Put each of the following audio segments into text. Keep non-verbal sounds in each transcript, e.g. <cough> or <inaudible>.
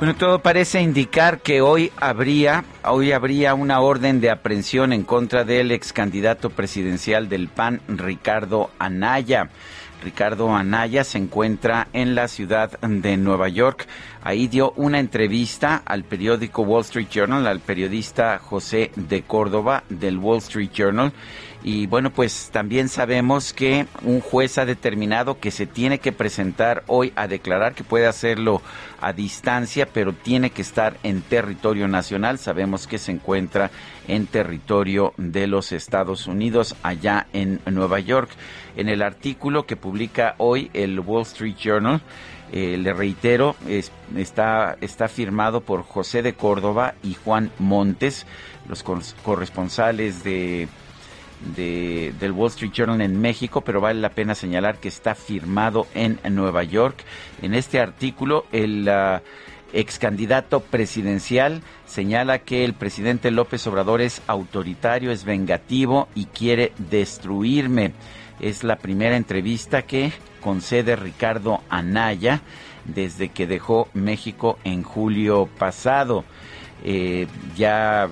Bueno, todo parece indicar que hoy habría, hoy habría una orden de aprehensión en contra del ex candidato presidencial del PAN, Ricardo Anaya. Ricardo Anaya se encuentra en la ciudad de Nueva York. Ahí dio una entrevista al periódico Wall Street Journal, al periodista José de Córdoba del Wall Street Journal y bueno, pues también sabemos que un juez ha determinado que se tiene que presentar hoy a declarar que puede hacerlo a distancia, pero tiene que estar en territorio nacional. Sabemos que se encuentra en territorio de los Estados Unidos, allá en Nueva York. En el artículo que publica hoy el Wall Street Journal, eh, le reitero, está, está firmado por José de Córdoba y Juan Montes, los corresponsales de de, del Wall Street Journal en México, pero vale la pena señalar que está firmado en Nueva York. En este artículo, el uh, ex candidato presidencial señala que el presidente López Obrador es autoritario, es vengativo y quiere destruirme. Es la primera entrevista que concede Ricardo Anaya desde que dejó México en julio pasado. Eh, ya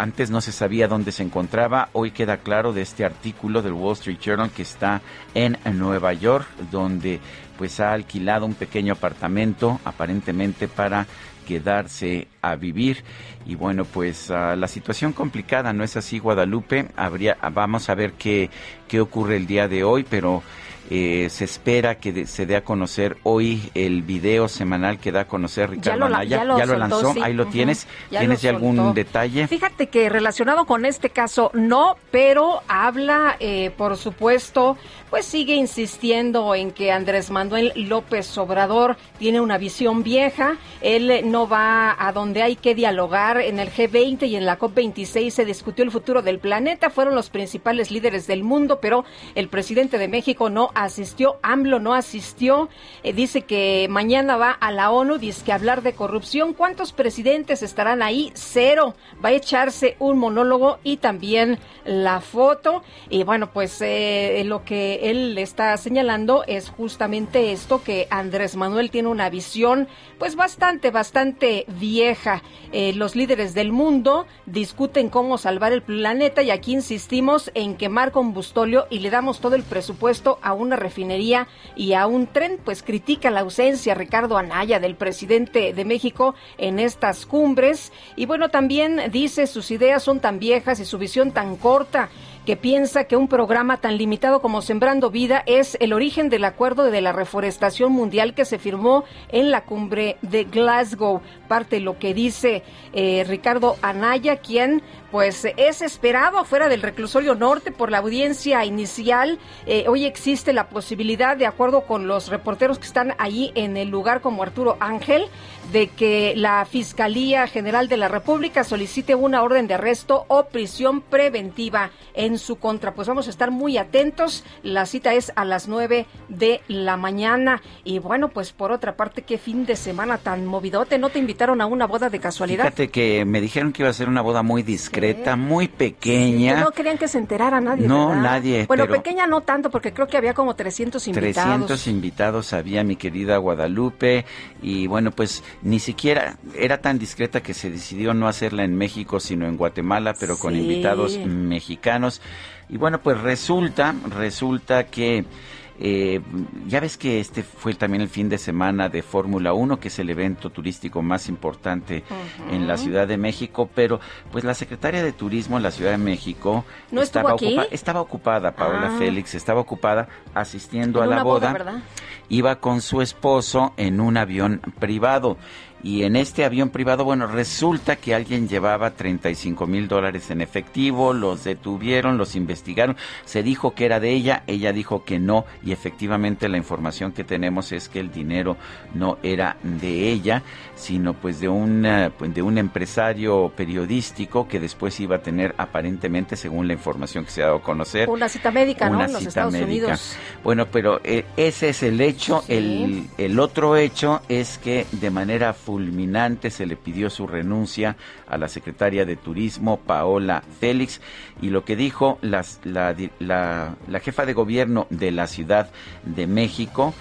antes no se sabía dónde se encontraba, hoy queda claro de este artículo del Wall Street Journal que está en Nueva York, donde pues ha alquilado un pequeño apartamento aparentemente para quedarse a vivir. Y bueno pues uh, la situación complicada no es así Guadalupe habría vamos a ver qué qué ocurre el día de hoy pero eh, se espera que se dé a conocer hoy el video semanal que da a conocer Ricardo ya Anaya. Ya lo, lanzó, ahí lo tienes. ¿Tienes ya algún detalle? Fíjate que relacionado con este caso no, pero habla, eh, por supuesto, pues sigue insistiendo en que Andrés Manuel López Obrador tiene una visión vieja. Él no va a donde hay que dialogar. En el G20 y en la COP26 se discutió el futuro del planeta. Fueron los principales líderes del mundo, pero el presidente de México no asistió, AMLO no asistió, eh, dice que mañana va a la ONU, dice que hablar de corrupción. ¿Cuántos presidentes estarán ahí? Cero. Va a echarse un monólogo y también la foto. Y bueno, pues eh, lo que él está señalando es justamente esto, que Andrés Manuel tiene una visión pues bastante, bastante vieja. Eh, los líderes del mundo discuten cómo salvar el planeta y aquí insistimos en quemar combustóleo y le damos todo el presupuesto a una refinería y a un tren, pues critica la ausencia Ricardo Anaya del presidente de México en estas cumbres. Y bueno, también dice sus ideas son tan viejas y su visión tan corta que piensa que un programa tan limitado como Sembrando Vida es el origen del acuerdo de la reforestación mundial que se firmó en la cumbre de Glasgow. Parte lo que dice eh, Ricardo Anaya, quien pues es esperado afuera del reclusorio norte por la audiencia inicial. Eh, hoy existe la posibilidad, de acuerdo con los reporteros que están ahí en el lugar como Arturo Ángel, de que la Fiscalía General de la República solicite una orden de arresto o prisión preventiva en su contra. Pues vamos a estar muy atentos. La cita es a las nueve de la mañana. Y bueno, pues por otra parte, qué fin de semana tan movidote. ¿No te invitaron a una boda de casualidad? Fíjate que me dijeron que iba a ser una boda muy discreta, muy pequeña. no querían que se enterara nadie. No, nadie. Bueno, pequeña no tanto, porque creo que había como 300 invitados. 300 invitados había mi querida Guadalupe. Y bueno, pues ni siquiera era tan discreta que se decidió no hacerla en México, sino en Guatemala, pero con invitados mexicanos. Y bueno, pues resulta, resulta que eh, ya ves que este fue también el fin de semana de Fórmula 1, que es el evento turístico más importante en la Ciudad de México, pero pues la secretaria de Turismo en la Ciudad de México ¿No estaba, ocupada, estaba ocupada, Paola ah. Félix, estaba ocupada asistiendo a la boda. boda Iba con su esposo en un avión privado y en este avión privado, bueno, resulta que alguien llevaba 35 mil dólares en efectivo, los detuvieron, los investigaron, se dijo que era de ella, ella dijo que no y efectivamente la información que tenemos es que el dinero no era de ella, sino pues de un, pues, de un empresario periodístico que después iba a tener aparentemente, según la información que se ha dado a conocer, una cita médica, una ¿no? En los cita Estados médica. Unidos. Bueno, pero eh, ese es el hecho. Sí. El, el otro hecho es que de manera fulminante se le pidió su renuncia a la secretaria de Turismo, Paola Félix, y lo que dijo la, la- la jefa de gobierno de la Ciudad de México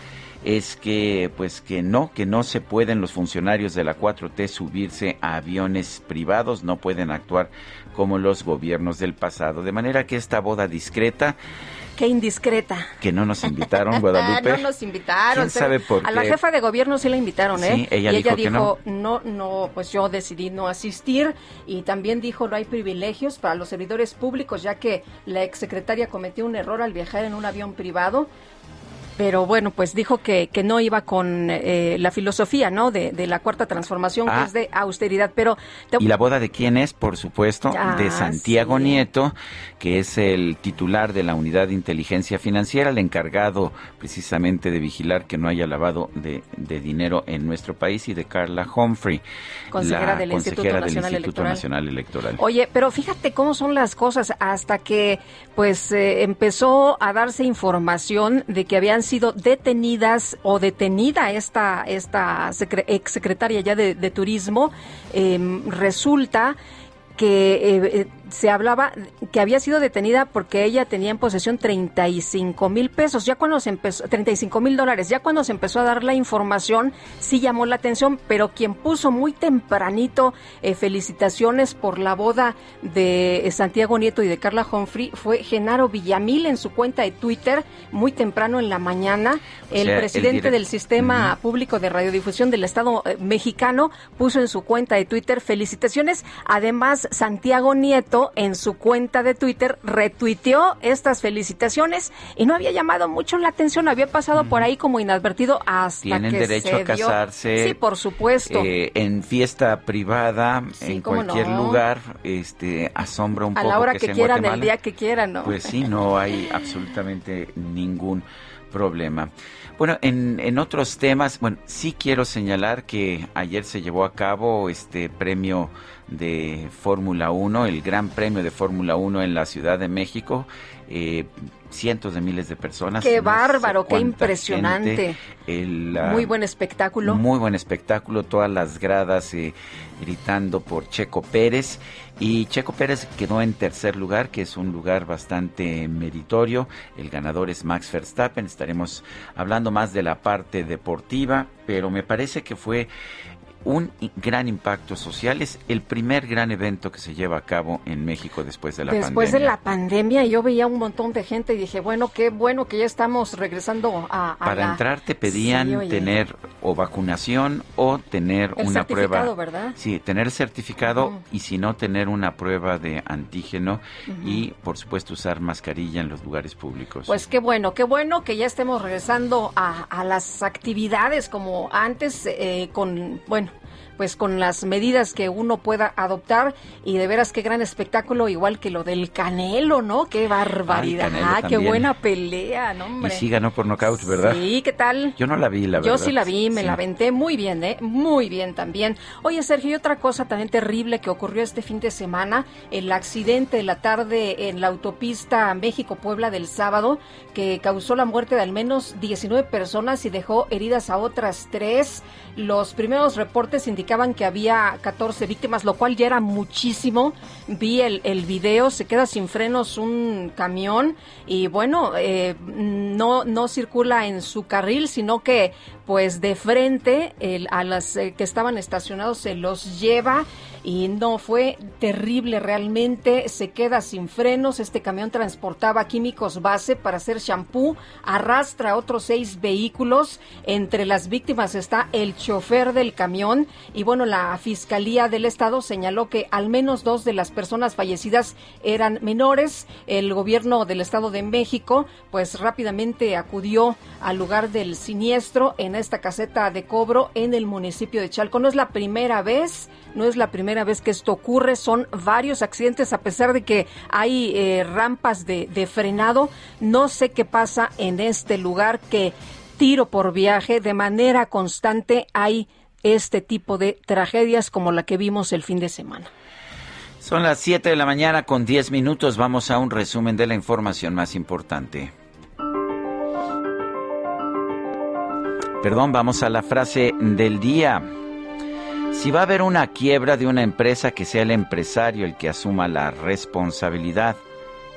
es que pues que no, que no se pueden los funcionarios de la 4T subirse a aviones privados, no pueden actuar como los gobiernos del pasado. De manera que esta boda discreta Qué indiscreta. que no nos invitaron, Guadalupe. <laughs> no nos invitaron. ¿Quién sabe por A la qué? jefa de gobierno sí la invitaron, ¿eh? Sí, ella y dijo ella que dijo, no, no, pues yo decidí no asistir. Y también dijo, no hay privilegios para los servidores públicos, ya que la exsecretaria cometió un error al viajar en un avión privado. Pero bueno, pues dijo que, que no iba con eh, la filosofía, ¿no? De, de la cuarta transformación, Ah. que es de austeridad. Pero te- ¿Y la boda de quién es? Por supuesto, Ah, de Santiago sí. Nieto, que es el titular de la Unidad de Inteligencia Financiera, el encargado precisamente de vigilar que no haya lavado de, de dinero en nuestro país, y de Carla Humphrey, Consejera la del Instituto consejera del Nacional Instituto Electoral. Nacional Electoral. Oye, pero fíjate cómo son las cosas hasta que pues eh, empezó a darse información de que habían sido detenidas o detenida esta esta secre- exsecretaria ya de, de turismo em, resulta que eh, eh, se hablaba que había sido detenida porque ella tenía en posesión 35 mil pesos. Ya cuando se empezó, 35 mil dólares, ya cuando se empezó a dar la información, sí llamó la atención, pero quien puso muy tempranito eh, felicitaciones por la boda de eh, Santiago Nieto y de Carla Humphrey fue Genaro Villamil en su cuenta de Twitter, muy temprano en la mañana. O el sea, presidente del Sistema Público de Radiodifusión del Estado eh, mexicano puso en su cuenta de Twitter felicitaciones. Además, Santiago Nieto en su cuenta de Twitter retuiteó estas felicitaciones y no había llamado mucho la atención, había pasado por ahí como inadvertido hasta Tienen que derecho se a dio- casarse. Sí, por supuesto. eh, en fiesta privada, Sí, en cualquier no. lugar, este, asombra un a poco la hora que que quieran, el día que quieran, ¿no? Pues sí, no hay <laughs> absolutamente ningún problema. Bueno, en, en otros temas, bueno, sí quiero señalar que ayer se llevó a cabo este premio de Fórmula 1, el Gran Premio de Fórmula 1 en la Ciudad de México. Eh, cientos de miles de personas. Qué no sé bárbaro, qué impresionante. el, Muy buen espectáculo. muy buen espectáculo, todas las gradas eh, gritando por Checo Pérez. Y Checo Pérez quedó en tercer lugar, que es un lugar bastante meritorio. El ganador es Max Verstappen. Estaremos hablando más de la parte deportiva, pero me parece que fue un gran impacto social. Es el primer gran evento que se lleva a cabo en México después de la Después pandemia. de la pandemia yo veía un montón de gente y dije, bueno, qué bueno que ya estamos regresando a, a Para la- entrar te pedían Sí, tener o vacunación o tener El una certificado, prueba. ¿verdad? Sí, tener certificado y si no tener una prueba de antígeno y por supuesto usar mascarilla en los lugares públicos. Pues qué bueno, qué bueno que ya estemos regresando a, a las actividades como antes, eh, con, bueno, pues con las medidas que uno pueda adoptar y de veras qué gran espectáculo, igual que lo del Canelo, ¿no? Qué barbaridad, Canelo qué buena pelea, ¿no, y hombre? sí ganó por nocaut, ¿verdad? Sí, ¿qué tal? Yo no la vi, la verdad. Yo sí la vi, me Sí. la aventé muy bien, ¿eh? Muy bien también. Oye, Sergio, y otra cosa también terrible que ocurrió este fin de semana, el accidente de la tarde en la autopista México-Puebla del sábado, que causó la muerte de al menos 19 personas y dejó heridas a otras tres. Los primeros reportes indicaron que había 14 víctimas, lo cual ya era muchísimo. Vi el, el video, se queda sin frenos un camión y bueno, eh, no, no circula en su carril, sino que pues de frente a las eh, que estaban estacionados se los lleva y no fue terrible realmente, se queda sin frenos, este camión transportaba químicos base para hacer shampoo, arrastra otros seis vehículos, entre las víctimas está el chofer del camión y bueno, la Fiscalía del Estado señaló que al menos dos de las personas fallecidas eran menores, el gobierno del Estado de México pues rápidamente acudió al lugar del siniestro en esta caseta de cobro en el municipio de Chalco, no es la primera vez, no es la primera vez que esto ocurre, son varios accidentes a pesar de que hay eh, rampas de, de frenado. No sé qué pasa en este lugar que tiro por viaje de manera constante hay este tipo de tragedias como la que vimos el fin de semana. Son las 7 de la mañana con 10 minutos. Vamos a un resumen de la información más importante. Perdón, vamos a la frase del día. Si va a haber una quiebra de una empresa, que sea el empresario el que asuma la responsabilidad.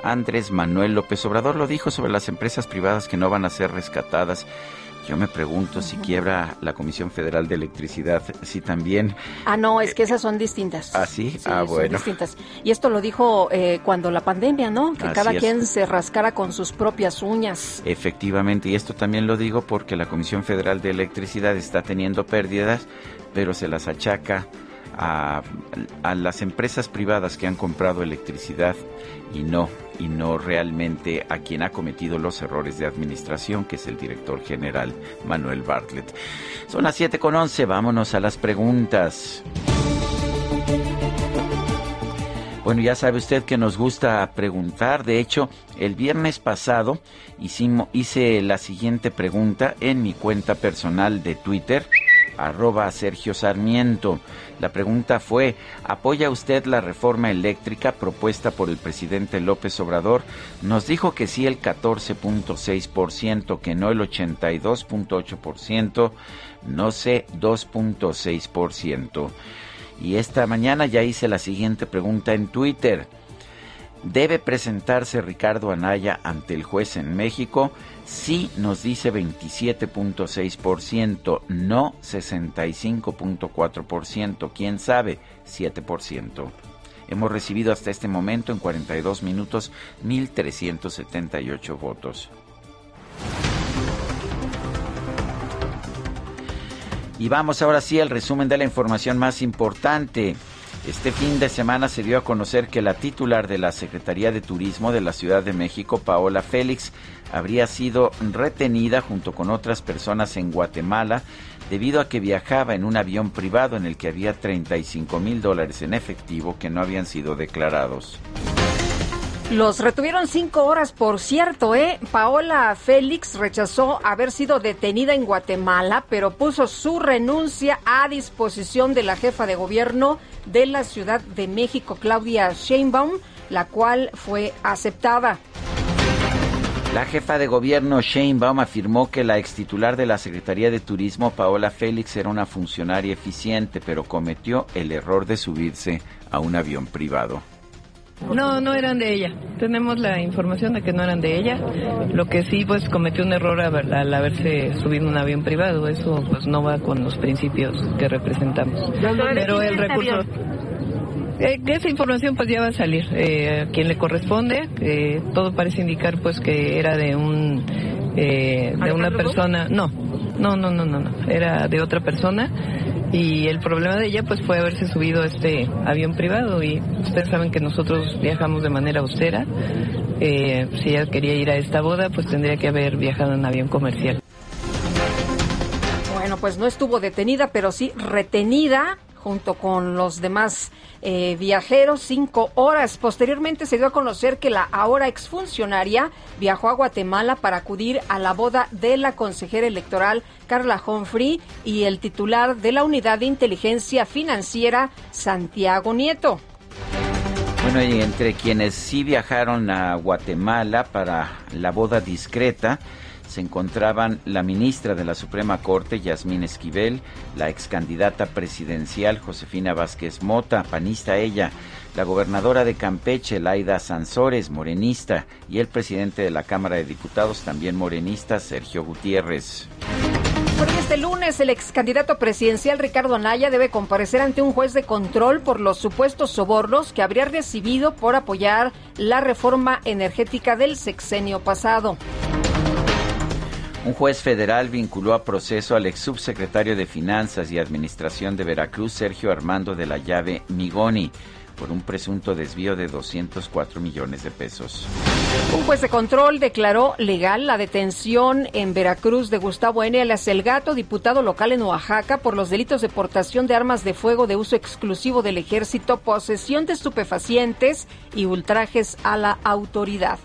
Andrés Manuel López Obrador lo dijo sobre las empresas privadas que no van a ser rescatadas. Yo me pregunto si quiebra la Comisión Federal de Electricidad, si también... Ah, no, es que esas son distintas. ¿Ah, sí? ah, bueno. distintas. Y esto lo dijo eh, cuando la pandemia, ¿no? Que cada quien se rascara con sus propias uñas. Efectivamente, y esto también lo digo porque la Comisión Federal de Electricidad está teniendo pérdidas pero se las achaca a, las empresas privadas que han comprado electricidad y no y no realmente a quien ha cometido los errores de administración, que es el director general Manuel Bartlett. Son las 7 con 11, vámonos a las preguntas. Bueno, ya sabe usted que nos gusta preguntar. De hecho, el viernes pasado hice la siguiente pregunta en mi cuenta personal de Twitter arroba Sergio Sarmiento. La pregunta fue, ¿apoya usted la reforma eléctrica propuesta por el presidente López Obrador? Nos dijo que sí el 14.6%, que no el 82.8%, no sé 2.6%. Y esta mañana ya hice la siguiente pregunta en Twitter. ¿Debe presentarse Ricardo Anaya ante el juez en México? Sí nos dice 27.6%, no 65.4%, quién sabe 7%. Hemos recibido hasta este momento en 42 minutos 1.378 votos. Y vamos ahora sí al resumen de la información más importante. Este fin de semana se dio a conocer que la titular de la Secretaría de Turismo de la Ciudad de México, Paola Félix, habría sido retenida junto con otras personas en Guatemala debido a que viajaba en un avión privado en el que había 35 mil dólares en efectivo que no habían sido declarados. Los retuvieron cinco horas, por cierto, ¿eh? Paola Félix rechazó haber sido detenida en Guatemala, pero puso su renuncia a disposición de la jefa de gobierno de la Ciudad de México, Claudia Sheinbaum, la cual fue aceptada. La jefa de gobierno Sheinbaum afirmó que la ex titular de la Secretaría de Turismo, Paola Félix, era una funcionaria eficiente, pero cometió el error de subirse a un avión privado. No, no eran de ella. Tenemos la información de que no eran de ella. Lo que sí, pues cometió un error al haberse subido un avión privado. Eso pues no va con los principios que representamos. Pero el recurso... Eh, esa información pues ya va a salir. Eh, a quien le corresponde, eh, todo parece indicar pues que era de un eh, de una persona. No, no, no, no, no, no. Era de otra persona y el problema de ella pues fue haberse subido a este avión privado y ustedes saben que nosotros viajamos de manera austera. Eh, si ella quería ir a esta boda pues tendría que haber viajado en avión comercial. Bueno, pues no estuvo detenida, pero sí retenida junto con los demás eh, viajeros cinco horas. Posteriormente se dio a conocer que la ahora exfuncionaria viajó a Guatemala para acudir a la boda de la consejera electoral Carla Humphrey y el titular de la Unidad de Inteligencia Financiera, Santiago Nieto. Bueno, y entre quienes sí viajaron a Guatemala para la boda discreta, se encontraban la ministra de la Suprema Corte, Yasmín Esquivel, la ex candidata presidencial, Josefina Vázquez Mota, panista ella, la gobernadora de Campeche, Laida Sansores, morenista, y el presidente de la Cámara de Diputados, también morenista, Sergio Gutiérrez. Por este lunes, el ex candidato presidencial Ricardo Anaya debe comparecer ante un juez de control por los supuestos sobornos que habría recibido por apoyar la reforma energética del sexenio pasado. Un juez federal vinculó a proceso al ex subsecretario de Finanzas y Administración de Veracruz, Sergio Armando de la Llave Migoni por un presunto desvío de 204 millones de pesos. Un juez de control declaró legal la detención en Veracruz de Gustavo N. Alias diputado local en Oaxaca, por los delitos de portación de armas de fuego de uso exclusivo del ejército, posesión de estupefacientes y ultrajes a la autoridad.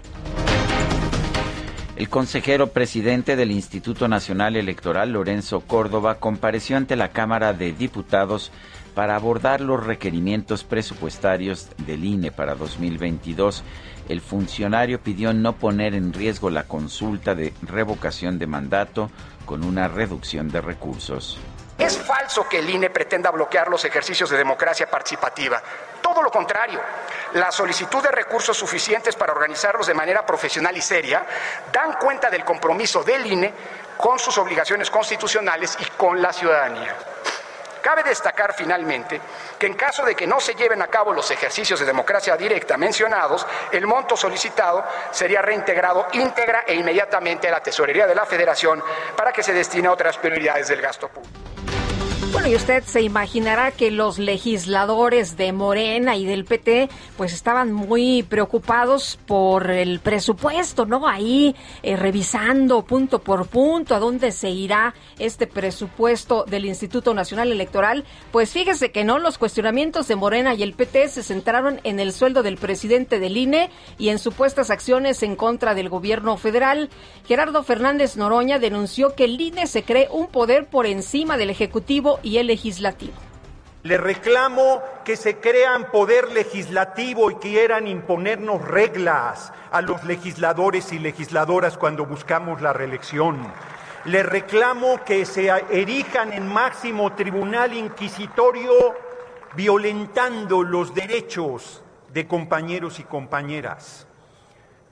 El consejero presidente del Instituto Nacional Electoral, Lorenzo Córdoba, compareció ante la Cámara de Diputados para abordar los requerimientos presupuestarios del INE para 2022. El funcionario pidió no poner en riesgo la consulta de revocación de mandato con una reducción de recursos. Es falso que el INE pretenda bloquear los ejercicios de democracia participativa. Todo lo contrario. La solicitud de recursos suficientes para organizarlos de manera profesional y seria dan cuenta del compromiso del INE con sus obligaciones constitucionales y con la ciudadanía. Cabe destacar finalmente que en caso de que no se lleven a cabo los ejercicios de democracia directa mencionados, el monto solicitado sería reintegrado íntegra e inmediatamente a la tesorería de la Federación para que se destine a otras prioridades del gasto público. Bueno, y usted se imaginará que los legisladores de Morena y del PT pues estaban muy preocupados por el presupuesto, ¿no? Ahí eh, revisando punto por punto a dónde se irá este presupuesto del Instituto Nacional Electoral. Pues fíjese que no, los cuestionamientos de Morena y el PT se centraron en el sueldo del presidente del INE y en supuestas acciones en contra del gobierno federal. Gerardo Fernández Noroña denunció que el INE se cree un poder por encima del Ejecutivo y el legislativo. Le reclamo que se crean poder legislativo y quieran imponernos reglas a los legisladores y legisladoras cuando buscamos la reelección. Le reclamo que se erijan en máximo tribunal inquisitorio violentando los derechos de compañeros y compañeras.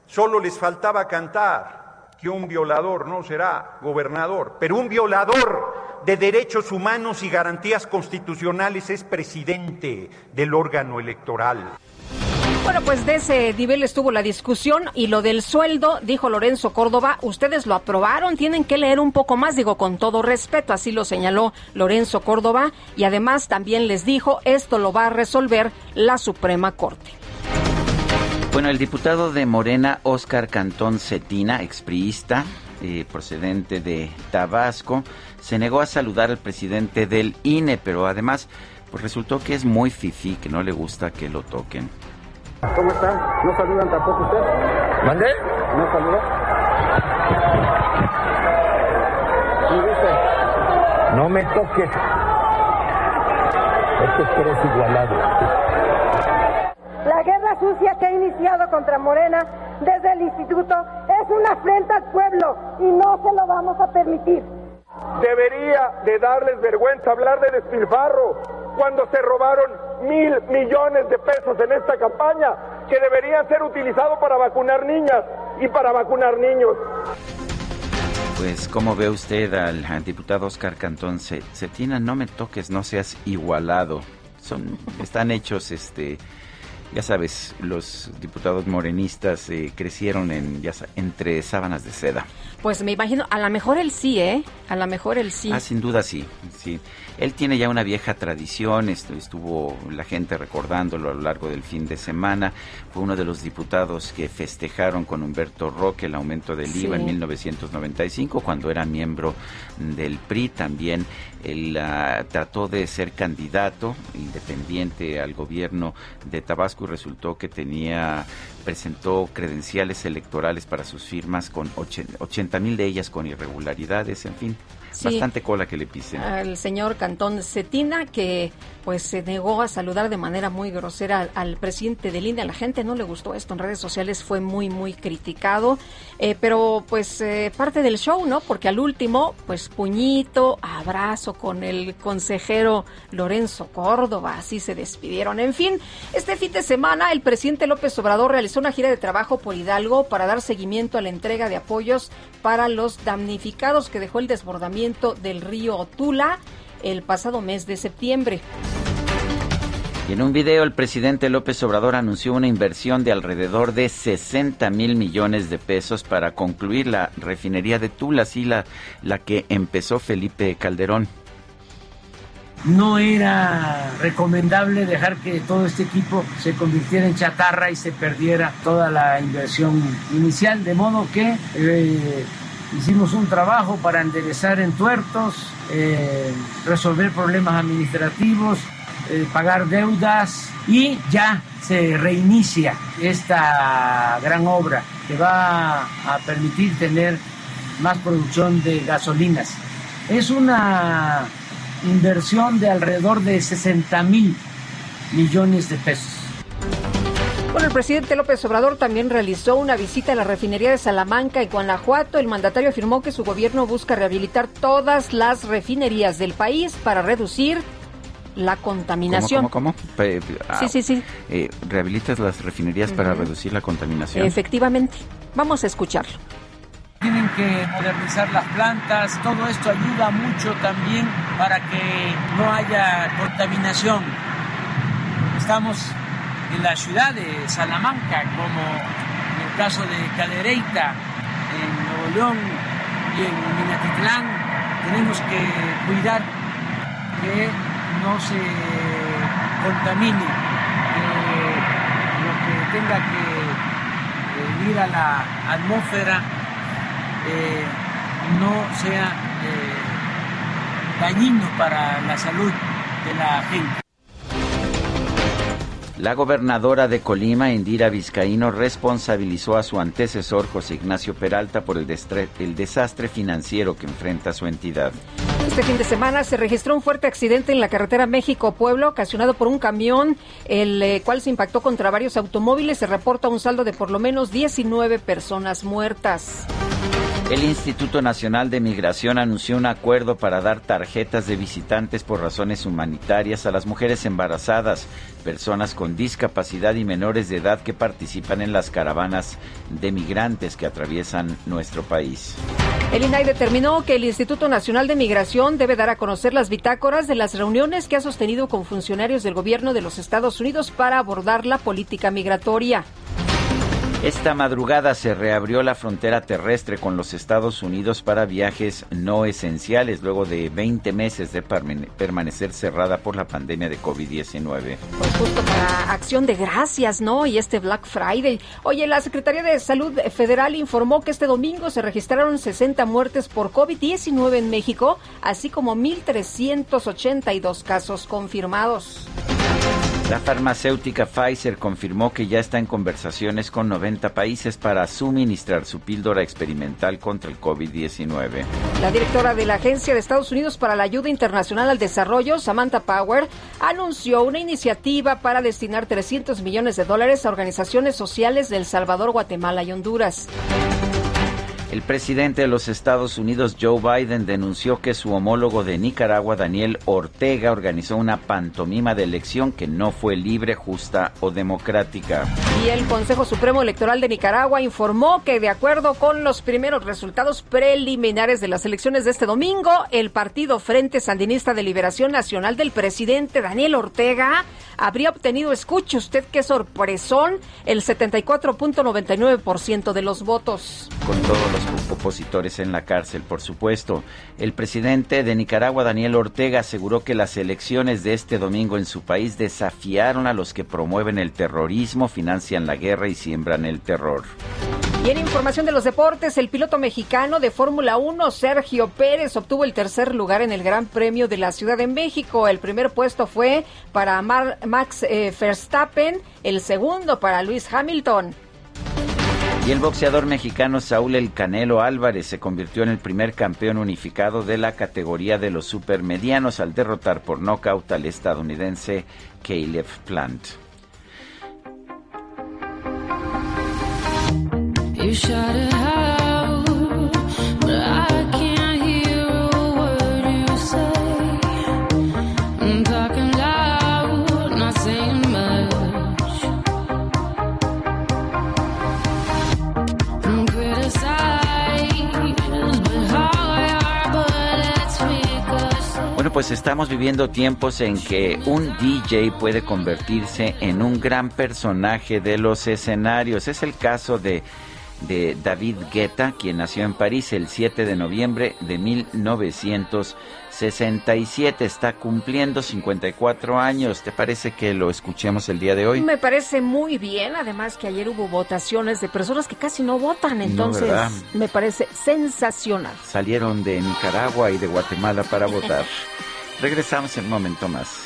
Solo les faltaba cantar que un violador no será gobernador, pero un violador de Derechos Humanos y Garantías Constitucionales es presidente del órgano electoral. Bueno, pues de ese nivel estuvo la discusión y lo del sueldo, dijo Lorenzo Córdoba, ustedes lo aprobaron, tienen que leer un poco más, digo con todo respeto, así lo señaló Lorenzo Córdoba y además también les dijo, esto lo va a resolver la Suprema Corte. Bueno, el diputado de Morena, Óscar Cantón Cetina, expriista, eh, procedente de Tabasco, se negó a saludar al presidente del INE, pero además pues resultó que es muy fifí, que no le gusta que lo toquen. ¿Cómo están? ¿No saludan tampoco usted? ¿Mandé? ¿No saluda? No me toques. Es que eres igualado. La guerra sucia que ha iniciado contra Morena desde el instituto es una afrenta al pueblo y no se lo vamos a permitir. Debería de darles vergüenza hablar de despilfarro cuando se robaron mil millones de pesos en esta campaña que deberían ser utilizados para vacunar niñas y para vacunar niños. Pues, ¿cómo ve usted al, diputado Oscar Cantón Cetina? No me toques, no seas igualado. Son, están hechos, este, ya sabes, los diputados morenistas eh, crecieron en, ya entre sábanas de seda. Pues me imagino, a lo mejor él sí, ¿eh? A lo mejor él sí. Ah, sin duda sí, sí. Él tiene ya una vieja tradición, estuvo la gente recordándolo a lo largo del fin de semana. Fue uno de los diputados que festejaron con Humberto Roque el aumento del IVA en 1995, cuando era miembro del PRI. También él ah, trató de ser candidato independiente al gobierno de Tabasco y resultó que tenía presentó credenciales electorales para sus firmas con 80 mil de ellas con irregularidades, en fin. Bastante cola que le pisen. Al señor Cantón Cetina, que pues se negó a saludar de manera muy grosera al, presidente del INE. A la gente no le gustó esto en redes sociales, fue muy, muy criticado. Eh, pero pues eh, parte del show, ¿no? Porque al último, pues puñito, abrazo con el consejero Lorenzo Córdoba, así se despidieron. En fin, este fin de semana el presidente López Obrador realizó una gira de trabajo por Hidalgo para dar seguimiento a la entrega de apoyos para los damnificados que dejó el desbordamiento del río Tula el pasado mes de septiembre. Y en un video el presidente López Obrador anunció una inversión de alrededor de 60 mil millones de pesos para concluir la refinería de Tula, así la, la que empezó Felipe Calderón. No era recomendable dejar que todo este equipo se convirtiera en chatarra y se perdiera toda la inversión inicial, de modo que eh, hicimos un trabajo para enderezar entuertos, eh, resolver problemas administrativos, eh, pagar deudas y ya se reinicia esta gran obra que va a permitir tener más producción de gasolinas. Es una inversión de alrededor de 60 mil millones de pesos. Bueno, el presidente López Obrador también realizó una visita a la refinería de Salamanca y Guanajuato. El mandatario afirmó que su gobierno busca rehabilitar todas las refinerías del país para reducir la contaminación. ¿Cómo, cómo, ah, sí, sí, sí. Eh, ¿Rehabilitas las refinerías para reducir la contaminación? Efectivamente. Vamos a escucharlo. Tienen que modernizar las plantas, todo esto ayuda mucho también para que no haya contaminación. Estamos en la ciudad de Salamanca, como en el caso de Cadereyta, en Nuevo León y en Minatitlán, tenemos que cuidar que no se contamine, que lo que tenga que eh, ir a la atmósfera eh, no sea eh, dañino para la salud de la gente. La gobernadora de Colima, Indira Vizcaíno, responsabilizó a su antecesor José Ignacio Peralta por el, desastre financiero que enfrenta su entidad. Este fin de semana se registró un fuerte accidente en la carretera México-Pueblo ocasionado por un camión, el eh, cual se impactó contra varios automóviles. Se reporta un saldo de por lo menos 19 personas muertas. El Instituto Nacional de Migración anunció un acuerdo para dar tarjetas de visitantes por razones humanitarias a las mujeres embarazadas, personas con discapacidad y menores de edad que participan en las caravanas de migrantes que atraviesan nuestro país. El INAI determinó que el Instituto Nacional de Migración debe dar a conocer las bitácoras de las reuniones que ha sostenido con funcionarios del gobierno de los Estados Unidos para abordar la política migratoria. Esta madrugada se reabrió la frontera terrestre con los Estados Unidos para viajes no esenciales luego de 20 meses de permanecer cerrada por la pandemia de COVID-19. Pues justo para acción de gracias, ¿no? Y este Black Friday. Oye, la Secretaría de Salud Federal informó que este domingo se registraron 60 muertes por COVID-19 en México, así como 1.382 casos confirmados. La farmacéutica Pfizer confirmó que ya está en conversaciones con 90 países para suministrar su píldora experimental contra el COVID-19. La directora de la Agencia de Estados Unidos para la Ayuda Internacional al Desarrollo, Samantha Power, anunció una iniciativa para destinar 300 millones de dólares a organizaciones sociales de El Salvador, Guatemala y Honduras. El presidente de los Estados Unidos, Joe Biden, denunció que su homólogo de Nicaragua, Daniel Ortega, organizó una pantomima de elección que no fue libre, justa o democrática. Y el Consejo Supremo Electoral de Nicaragua informó que, de acuerdo con los primeros resultados preliminares de las elecciones de este domingo, el partido Frente Sandinista de Liberación Nacional del presidente Daniel Ortega habría obtenido, escuche usted qué sorpresón, el 74.99% de los votos. Con todos los opositores en la cárcel, por supuesto. El presidente de Nicaragua, Daniel Ortega, aseguró que las elecciones de este domingo en su país desafiaron a los que promueven el terrorismo, financian la guerra y siembran el terror. Y en información de los deportes, el piloto mexicano de Fórmula 1, Sergio Pérez, obtuvo el tercer lugar en el Gran Premio de la Ciudad de México. El primer puesto fue para Max eh, Verstappen, el segundo para Luis Hamilton. Y el boxeador mexicano Saúl El Canelo Álvarez se convirtió en el primer campeón unificado de la categoría de los supermedianos al derrotar por nocaut al estadounidense Caleb Plant. Pues estamos viviendo tiempos en que un DJ puede convertirse en un gran personaje de los escenarios. Es el caso de, de David Guetta, quien nació en París el 7 de noviembre de 1967. Está cumpliendo 54 años. ¿Te parece que lo escuchemos el día de hoy? Me parece muy bien. Además que ayer hubo votaciones de personas que casi no votan. Entonces me parece sensacional. Salieron de Nicaragua y de Guatemala para votar. <laughs> Regresamos en un momento más.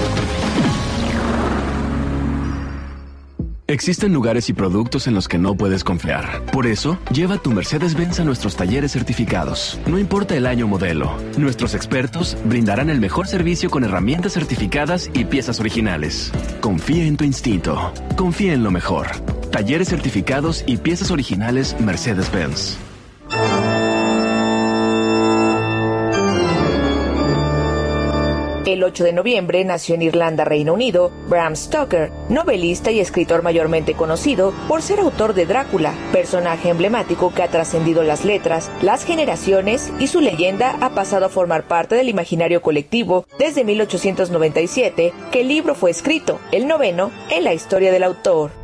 Existen lugares y productos en los que no puedes confiar. Por eso, lleva tu Mercedes-Benz a nuestros talleres certificados. No importa el año modelo, nuestros expertos brindarán el mejor servicio con herramientas certificadas y piezas originales. Confía en tu instinto. Confía en lo mejor. Talleres certificados y piezas originales Mercedes-Benz. El 8 de noviembre nació en Irlanda, Reino Unido, Bram Stoker, novelista y escritor mayormente conocido por ser autor de Drácula, personaje emblemático que ha trascendido las letras, las generaciones y su leyenda ha pasado a formar parte del imaginario colectivo desde 1897 que el libro fue escrito, el noveno, en la historia del autor.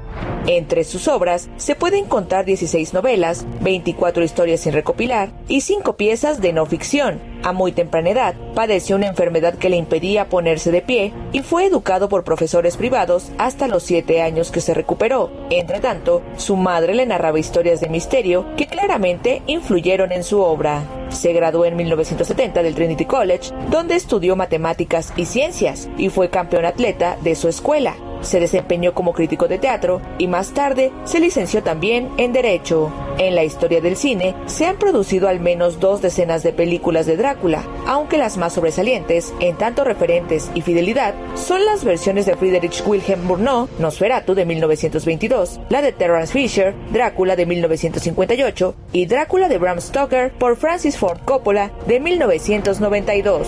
Entre sus obras se pueden contar 16 novelas, 24 historias sin recopilar y 5 piezas de no ficción. A muy temprana edad, padeció una enfermedad que le impedía ponerse de pie y fue educado por profesores privados hasta los 7 años que se recuperó. Entre tanto, su madre le narraba historias de misterio que claramente influyeron en su obra. Se graduó en 1970 del Trinity College, donde estudió matemáticas y ciencias y fue campeón atleta de su escuela. Se desempeñó como crítico de teatro y más tarde se licenció también en Derecho. En la historia del cine se han producido al menos dos decenas de películas de Drácula, aunque las más sobresalientes, en tanto referentes y fidelidad, son las versiones de Friedrich Wilhelm Murnau, Nosferatu de 1922, la de Terence Fisher, Drácula de 1958 y Drácula de Bram Stoker por Francis Ford Coppola de 1992.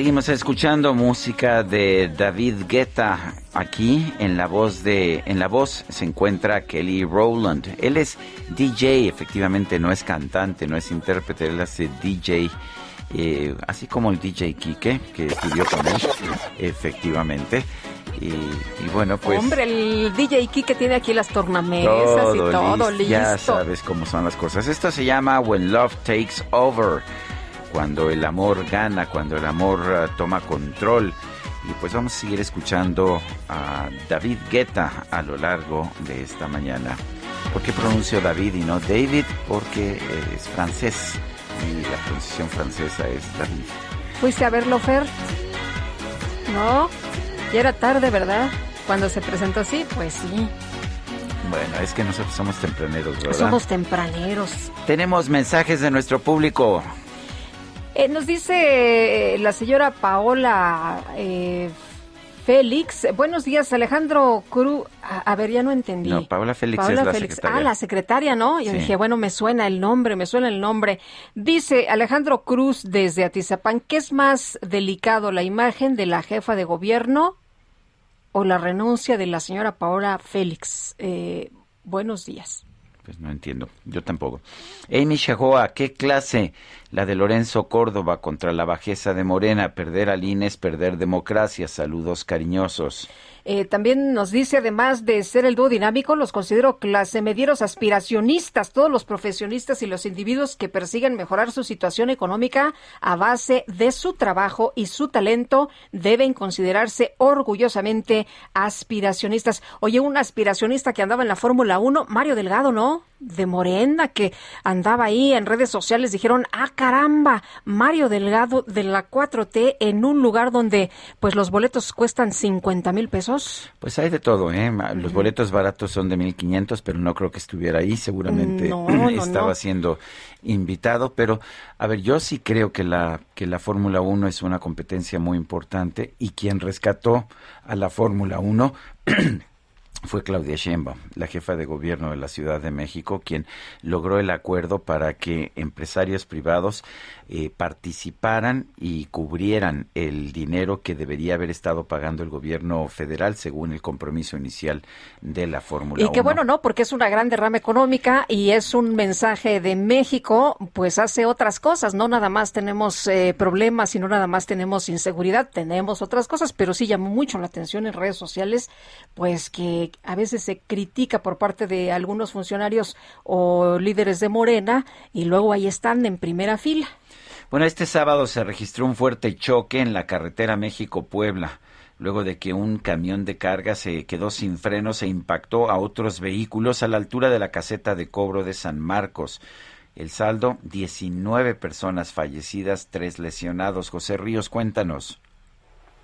Seguimos escuchando música de David Guetta. Aquí en la voz de en la voz se encuentra Kelly Rowland. Él es DJ, efectivamente no es cantante, no es intérprete, él hace DJ. eh, así como el DJ Kike, que estudió con él, efectivamente. Y, y bueno, pues Hombre, el DJ Kike tiene aquí las tornamesas y todo listo. Ya sabes cómo son las cosas. Esto se llama When Love Takes Over. Cuando el amor gana, cuando el amor ah, toma control. Y pues vamos a seguir escuchando a David Guetta a lo largo de esta mañana. ¿Por qué pronuncio David y no David? Porque eh, es francés y la pronunciación francesa es David. ¿Fuiste a verlo, Fer? No, ya era tarde, ¿verdad? Cuando se presentó así, pues sí. Bueno, es que nosotros somos tempraneros, ¿verdad? Somos tempraneros. Tenemos mensajes de nuestro público. Eh, nos dice eh, la señora Paola eh, Félix. Buenos días, Alejandro Cruz. A, a ver, ya no entendí. No, Paola Félix Paola es la Félix. secretaria. Ah, la secretaria, ¿no? Yo Sí. dije, bueno, me suena el nombre, me suena el nombre. Dice Alejandro Cruz desde Atizapán, ¿qué es más delicado, la imagen de la jefa de gobierno o la renuncia de la señora Paola Félix? Eh, buenos días. Pues no entiendo, yo tampoco. Amy Shahoa, ¿qué clase? La de Lorenzo Córdoba contra la bajeza de Morena. Perder al INE es perder democracia. Saludos cariñosos. Eh, también nos dice, además de ser el dúo dinámico, los considero clase medieros aspiracionistas, todos los profesionistas y los individuos que persiguen mejorar su situación económica a base de su trabajo y su talento deben considerarse orgullosamente aspiracionistas. Oye, un aspiracionista que andaba en la Fórmula 1, Mario Delgado, ¿no? De Morena, que andaba ahí en redes sociales, dijeron, ah, caramba, Mario Delgado de la 4T en un lugar donde pues los boletos cuestan 50 mil pesos. Pues hay de todo, ¿eh? Los boletos baratos son de 1500, pero no creo que estuviera ahí. Seguramente No, <clears throat> no, estaba no. siendo invitado. Pero, a ver, yo sí creo que la, que la Fórmula 1 es una competencia muy importante y quien rescató a la Fórmula 1 <clears throat> fue Claudia Sheinbaum, la jefa de gobierno de la Ciudad de México, quien logró el acuerdo para que empresarios privados eh, participaran y cubrieran el dinero que debería haber estado pagando el gobierno federal según el compromiso inicial de la Fórmula Y 1. que bueno, ¿no? Porque es una gran derrama económica y es un mensaje de México, pues hace otras cosas. No nada más tenemos eh, problemas y no nada más tenemos inseguridad, tenemos otras cosas, pero sí llamó mucho la atención en redes sociales, pues que a veces se critica por parte de algunos funcionarios o líderes de Morena y luego ahí están en primera fila. Bueno, este sábado se registró un fuerte choque en la carretera México-Puebla, luego de que un camión de carga se quedó sin frenos e impactó a otros vehículos a la altura de la caseta de cobro de San Marcos. El saldo, 19 personas fallecidas, tres lesionados. José Ríos, cuéntanos.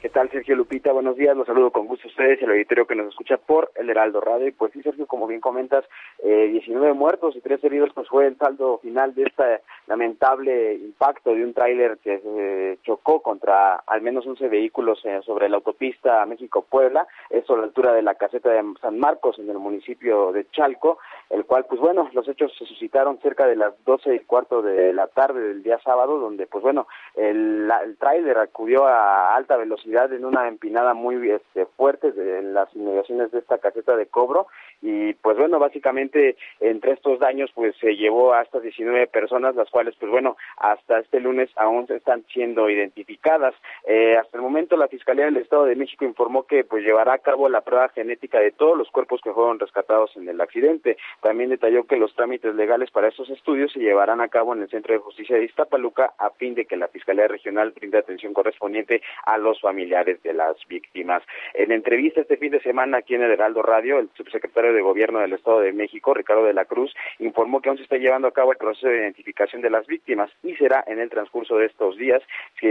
¿Qué tal, Sergio Lupita? Buenos días, los saludo con gusto a ustedes y al auditorio que nos escucha por el Heraldo Radio. Y pues sí, Sergio, como bien comentas, eh, 19 muertos y 3 heridos, pues fue el saldo final de este lamentable impacto de un tráiler que se chocó contra al menos 11 vehículos eh, sobre la autopista México-Puebla, eso a la altura de la caseta de San Marcos en el municipio de Chalco, el cual, pues bueno, los hechos se suscitaron cerca de las 12 y cuarto de la tarde del día sábado, donde, pues bueno, el, el tráiler acudió a alta velocidad en una empinada muy este, fuerte de- en las inmediaciones de esta caseta de cobro y pues bueno, básicamente entre estos daños pues se llevó a estas 19 personas, las cuales pues bueno, hasta este lunes aún están siendo identificadas. Eh, hasta el momento la Fiscalía del Estado de México informó que pues llevará a cabo la prueba genética de todos los cuerpos que fueron rescatados en el accidente. También detalló que los trámites legales para estos estudios se llevarán a cabo en el Centro de Justicia de Iztapaluca a fin de que la Fiscalía Regional brinde atención correspondiente a los familiares de las víctimas. En entrevista este fin de semana aquí en el Heraldo Radio, el subsecretario de Gobierno del Estado de México, Ricardo de la Cruz, informó que aún se está llevando a cabo el proceso de identificación de las víctimas y será en el transcurso de estos días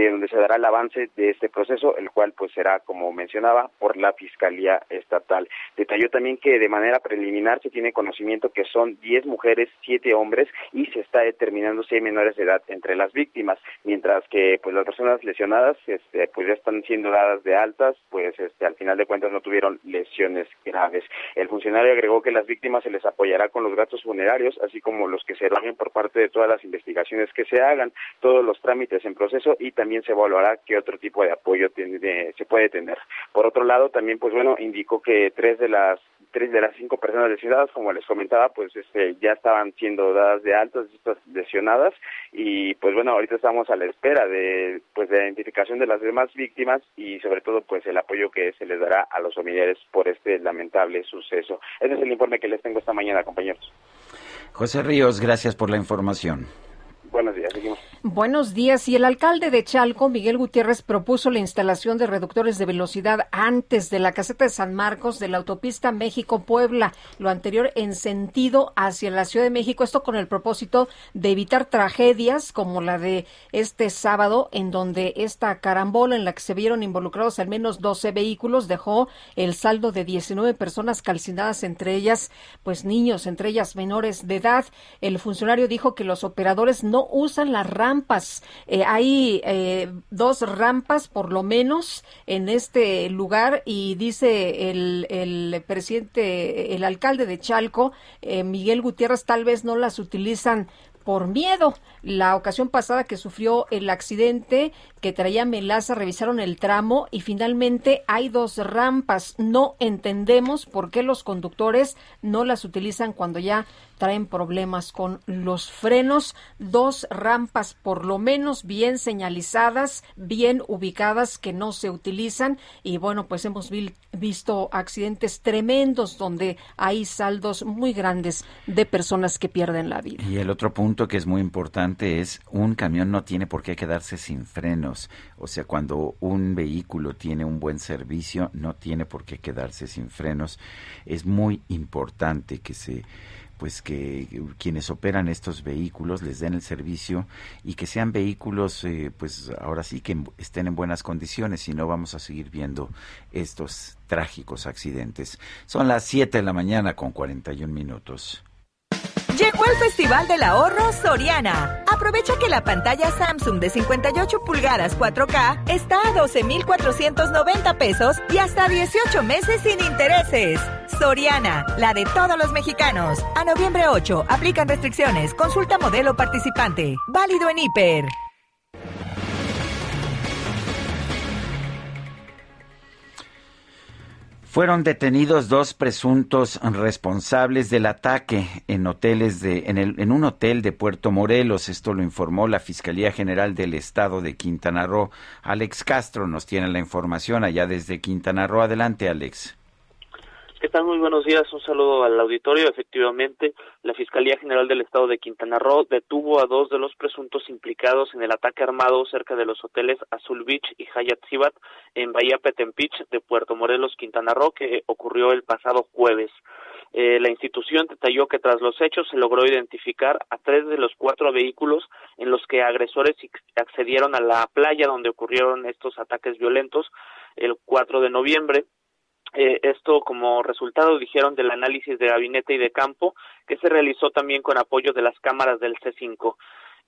donde se dará el avance de este proceso, el cual pues será, como mencionaba, por la Fiscalía Estatal. Detalló también que de manera preliminar se tiene conocimiento que son 10 mujeres, 7 hombres y se está determinando si hay menores de edad entre las víctimas, mientras que pues las personas lesionadas este, pues ya están siendo dadas de altas, pues este, al final de cuentas no tuvieron lesiones graves. El funcionario agregó que las víctimas se les apoyará con los gastos funerarios, así como los que se logren por parte de todas las investigaciones que se hagan, todos los trámites en proceso y también se evaluará qué otro tipo de apoyo tiene, se puede tener. Por otro lado, también, pues bueno, indicó que tres de las tres de las cinco personas lesionadas, como les comentaba, pues este, ya estaban siendo dadas de altas estas lesionadas y pues bueno, ahorita estamos a la espera de pues de la identificación de las demás víctimas y sobre todo pues el apoyo que se les dará a los familiares por este lamentable suceso. Ese es el informe que les tengo esta mañana, compañeros. José Ríos, gracias por la información. Buenos días, seguimos. Buenos días. Y el alcalde de Chalco, Miguel Gutiérrez, propuso la instalación de reductores de velocidad antes de la caseta de San Marcos de la autopista México-Puebla, lo anterior en sentido hacia la Ciudad de México. Esto con el propósito de evitar tragedias como la de este sábado, en donde esta carambola en la que se vieron involucrados al menos 12 vehículos dejó el saldo de 19 personas calcinadas, entre ellas, pues niños, entre ellas menores de edad. El funcionario dijo que los operadores no usan las rampas. Eh, hay eh, dos rampas por lo menos en este lugar y dice el, el presidente, el alcalde de Chalco, eh, Miguel Gutiérrez, tal vez no las utilizan por miedo. La ocasión pasada que sufrió el accidente que traía Melaza, revisaron el tramo y finalmente hay dos rampas. No entendemos por qué los conductores no las utilizan cuando ya traen problemas con los frenos. Dos rampas por lo menos bien señalizadas, bien ubicadas que no se utilizan. Y bueno, pues hemos visto accidentes tremendos donde hay saldos muy grandes de personas que pierden la vida. Y el otro punto que es muy importante es un camión no tiene por qué quedarse sin frenos. O sea, cuando un vehículo tiene un buen servicio, no tiene por qué quedarse sin frenos. Es muy importante que se pues que quienes operan estos vehículos les den el servicio y que sean vehículos eh, pues ahora sí que estén en buenas condiciones si no vamos a seguir viendo estos trágicos accidentes. Son las 7 de la mañana con 41 minutos. Llegó el Festival del Ahorro Soriana. Aprovecha que la pantalla Samsung de 58 pulgadas 4K está a 12,490 pesos y hasta 18 meses sin intereses. Soriana, la de todos los mexicanos. A noviembre 8, aplican restricciones. Consulta modelo participante. Válido en hiper. Fueron detenidos dos presuntos responsables del ataque en hoteles de en, el, en un hotel de Puerto Morelos. Esto lo informó la Fiscalía General del Estado de Quintana Roo. Alex Castro nos tiene la información allá desde Quintana Roo. Adelante, Alex. ¿Qué tal? Muy buenos días. Un saludo al auditorio. Efectivamente, la Fiscalía General del Estado de Quintana Roo detuvo a dos de los presuntos implicados en el ataque armado cerca de los hoteles Azul Beach y Hayat Sibat en Bahía Petempich de Puerto Morelos, Quintana Roo, que ocurrió el pasado jueves. Eh, la institución detalló que tras los hechos se logró identificar a tres de los cuatro vehículos en los que agresores accedieron a la playa donde ocurrieron estos ataques violentos el 4 de noviembre eh, esto como resultado, dijeron, del análisis de gabinete y de campo que se realizó también con apoyo de las cámaras del C5.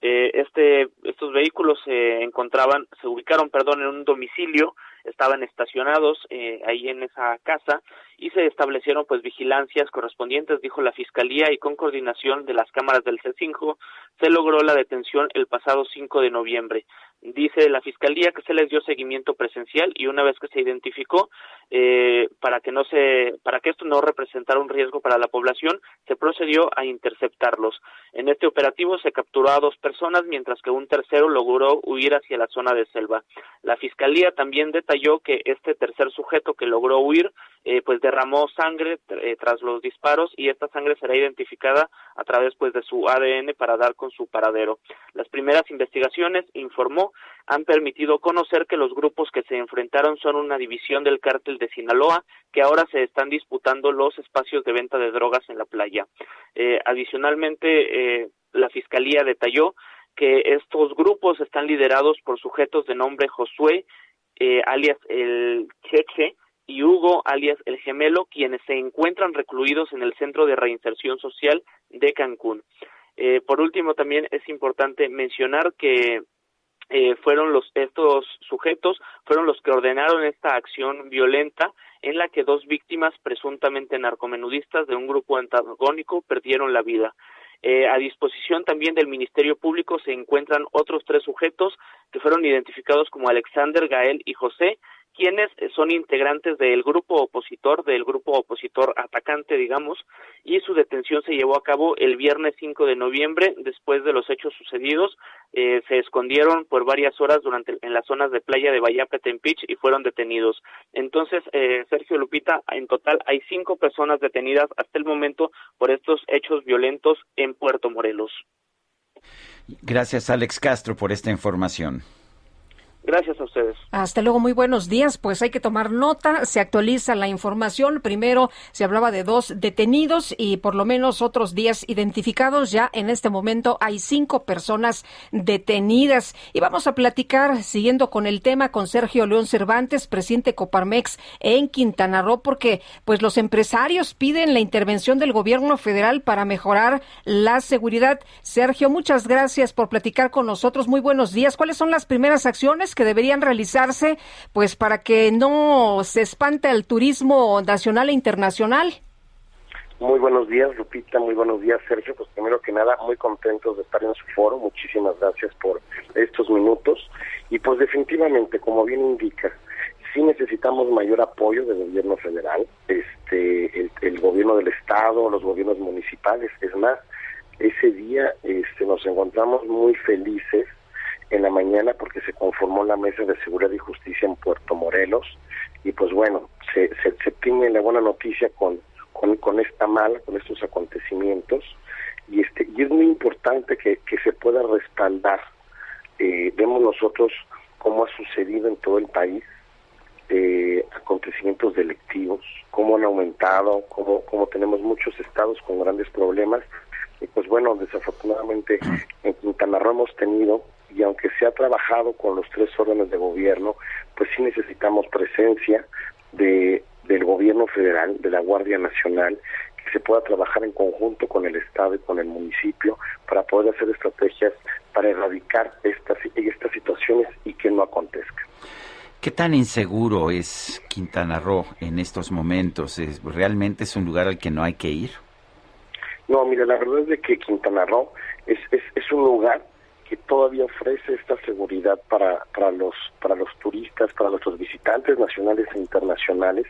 Eh, este, estos vehículos se encontraban, se ubicaron, perdón, en un domicilio estaban estacionados eh, ahí en esa casa y se establecieron pues vigilancias correspondientes, dijo la Fiscalía, y con coordinación de las cámaras del C5 se logró la detención el pasado 5 de noviembre. Dice la Fiscalía que se les dio seguimiento presencial y una vez que se identificó, eh, para que no se, para que esto no representara un riesgo para la población, se procedió a interceptarlos. En este operativo se capturó a dos personas, mientras que un tercero logró huir hacia la zona de selva. La Fiscalía también detalló que este tercer sujeto que logró huir, eh, pues derramó sangre eh, tras los disparos y esta sangre será identificada a través pues de su ADN para dar con su paradero. Las primeras investigaciones informó han permitido conocer que los grupos que se enfrentaron son una división del cártel de Sinaloa que ahora se están disputando los espacios de venta de drogas en la playa. Eh, adicionalmente, eh, la fiscalía detalló que estos grupos están liderados por sujetos de nombre Josué, eh, alias el Cheche, y Hugo, alias el Gemelo, quienes se encuentran recluidos en el Centro de Reinserción Social de Cancún. por último, también es importante mencionar que eh, fueron los estos sujetos fueron los que ordenaron esta acción violenta en la que dos víctimas presuntamente narcomenudistas de un grupo antagónico perdieron la vida. Eh, a disposición también del Ministerio Público se encuentran otros tres sujetos que fueron identificados como Alexander, Gael y José, quienes son integrantes del grupo opositor, del grupo opositor atacante, digamos, y su detención se llevó a cabo el viernes 5 de noviembre, después de los hechos sucedidos, eh, se escondieron por varias horas durante en las zonas de playa de Bayapet Tempich y fueron detenidos. Entonces, eh, Sergio Lupita, en total hay cinco personas detenidas hasta el momento por estos hechos violentos en Puerto Morelos. Gracias, Alex Castro, por esta información. Gracias a ustedes. Hasta luego, muy buenos días. Pues hay que tomar nota, se actualiza la información. Primero se hablaba de dos detenidos y por lo menos otros días identificados. Ya en este momento hay cinco personas detenidas. Y vamos a platicar, siguiendo con el tema, con Sergio León Cervantes, presidente Coparmex en Quintana Roo, porque pues los empresarios piden la intervención del gobierno federal para mejorar la seguridad. Sergio, muchas gracias por platicar con nosotros. Muy buenos días. ¿Cuáles son las primeras acciones que deberían realizarse pues para que no se espante el turismo nacional e internacional? Muy buenos días, Lupita. Muy buenos días, Sergio. Pues primero que nada, muy contentos de estar en su foro. Muchísimas gracias por estos minutos. Y pues definitivamente, como bien indica, sí necesitamos mayor apoyo del gobierno federal, este, el, el gobierno del estado, los gobiernos municipales. Es más, ese día este, nos encontramos muy felices en la mañana porque se conformó la Mesa de Seguridad y Justicia en Puerto Morelos y pues bueno, se, se, se tiene la buena noticia con, con, con esta mala, con estos acontecimientos y este y es muy importante que, que se pueda respaldar. Eh, vemos nosotros cómo ha sucedido en todo el país eh, acontecimientos delictivos, cómo han aumentado, cómo, cómo tenemos muchos estados con grandes problemas y pues bueno, desafortunadamente en Quintana Roo hemos tenido y aunque se ha trabajado con los tres órdenes de gobierno, pues sí necesitamos presencia de del gobierno federal, de la Guardia Nacional, que se pueda trabajar en conjunto con el Estado y con el municipio para poder hacer estrategias para erradicar estas, estas situaciones y que no acontezcan. ¿Qué tan inseguro es Quintana Roo en estos momentos? ¿Es, ¿Realmente es un lugar al que no hay que ir? No, mire, la verdad es de que Quintana Roo es, es, es un lugar que todavía ofrece esta seguridad para, para los para los turistas, para nuestros visitantes nacionales e internacionales,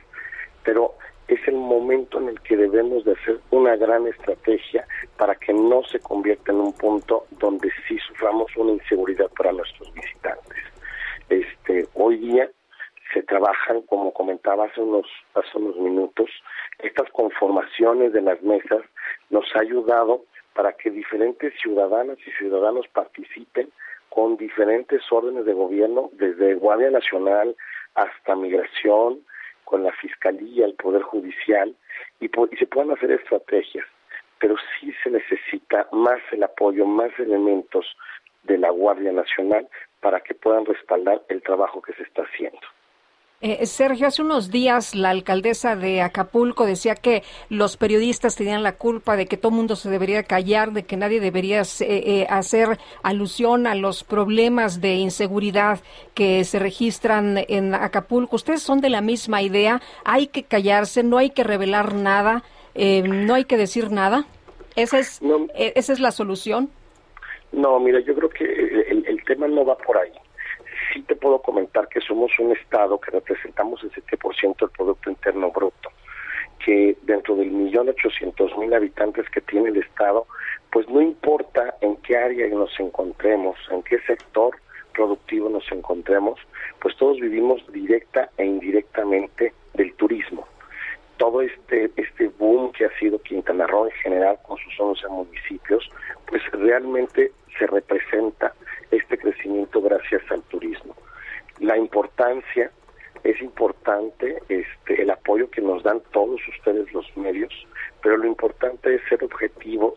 pero es el momento en el que debemos de hacer una gran estrategia para que no se convierta en un punto donde sí suframos una inseguridad para nuestros visitantes. Este, hoy día se trabajan, como comentaba hace unos, hace unos minutos, estas conformaciones de las mesas nos ha ayudado para que diferentes ciudadanas y ciudadanos participen con diferentes órdenes de gobierno, desde Guardia Nacional hasta Migración, con la Fiscalía, el Poder Judicial, y, y se puedan hacer estrategias. Pero sí se necesita más el apoyo, más elementos de la Guardia Nacional para que puedan respaldar el trabajo que se está haciendo. Eh, Sergio, hace unos días la alcaldesa de Acapulco decía que los periodistas tenían la culpa de que todo el mundo se debería callar, de que nadie debería eh, eh, hacer alusión a los problemas de inseguridad que se registran en Acapulco. ¿Ustedes son de la misma idea? ¿Hay que callarse? ¿No hay que revelar nada? ¿No hay que decir nada? ¿Esa es, ¿esa es la solución? No, mira, yo creo que el, el tema no va por ahí sí te puedo comentar que somos un Estado que representamos el 7% del Producto Interno Bruto, que dentro del millón ochocientos mil habitantes que tiene el Estado, pues no importa en qué área nos encontremos, en qué sector productivo nos encontremos, pues todos vivimos directa e indirectamente del turismo. Todo este este boom que ha sido Quintana Roo en general con sus 11 municipios, pues realmente se representa este crecimiento gracias al turismo. La importancia, es importante este, el apoyo que nos dan todos ustedes los medios, pero lo importante es ser objetivos,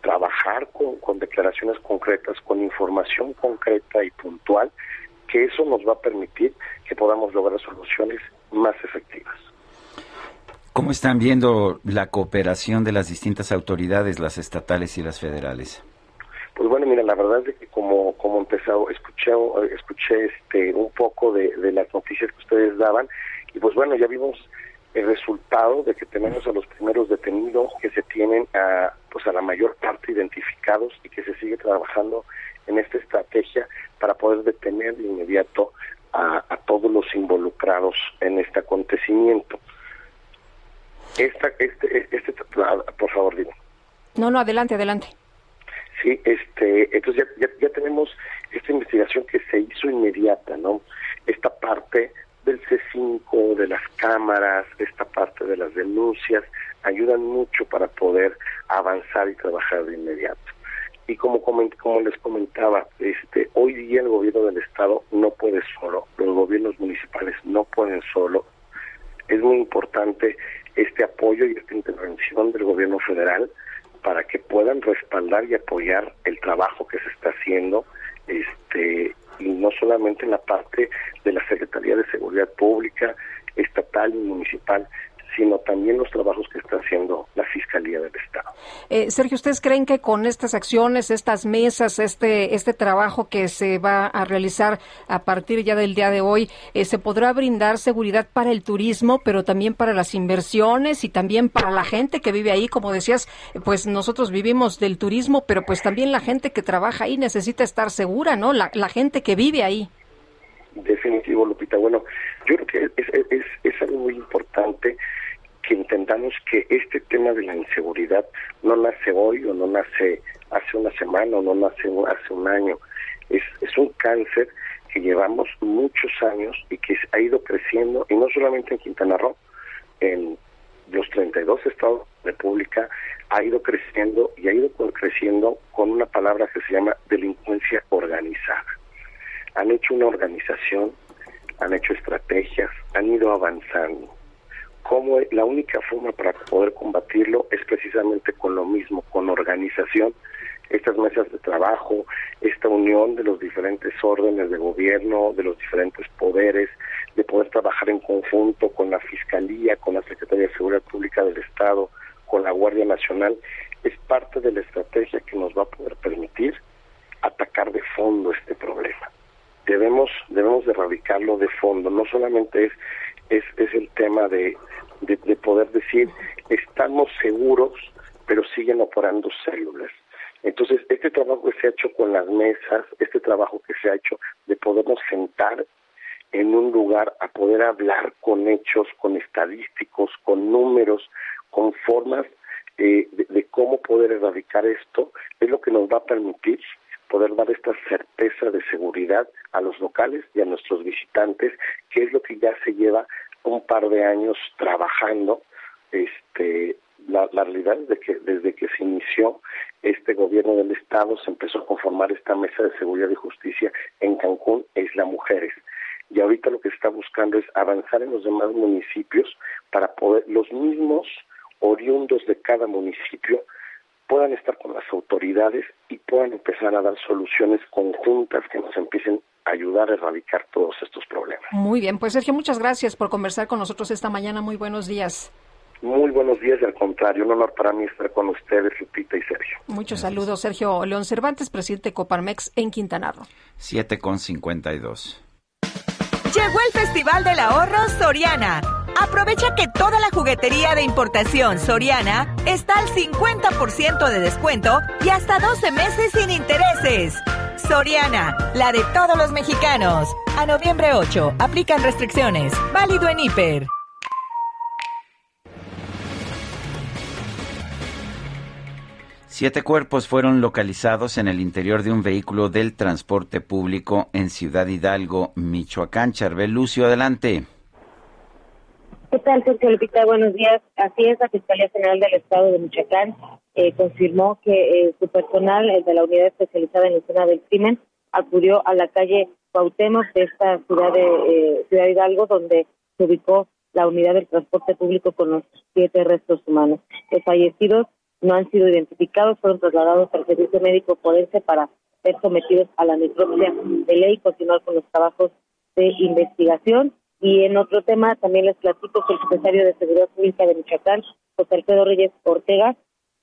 trabajar con, con declaraciones concretas, con información concreta y puntual, que eso nos va a permitir que podamos lograr soluciones más efectivas. ¿Cómo están viendo la cooperación de las distintas autoridades, las estatales y las federales? Pues bueno, mira, la verdad es que como como empezado, escuché escuché este un poco de, de las noticias que ustedes daban y pues bueno, ya vimos el resultado de que tenemos a los primeros detenidos que se tienen a pues a la mayor parte identificados y que se sigue trabajando en esta estrategia para poder detener de inmediato a, todos los involucrados en este acontecimiento. Esta, este, este, por favor, dime. No, no, adelante, adelante. Sí, este, entonces ya, ya, ya tenemos esta investigación que se hizo inmediata, ¿no? Esta parte del C5, de las cámaras, esta parte de las denuncias, ayudan mucho para poder avanzar y trabajar de inmediato. Y como, como les comentaba, este, hoy día el gobierno del Estado no puede solo, los gobiernos municipales no pueden solo. Es muy importante este apoyo y esta intervención del gobierno federal para que puedan respaldar y apoyar el trabajo que se está haciendo este y no solamente en la parte de la Secretaría de Seguridad Pública, estatal y municipal, sino también los trabajos que está haciendo la Fiscalía del Estado. Eh, Sergio, ¿ustedes creen que con estas acciones, estas mesas, este, este trabajo que se va a realizar a partir ya del día de hoy, eh, se podrá brindar seguridad para el turismo, pero también para las inversiones y también para la gente que vive ahí? Como decías, pues nosotros vivimos del turismo, pero pues también la gente que trabaja ahí necesita estar segura, ¿no? La, la gente que vive ahí. Definitivo, Lupita. Bueno, yo creo que es, es, es algo muy importante que entendamos que este tema de la inseguridad no nace hoy o no nace hace una semana o no nace hace un año. Es, es un cáncer que llevamos muchos años y que ha ido creciendo, y no solamente en Quintana Roo, en los 32 estados de la República ha ido creciendo y ha ido creciendo con una palabra que se llama delincuencia organizada. Han hecho una organización, han hecho estrategias, han ido avanzando cómo la única forma para poder combatirlo es precisamente con lo mismo, con organización, estas mesas de trabajo, esta unión de los diferentes órdenes de gobierno, de los diferentes poderes, de poder trabajar en conjunto con la Fiscalía, con la Secretaría de Seguridad Pública del Estado, con la Guardia Nacional, es parte de la estrategia que nos va a poder permitir atacar de fondo este problema. Debemos, debemos erradicarlo de fondo, no solamente es, es, es el tema de de, poder decir, estamos seguros, pero siguen operando células. Entonces, este trabajo que se ha hecho con las mesas, este trabajo que se ha hecho de podernos sentar en un lugar a poder hablar con hechos, con estadísticos, con números, con formas eh, de, de, cómo poder erradicar esto, es lo que nos va a permitir poder dar esta certeza de seguridad a los locales y a nuestros visitantes, que es lo que ya se lleva un par de años trabajando. Este, la, realidad es que desde que se inició este gobierno del Estado se empezó a conformar esta mesa de seguridad y justicia en Cancún Isla Mujeres. Y ahorita lo que está buscando es avanzar en los demás municipios para poder los mismos oriundos de cada municipio puedan estar con las autoridades y puedan empezar a dar soluciones conjuntas que nos empiecen a ayudar a erradicar todos estos problemas. Muy bien, pues Sergio, muchas gracias por conversar con nosotros esta mañana. Muy buenos días. Muy buenos días y al contrario, un honor para mí estar con ustedes, Lupita y Sergio. Muchos saludos, Sergio León Cervantes, presidente de Coparmex en Quintana Roo. 7 con 52. Llegó el Festival del Ahorro Soriana. Aprovecha que toda la juguetería de importación Soriana está al 50% de descuento y hasta 12 meses sin intereses. Soriana, la de todos los mexicanos. A noviembre 8, aplican restricciones. Válido en Hiper. Siete cuerpos fueron localizados en el interior de un vehículo del transporte público en Ciudad Hidalgo, Michoacán. Charbel Lucio, adelante. ¿Qué tal, Sergio? Buenos días. Así es, la Fiscalía General del Estado de Michoacán eh, confirmó que eh, su personal, el de la unidad especializada en la escena del crimen, acudió a la calle Cuauhtémoc de esta ciudad de eh, Ciudad Hidalgo, donde se ubicó la unidad del transporte público con los siete restos humanos. Los fallecidos no han sido identificados, fueron trasladados al servicio médico forense para ser sometidos a la necropsia de ley y continuar con los trabajos de investigación. Y en otro tema, también les platico que el secretario de Seguridad Pública de Michoacán, José Alfredo Reyes Ortega,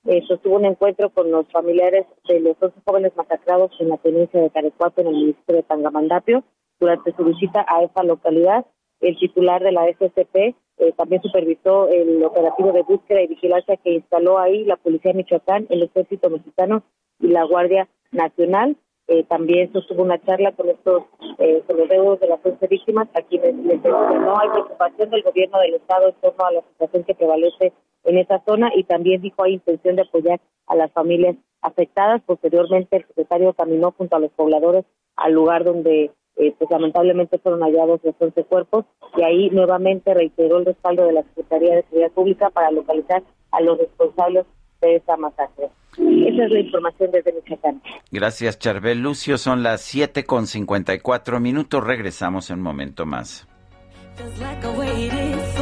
eh, sostuvo un encuentro con los familiares de los 11 jóvenes masacrados en la tenencia de Carecuato en el municipio de Tangamandapio. Durante su visita a esa localidad, el titular de la SCP eh, también supervisó el operativo de búsqueda y vigilancia que instaló ahí la Policía de Michoacán, el Ejército Mexicano y la Guardia Nacional. Eh, también sostuvo una charla con estos eh, con los deudos de las 11 víctimas, a quienes les no hay preocupación del gobierno del Estado en torno a la situación que prevalece en esa zona y también dijo hay intención de apoyar a las familias afectadas. Posteriormente, el secretario caminó junto a los pobladores al lugar donde eh, pues lamentablemente fueron hallados los 11 cuerpos y ahí nuevamente reiteró el respaldo de la Secretaría de Seguridad Pública para localizar a los responsables de esta masacre. Esa es la información desde Michoacán. Gracias, Charbel. Lucio, son las 7 con 54 minutos. Regresamos en un momento más. Feels like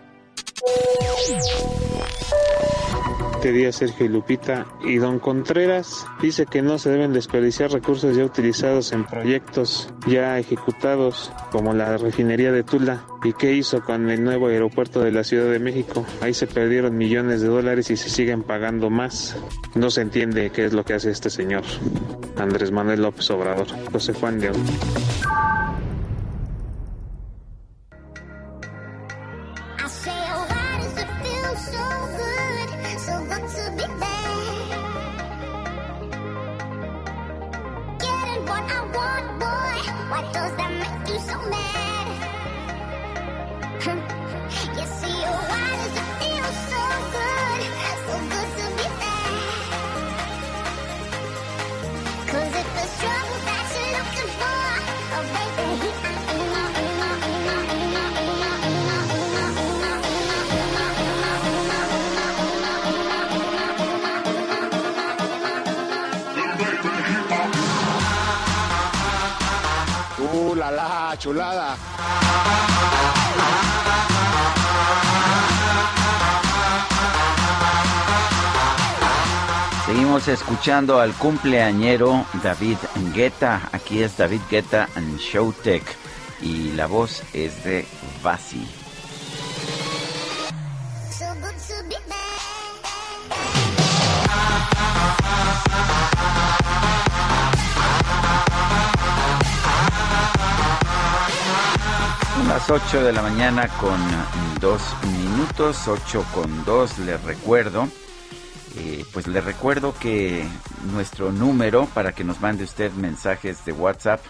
Este día Sergio y Lupita y Don Contreras dice que no se deben desperdiciar recursos ya utilizados en proyectos ya ejecutados como la refinería de Tula. ¿Y qué hizo con el nuevo aeropuerto de la Ciudad de México? Ahí se perdieron millones de dólares y se siguen pagando más. No se entiende qué es lo que hace este señor. Andrés Manuel López Obrador. José Juan León. What I want, boy. Why does that make you so mad? you chulada! Seguimos escuchando al cumpleañero David Guetta. Aquí es David Guetta en Showtech y la voz es de Vasi. Las 8 de la mañana con dos minutos, 8 con 2, les recuerdo. eh, pues le recuerdo que nuestro número para que nos mande usted mensajes de WhatsApp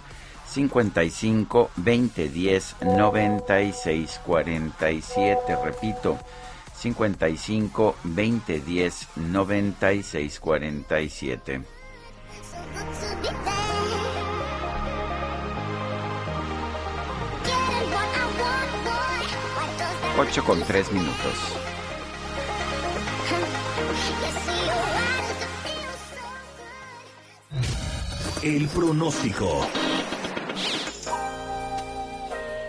55 20 10 96 47, repito, 55 20 10 96 47. 8 con 3 minutos. El pronóstico.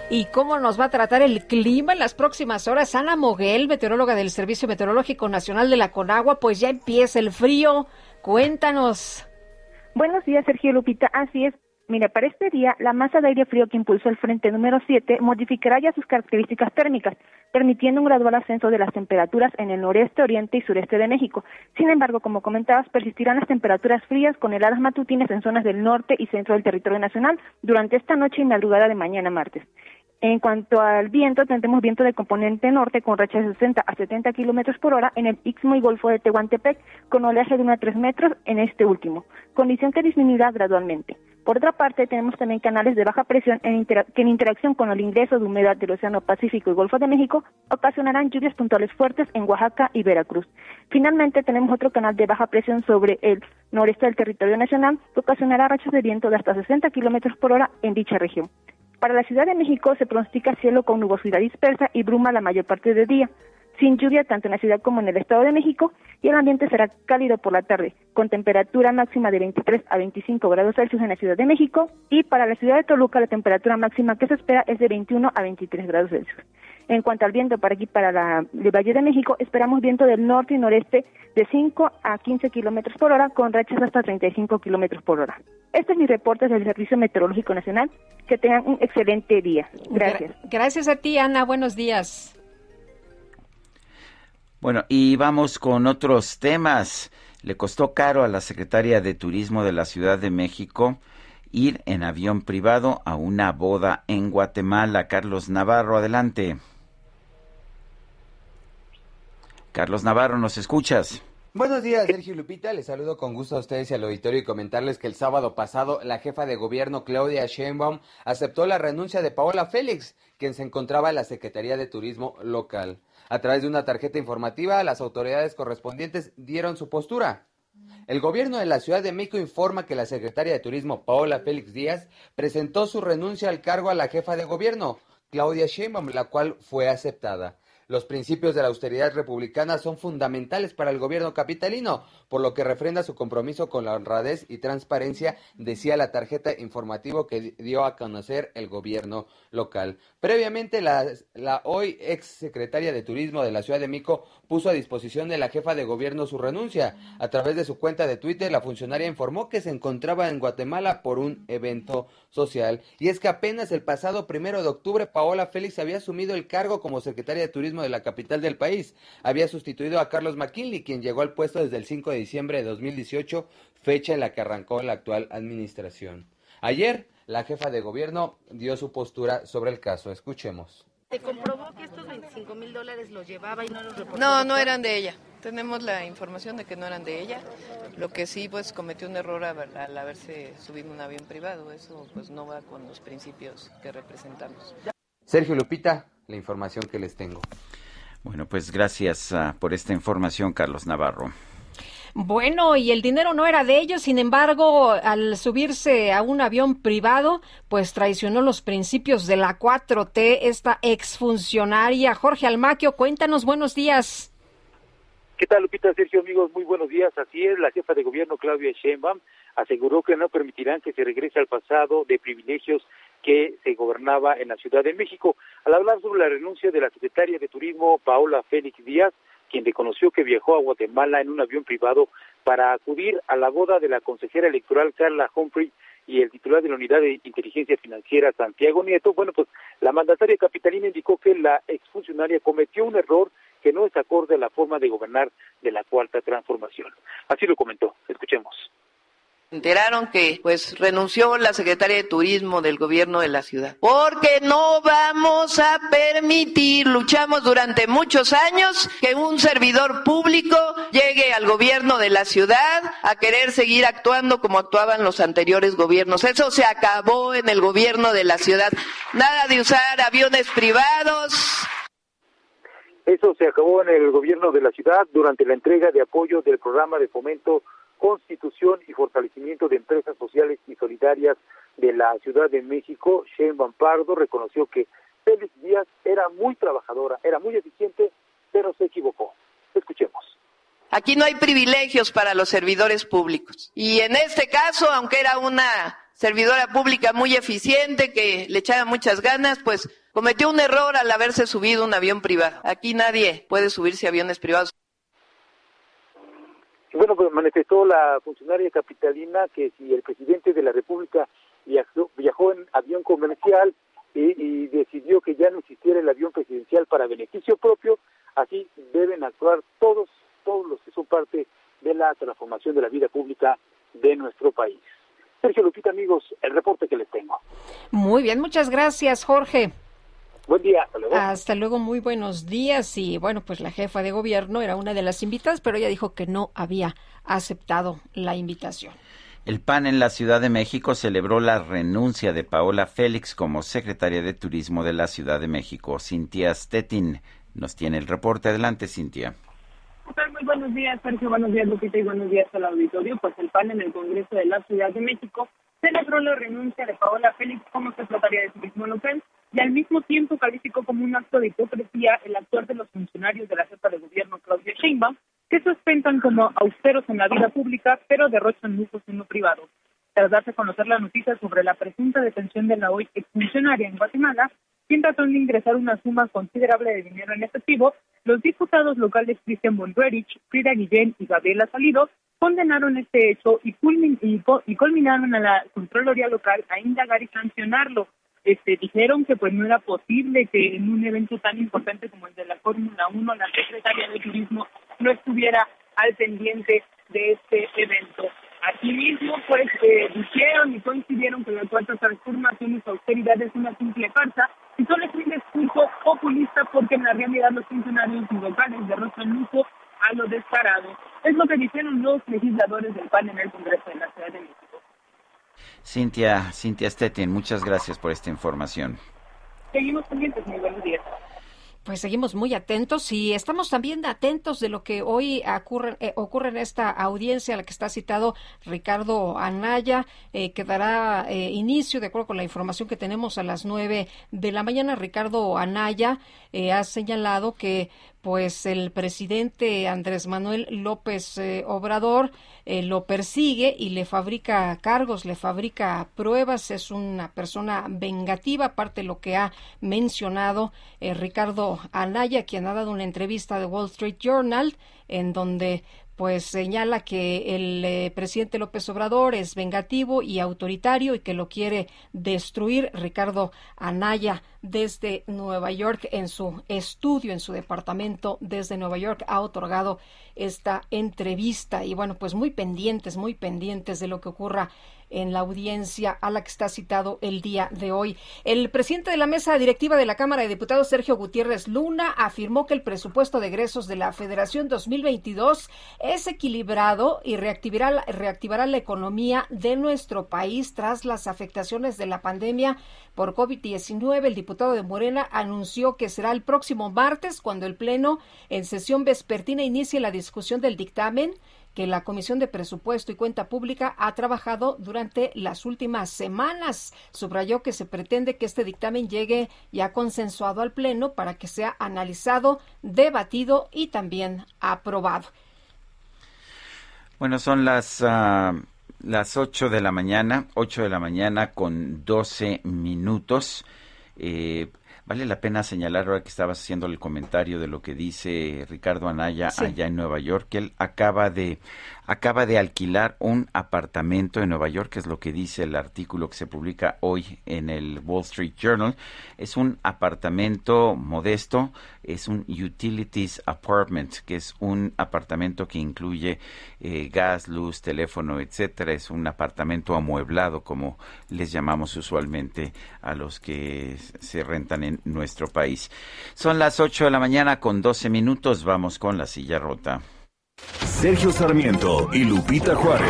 ¿Y cómo nos va a tratar el clima en las próximas horas? Ana Moguel, meteoróloga del Servicio Meteorológico Nacional de la Conagua, pues ya empieza el frío. Cuéntanos. Buenos días, Sergio Lupita. Así es. Mire, para este día, la masa de aire frío que impulsó el frente número 7 modificará ya sus características térmicas, permitiendo un gradual ascenso de las temperaturas en el noreste, oriente y sureste de México. Sin embargo, como comentabas, persistirán las temperaturas frías con heladas matutinas en zonas del norte y centro del territorio nacional durante esta noche y madrugada de mañana martes. En cuanto al viento, tendremos viento de componente norte con rachas de 60 a 70 kilómetros por hora en el Istmo y Golfo de Tehuantepec, con oleaje de 1 a 3 metros en este último, condición que disminuirá gradualmente. Por otra parte, tenemos también canales de baja presión que en interacción con el ingreso de humedad del Océano Pacífico y Golfo de México ocasionarán lluvias puntuales fuertes en Oaxaca y Veracruz. Finalmente, tenemos otro canal de baja presión sobre el noreste del territorio nacional que ocasionará rachas de viento de hasta 60 kilómetros por hora en dicha región. Para la Ciudad de México se pronostica cielo con nubosidad dispersa y bruma la mayor parte del día, sin lluvia tanto en la ciudad como en el Estado de México y el ambiente será cálido por la tarde, con temperatura máxima de 23 a 25 grados Celsius en la Ciudad de México y para la ciudad de Toluca la temperatura máxima que se espera es de 21 a 23 grados Celsius. En cuanto al viento para aquí, para la, el Valle de México, esperamos viento del norte y noreste de 5 a 15 kilómetros por hora, con rachas hasta 35 kilómetros por hora. Este es mi reporte del Servicio Meteorológico Nacional. Que tengan un excelente día. Gracias. gracias a ti, Ana. Buenos días. Bueno, y vamos con otros temas. Le costó caro a la secretaria de Turismo de la Ciudad de México ir en avión privado a una boda en Guatemala. Carlos Navarro, adelante. Carlos Navarro, ¿nos escuchas? Buenos días, Sergio Lupita. Les saludo con gusto a ustedes y al auditorio y comentarles que el sábado pasado la jefa de gobierno Claudia Sheinbaum aceptó la renuncia de Paola Félix, quien se encontraba en la Secretaría de Turismo local. A través de una tarjeta informativa, las autoridades correspondientes dieron su postura. El gobierno de la Ciudad de México informa que la secretaria de Turismo Paola Félix Díaz presentó su renuncia al cargo a la jefa de gobierno, Claudia Sheinbaum, la cual fue aceptada. Los principios de la austeridad republicana son fundamentales para el gobierno capitalino, por lo que refrenda su compromiso con la honradez y transparencia, decía la tarjeta informativo que dio a conocer el gobierno local. Previamente, la, la hoy ex secretaria de Turismo de la Ciudad de Mico puso a disposición de la jefa de gobierno su renuncia. A través de su cuenta de Twitter, la funcionaria informó que se encontraba en Guatemala por un evento social. Y es que apenas el pasado primero de octubre, Paola Félix había asumido el cargo como secretaria de Turismo de la capital del país. Había sustituido a Carlos McKinley, quien llegó al puesto desde el 5 de diciembre de 2018, fecha en la que arrancó la actual administración. Ayer, la jefa de gobierno dio su postura sobre el caso. Escuchemos. ¿Se comprobó que estos 25 mil dólares los llevaba y no los reportó? No, no eran de ella. Tenemos la información de que no eran de ella. Lo que sí, pues cometió un error al haberse subido un avión privado. Eso pues no va con los principios que representamos. Sergio Lupita, la información que les tengo. Bueno, pues gracias uh, por esta información, Carlos Navarro. Bueno, y el dinero no era de ellos, sin embargo, al subirse a un avión privado, pues traicionó los principios de la 4T, esta exfuncionaria. Jorge Almaquio, cuéntanos, buenos días. ¿Qué tal, Lupita, Sergio, amigos? Muy buenos días. Así es, la jefa de gobierno, Claudia Sheinbaum, aseguró que no permitirán que se regrese al pasado de privilegios que se gobernaba en la Ciudad de México. Al hablar sobre la renuncia de la secretaria de Turismo, Paola Félix Díaz, quien reconoció que viajó a Guatemala en un avión privado para acudir a la boda de la consejera electoral Carla Humphrey y el titular de la Unidad de Inteligencia Financiera, Santiago Nieto. Bueno, pues la mandataria capitalina indicó que la exfuncionaria cometió un error que no es acorde a la forma de gobernar de la Cuarta Transformación. Así lo comentó. Escuchemos enteraron que pues renunció la secretaria de turismo del gobierno de la ciudad. Porque no vamos a permitir, luchamos durante muchos años que un servidor público llegue al gobierno de la ciudad a querer seguir actuando como actuaban los anteriores gobiernos. Eso se acabó en el gobierno de la ciudad. Nada de usar aviones privados. Eso se acabó en el gobierno de la ciudad durante la entrega de apoyo del programa de fomento constitución y fortalecimiento de empresas sociales y solidarias de la Ciudad de México, Shane Pardo reconoció que Félix Díaz era muy trabajadora, era muy eficiente, pero se equivocó. Escuchemos. Aquí no hay privilegios para los servidores públicos. Y en este caso, aunque era una servidora pública muy eficiente, que le echaba muchas ganas, pues cometió un error al haberse subido un avión privado. Aquí nadie puede subirse aviones privados. Bueno, pues manifestó la funcionaria capitalina que si el presidente de la República viajó, viajó en avión comercial y, y decidió que ya no existiera el avión presidencial para beneficio propio, así deben actuar todos, todos los que son parte de la transformación de la vida pública de nuestro país. Sergio Lupita, amigos, el reporte que les tengo. Muy bien, muchas gracias, Jorge. Buen día, hasta luego. Hasta luego, muy buenos días. Y bueno, pues la jefa de gobierno era una de las invitadas, pero ella dijo que no había aceptado la invitación. El PAN en la Ciudad de México celebró la renuncia de Paola Félix como secretaria de Turismo de la Ciudad de México. Cintia Stettin nos tiene el reporte. Adelante, Cintia. Muy buenos días, Sergio. Buenos días, Lupita, y buenos días al auditorio. Pues el PAN en el Congreso de la Ciudad de México celebró la renuncia de Paola Félix como secretaria de Turismo local y al mismo tiempo calificó como un acto de hipocresía el actuar de los funcionarios de la jefa de gobierno Claudia Sheinbaum, que se ostentan como austeros en la vida pública, pero derrochan lujos en lo privado. Tras darse a conocer la noticia sobre la presunta detención de la hoy exfuncionaria en Guatemala, quien trató de ingresar una suma considerable de dinero en efectivo, los diputados locales Cristian Bonrerich, Frida Guillén y Gabriela Salido condenaron este hecho y, culmin y, culminaron a la Contraloría local a indagar y sancionarlo. Este, dijeron que pues no era posible que en un evento tan importante como el de la Fórmula 1 la secretaria de Turismo no estuviera al pendiente de este evento. Asimismo, pues eh, dijeron y coincidieron que la cuarta transformación y su austeridad es una simple farsa y solo es un discurso populista porque en la realidad los funcionarios locales derrotan lujo a lo descarado. Es lo que dijeron los legisladores del PAN en el Congreso de la Ciudad de México. Cintia, Cintia Stettin, muchas gracias por esta información. Seguimos pendientes, muy buenos días. Pues seguimos muy atentos y estamos también atentos de lo que hoy ocurre, eh, ocurre en esta audiencia a la que está citado Ricardo Anaya, eh, que dará eh, inicio, de acuerdo con la información que tenemos, a las nueve de la mañana. Ricardo Anaya eh, ha señalado que pues el presidente Andrés Manuel López eh, Obrador eh, lo persigue y le fabrica cargos, le fabrica pruebas, es una persona vengativa, aparte de lo que ha mencionado eh, Ricardo Anaya, quien ha dado una entrevista de Wall Street Journal, en donde pues señala que el eh, presidente López Obrador es vengativo y autoritario y que lo quiere destruir. Ricardo Anaya desde Nueva York en su estudio, en su departamento desde Nueva York, ha otorgado esta entrevista y bueno, pues muy pendientes, muy pendientes de lo que ocurra en la audiencia a la que está citado el día de hoy. El presidente de la mesa directiva de la Cámara de Diputados, Sergio Gutiérrez Luna, afirmó que el presupuesto de egresos de la Federación 2022 es equilibrado y reactivará, reactivará la economía de nuestro país tras las afectaciones de la pandemia por COVID-19. El diputado de Morena anunció que será el próximo martes cuando el Pleno en sesión vespertina inicie la discusión del dictamen que la Comisión de Presupuesto y Cuenta Pública ha trabajado durante las últimas semanas. Subrayó que se pretende que este dictamen llegue ya consensuado al Pleno para que sea analizado, debatido y también aprobado. Bueno, son las, uh, las 8 de la mañana, 8 de la mañana con 12 minutos. Eh, Vale la pena señalar ahora que estabas haciendo el comentario de lo que dice Ricardo Anaya Sí. allá en Nueva York, que él acaba de acaba de alquilar un apartamento en Nueva York, que es lo que dice el artículo que se publica hoy en el Wall Street Journal. Es un apartamento modesto, es un utilities apartment, que es un apartamento que incluye eh, gas, luz, teléfono, etcétera. Es un apartamento amueblado, como les llamamos usualmente a los que se rentan en nuestro país. Son las 8 de la mañana con 12 minutos. Vamos con la silla rota. Sergio Sarmiento y Lupita Juárez.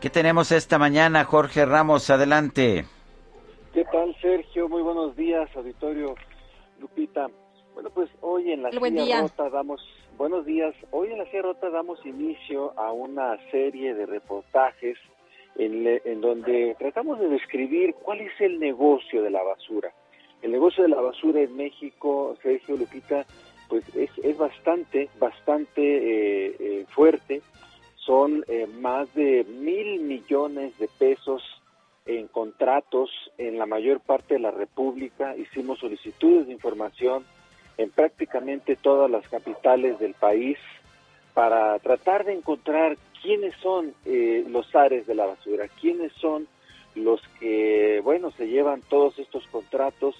¿Qué tenemos esta mañana, Jorge Ramos? Adelante. ¿Qué tal, Sergio? Muy buenos días, auditorio Lupita. Bueno, pues hoy en la Buen Silla día. Rota damos, buenos días, hoy en la Silla Rota damos inicio a una serie de reportajes en, le- en donde tratamos de describir cuál es el negocio de la basura. El negocio de la basura en México, Sergio Lupita, pues es, es bastante, bastante eh, eh, fuerte. Son eh, más de mil millones de pesos en contratos en la mayor parte de la República. Hicimos solicitudes de información en prácticamente todas las capitales del país para tratar de encontrar ¿quiénes son eh, los ares de la basura? ¿Quiénes son los que, bueno, se llevan todos estos contratos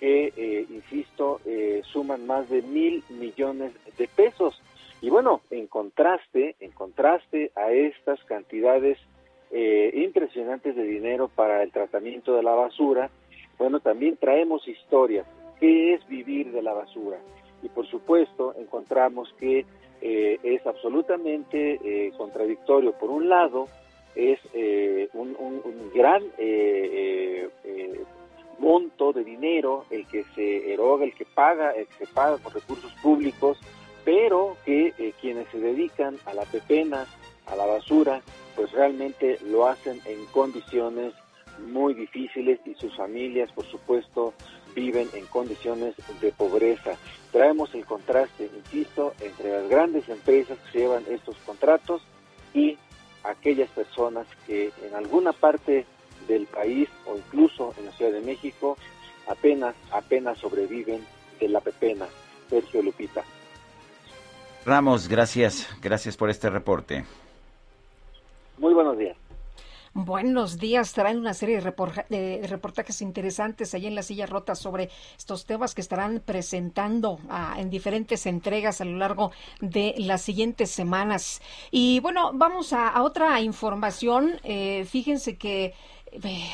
que, eh, insisto, eh, suman más de mil millones de pesos? Y bueno, en contraste, en contraste a estas cantidades eh, impresionantes de dinero para el tratamiento de la basura, bueno, también traemos historias. ¿Qué es vivir de la basura? Y por supuesto, encontramos que eh, es absolutamente eh, contradictorio. Por un lado, es un, un, gran monto de dinero el que se eroga, el que paga, el que se paga con recursos públicos, pero que quienes se dedican a la pepena, a la basura, pues realmente lo hacen en condiciones muy difíciles y sus familias, por supuesto, viven en condiciones de pobreza. Traemos el contraste, insisto, entre las grandes empresas que llevan estos contratos y aquellas personas que en alguna parte del país o incluso en la Ciudad de México apenas, apenas sobreviven de la pepena. Sergio Lupita. Ramos, gracias, gracias por este reporte. Muy buenos días. Buenos días, traen una serie de, reportajes interesantes ahí en la silla rota sobre estos temas que estarán presentando ah, en diferentes entregas a lo largo de las siguientes semanas. Y bueno, vamos a, otra información. Eh, fíjense que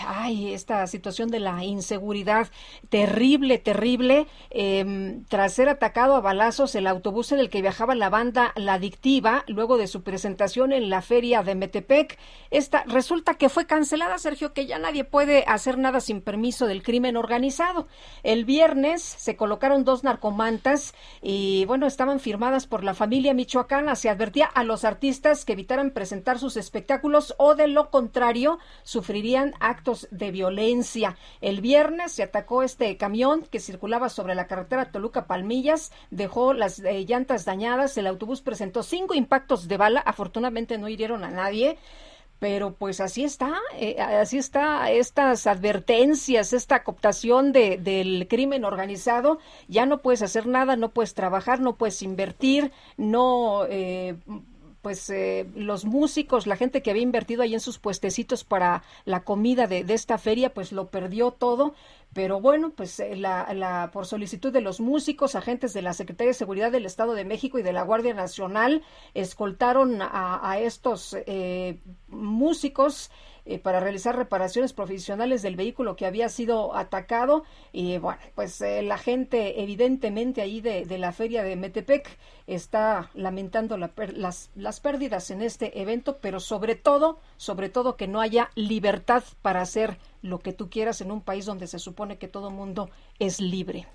ay, esta situación de la inseguridad terrible, terrible, em, tras ser atacado a balazos el autobús en el que viajaba la banda La Adictiva, luego de su presentación en la feria de Metepec, esta resulta que fue cancelada, Sergio, que ya nadie puede hacer nada sin permiso del crimen organizado. El viernes se colocaron dos narcomantas y bueno, estaban firmadas por la familia michoacana. Se advertía a los artistas que evitaran presentar sus espectáculos o de lo contrario sufrirían actos de violencia. El viernes se atacó este camión que circulaba sobre la carretera Toluca Palmillas, dejó las eh, llantas dañadas, el autobús presentó cinco impactos de bala, afortunadamente no hirieron a nadie pero pues así está, eh, así está estas advertencias, esta cooptación de, del crimen organizado, ya no puedes hacer nada, no puedes trabajar, no puedes invertir, no eh, pues eh, los músicos, la gente que había invertido ahí en sus puestecitos para la comida de, esta feria, pues lo perdió todo. Pero bueno, pues eh, la, la, por solicitud de los músicos, agentes de la Secretaría de Seguridad del Estado de México y de la Guardia Nacional, escoltaron a, estos eh, músicos eh, para realizar reparaciones profesionales del vehículo que había sido atacado. Y bueno, pues eh, la gente evidentemente ahí de, la feria de Metepec está lamentando las, las pérdidas en este evento, pero sobre todo, sobre todo que no haya libertad para hacer lo que tú quieras en un país donde se supone que todo mundo es libre.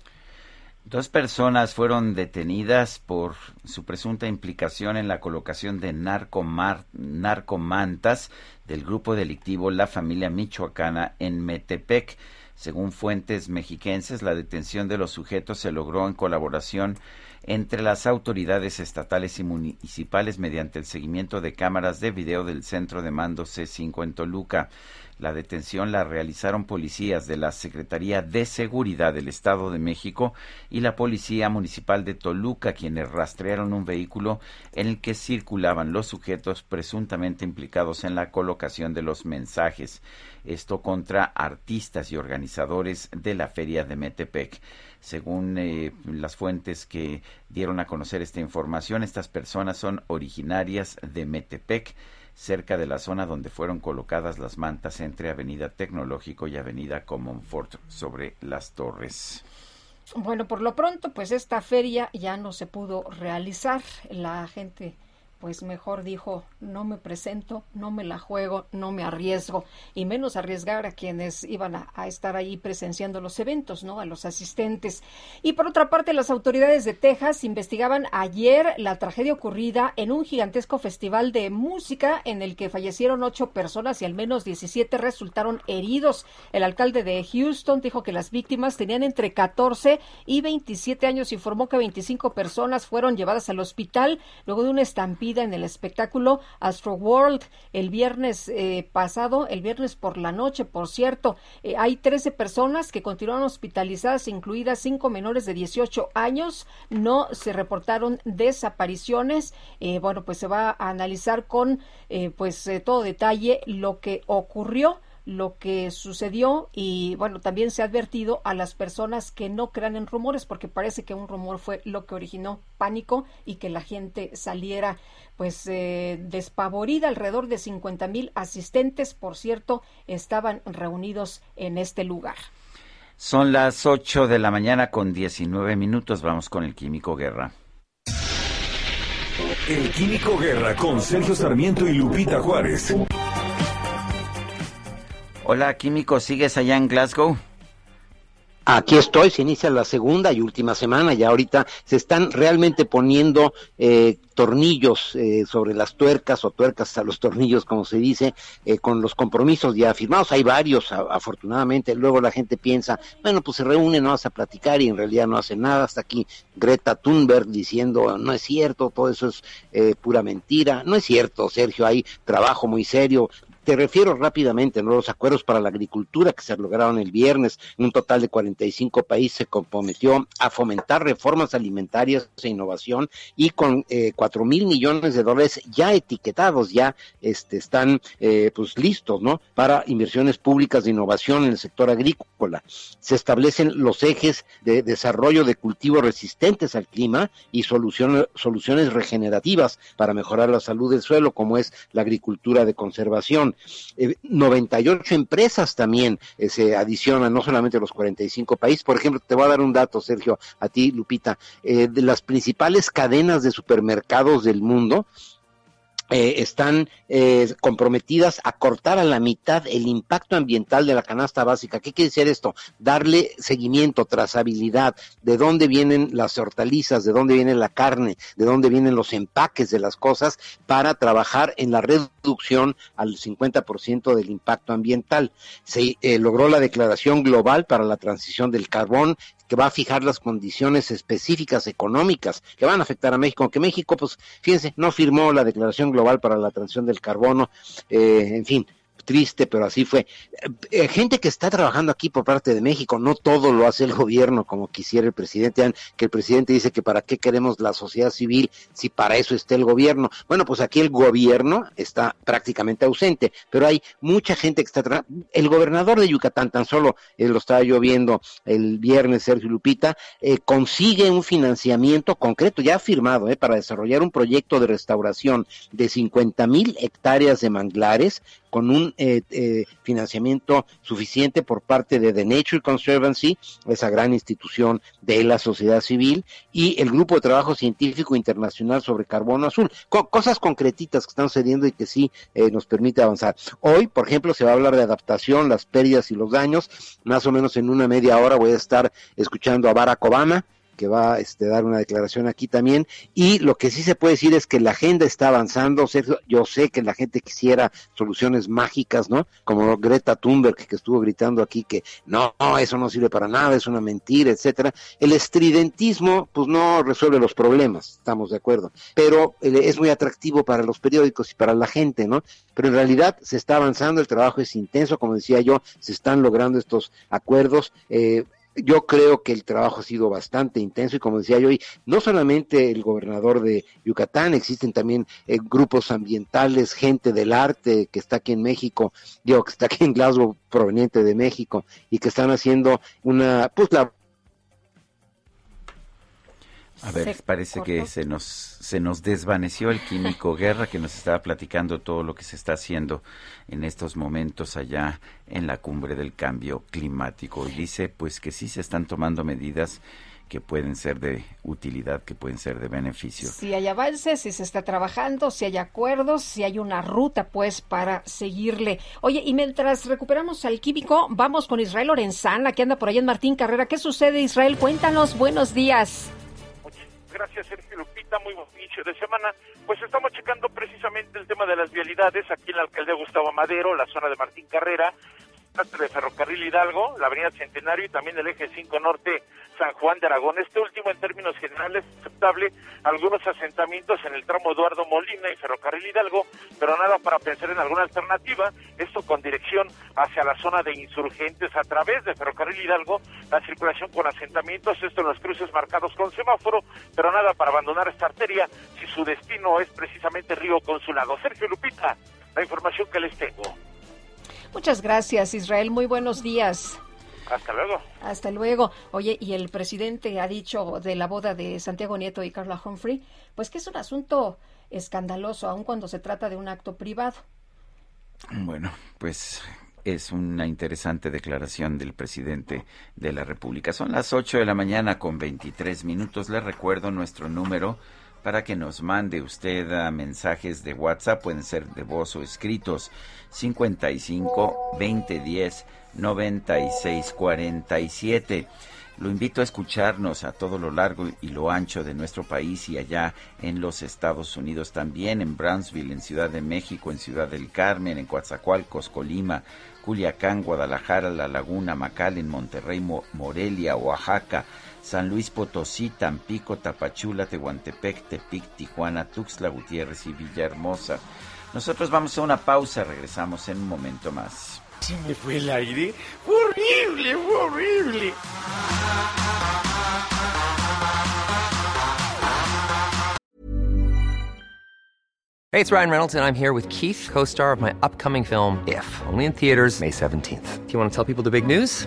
Dos personas fueron detenidas por su presunta implicación en la colocación de narcomantas del grupo delictivo La Familia Michoacana en Metepec. Según fuentes mexiquenses, la detención de los sujetos se logró en colaboración entre las autoridades estatales y municipales mediante el seguimiento de cámaras de video del centro de mando C5 en Toluca. La detención la realizaron policías de la Secretaría de Seguridad del Estado de México y la Policía Municipal de Toluca, quienes rastrearon un vehículo en el que circulaban los sujetos presuntamente implicados en la colocación de los mensajes. Esto contra artistas y organizadores de la Feria de Metepec. Según eh, las fuentes que dieron a conocer esta información, estas personas son originarias de Metepec cerca de la zona donde fueron colocadas las mantas entre Avenida Tecnológico y Avenida Comonfort sobre las torres. Bueno, por lo pronto, pues esta feria ya no se pudo realizar. La gente pues mejor dijo, no me presento, no me la juego, no me arriesgo, y menos arriesgar a quienes iban a, estar ahí presenciando los eventos, ¿no? A los asistentes. Y por otra parte, las autoridades de Texas investigaban ayer la tragedia ocurrida en un gigantesco festival de música en el que fallecieron ocho personas y al menos 17 resultaron heridos. El alcalde de Houston dijo que las víctimas tenían entre 14 y 27 años, informó que 25 personas fueron llevadas al hospital luego de una estampida en el espectáculo Astro World el viernes eh, pasado, el viernes por la noche, por cierto. Eh, hay 13 personas que continuaron hospitalizadas, incluidas cinco menores de 18 años. No se reportaron desapariciones. Eh, bueno, pues se va a analizar con pues todo detalle lo que ocurrió lo que sucedió y bueno, también se ha advertido a las personas que no crean en rumores porque parece que un rumor fue lo que originó pánico y que la gente saliera pues eh, despavorida. Alrededor de 50 mil asistentes, por cierto, estaban reunidos en este lugar. Son las 8 de la mañana con 19 minutos. Vamos con el Químico Guerra. El Químico Guerra con Sergio Sarmiento y Lupita Juárez. Hola, Químico, ¿sigues allá en Glasgow? Aquí estoy, se inicia la segunda y última semana y ahorita se están realmente poniendo eh, tornillos eh, sobre las tuercas o tuercas a los tornillos, como se dice, eh, con los compromisos ya firmados. Hay varios, afortunadamente. Luego la gente piensa, bueno, pues se reúnen, no vas a platicar y en realidad no hacen nada. Hasta aquí Greta Thunberg diciendo, no es cierto, todo eso es pura mentira. No es cierto, Sergio, hay trabajo muy serio. Te refiero rápidamente a los acuerdos para la agricultura que se lograron el viernes. Un total de 45 países se comprometió a fomentar reformas alimentarias e innovación y con eh, cuatro mil millones de dólares ya etiquetados, ya este, están eh, pues listos, ¿no? Para inversiones públicas de innovación en el sector agrícola. Se establecen los ejes de desarrollo de cultivos resistentes al clima y soluciones, soluciones regenerativas para mejorar la salud del suelo, como es la agricultura de conservación 98 eh, empresas también eh, se adicionan, no solamente los 45 países. Por ejemplo, te voy a dar un dato, Sergio, a ti, Lupita, eh, de las principales cadenas de supermercados del mundo, eh, están eh, comprometidas a cortar a la mitad el impacto ambiental de la canasta básica. ¿Qué quiere decir esto? Darle seguimiento, trazabilidad, de dónde vienen las hortalizas, de dónde viene la carne, de dónde vienen los empaques de las cosas para trabajar en la reducción al 50% del impacto ambiental. Se eh, logró la declaración global para la transición del carbón que va a fijar las condiciones específicas económicas que van a afectar a México, aunque México, pues, fíjense, no firmó la Declaración Global para la Transición del Carbono, eh, en fin, triste, pero así fue. Eh, gente que está trabajando aquí por parte de México, no todo lo hace el gobierno como quisiera el presidente, que el presidente dice que para qué queremos la sociedad civil si para eso está el gobierno. Bueno, pues aquí el gobierno está prácticamente ausente, pero hay mucha gente que está trabajando. El gobernador de Yucatán, tan solo eh, lo estaba yo viendo el viernes, Sergio Lupita, eh, consigue un financiamiento concreto, ya firmado, para desarrollar un proyecto de restauración de 50 mil hectáreas de manglares con un eh, eh, financiamiento suficiente por parte de The Nature Conservancy, esa gran institución de la sociedad civil, y el Grupo de Trabajo Científico Internacional sobre Carbono Azul. cosas concretitas que están sucediendo y que sí eh, nos permite avanzar. Hoy, por ejemplo, se va a hablar de adaptación, las pérdidas y los daños. Más o menos en una media hora voy a estar escuchando a Barack Obama que va a este, dar una declaración aquí también. Y lo que sí se puede decir es que la agenda está avanzando. Yo sé que la gente quisiera soluciones mágicas, ¿no? Como Greta Thunberg, que estuvo gritando aquí que no, eso no sirve para nada, es una mentira, etcétera. El estridentismo, pues no resuelve los problemas, estamos de acuerdo. Pero eh, es muy atractivo para los periódicos y para la gente, ¿no? Pero en realidad se está avanzando, el trabajo es intenso, como decía yo, se están logrando estos acuerdos. Eh, yo creo que el trabajo ha sido bastante intenso y como decía yo no solamente el gobernador de Yucatán, existen también eh, grupos ambientales, gente del arte que está aquí en México, digo que está aquí en Glasgow proveniente de México y que están haciendo una, pues la a ver, parece que se nos, se nos desvaneció el químico Guerra que nos estaba platicando todo lo que se está haciendo en estos momentos allá en la cumbre del cambio climático. Y dice pues que sí se están tomando medidas que pueden ser de utilidad, que pueden ser de beneficio. Si hay avances, si se está trabajando, si hay acuerdos, si hay una ruta, pues, para seguirle. Oye, y mientras recuperamos al químico, vamos con Israel Lorenzana, que anda por allá en Martín Carrera. ¿Qué sucede, Israel? Cuéntanos, buenos días. Gracias, Sergio Lupita. Muy buen inicio de semana. Pues estamos checando precisamente el tema de las vialidades aquí en la alcaldía Gustavo Madero, la zona de Martín Carrera. de Ferrocarril Hidalgo, la Avenida Centenario y también el eje 5 Norte San Juan de Aragón. Este último en términos generales es aceptable algunos asentamientos en el tramo Eduardo Molina y Ferrocarril Hidalgo, pero nada para pensar en alguna alternativa, esto con dirección hacia la zona de insurgentes a través de Ferrocarril Hidalgo, la circulación con asentamientos, esto en los cruces marcados con semáforo, pero nada para abandonar esta arteria si su destino es precisamente Río Consulado. Sergio Lupita, la información que les tengo. Muchas gracias, Israel. Muy buenos días. Hasta luego. Hasta luego. Oye, y el presidente ha dicho de la boda de Santiago Nieto y Carla Humphrey, pues que es un asunto escandaloso, aun cuando se trata de un acto privado. Bueno, pues es una interesante declaración del presidente de la República. Son las 8 de la mañana con 23 minutos. Les recuerdo nuestro número para que nos mande usted a mensajes de WhatsApp, pueden ser de voz o escritos, 55 2010 9647. Lo invito a escucharnos a todo lo largo y lo ancho de nuestro país y allá en los Estados Unidos también, en Brownsville, en Ciudad de México, en Ciudad del Carmen, en Coatzacoalcos, Colima, Culiacán, Guadalajara, La Laguna, en Monterrey, Morelia, Oaxaca, San Luis Potosí, Tampico, Tapachula, Tehuantepec, Tepic, Tijuana, Tuxtla Gutiérrez y Villahermosa. Nosotros vamos a una pausa, regresamos en un momento más. Se me fue el aire. horrible, horrible. Hey, it's Ryan Reynolds, and I'm here with Keith, co star of my upcoming film, If, only in theaters, May 17th. Do you want to tell people the big news?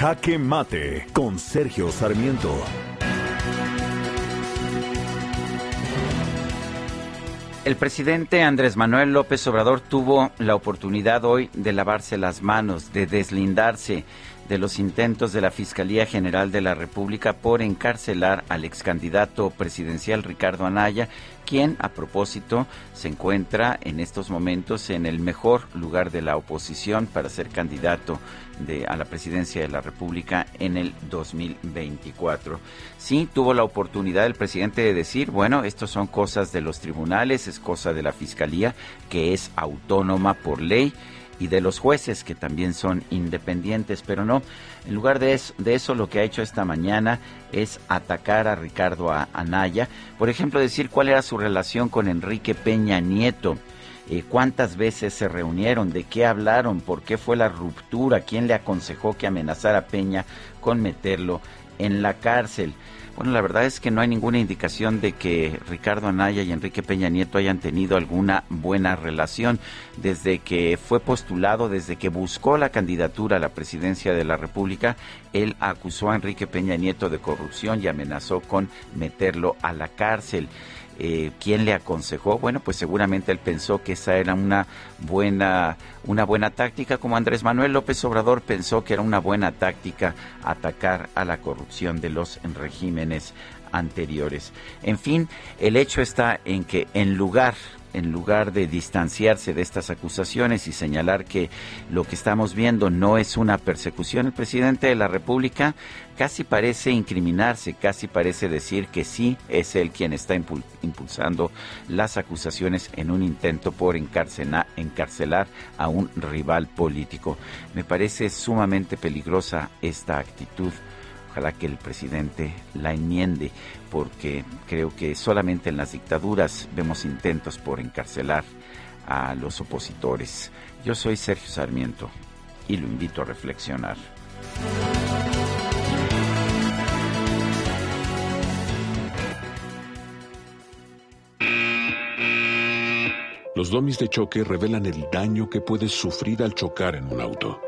Jaque Mate con Sergio Sarmiento. El presidente Andrés Manuel López Obrador tuvo la oportunidad hoy de lavarse las manos, de deslindarse de los intentos de la Fiscalía General de la República por encarcelar al ex candidato presidencial Ricardo Anaya, quien a propósito se encuentra en estos momentos en el mejor lugar de la oposición para ser candidato de, a la presidencia de la República en el 2024. Sí, tuvo la oportunidad el presidente de decir, bueno, esto son cosas de los tribunales, es cosa de la Fiscalía, que es autónoma por ley y de los jueces que también son independientes, pero no, en lugar de eso, lo que ha hecho esta mañana es atacar a Ricardo Anaya, por ejemplo, decir cuál era su relación con Enrique Peña Nieto. Eh, cuántas veces se reunieron, de qué hablaron, por qué fue la ruptura, quién le aconsejó que amenazara a Peña con meterlo en la cárcel. Bueno, la verdad es que no hay ninguna indicación de que Ricardo Anaya y Enrique Peña Nieto hayan tenido alguna buena relación. Desde que fue postulado, desde que buscó la candidatura a la presidencia de la República, él acusó a Enrique Peña Nieto de corrupción y amenazó con meterlo a la cárcel. Eh, quién le aconsejó, bueno, pues seguramente él pensó que esa era una buena, una buena táctica, como Andrés Manuel López Obrador pensó que era una buena táctica atacar a la corrupción de los regímenes anteriores. En fin, el hecho está en que en lugar en lugar de distanciarse de estas acusaciones y señalar que lo que estamos viendo no es una persecución, el presidente de la República casi parece incriminarse, casi parece decir que sí es él quien está impulsando las acusaciones en un intento por encarcelar a un rival político. Me parece sumamente peligrosa esta actitud. Ojalá que el presidente la enmiende, porque creo que solamente en las dictaduras vemos intentos por encarcelar a los opositores. Yo soy Sergio Sarmiento y lo invito a reflexionar. Los domis de choque revelan el daño que puedes sufrir al chocar en un auto.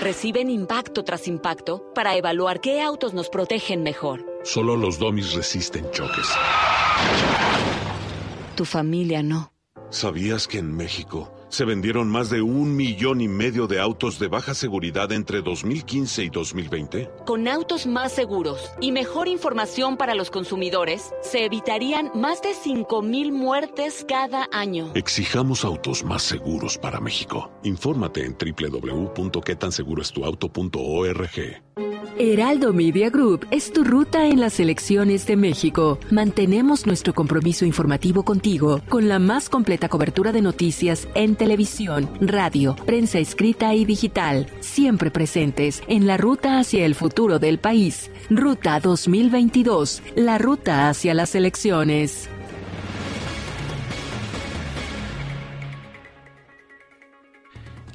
Reciben impacto tras impacto para evaluar qué autos nos protegen mejor. Solo los domis resisten choques. Tu familia no. ¿Sabías que en México se vendieron más de un millón y medio de autos de baja seguridad entre 2015 y 2020? Con autos más seguros y mejor información para los consumidores, se evitarían más de 5.000 muertes cada año. Exijamos autos más seguros para México. Infórmate en www.quetanseguroestuauto.org. Heraldo Media Group es tu ruta en las elecciones de México. Mantenemos nuestro compromiso informativo contigo con la más completa cobertura de noticias en televisión, radio, prensa escrita y digital, siempre presentes en la ruta hacia el futuro del país. Ruta 2022, la ruta hacia las elecciones.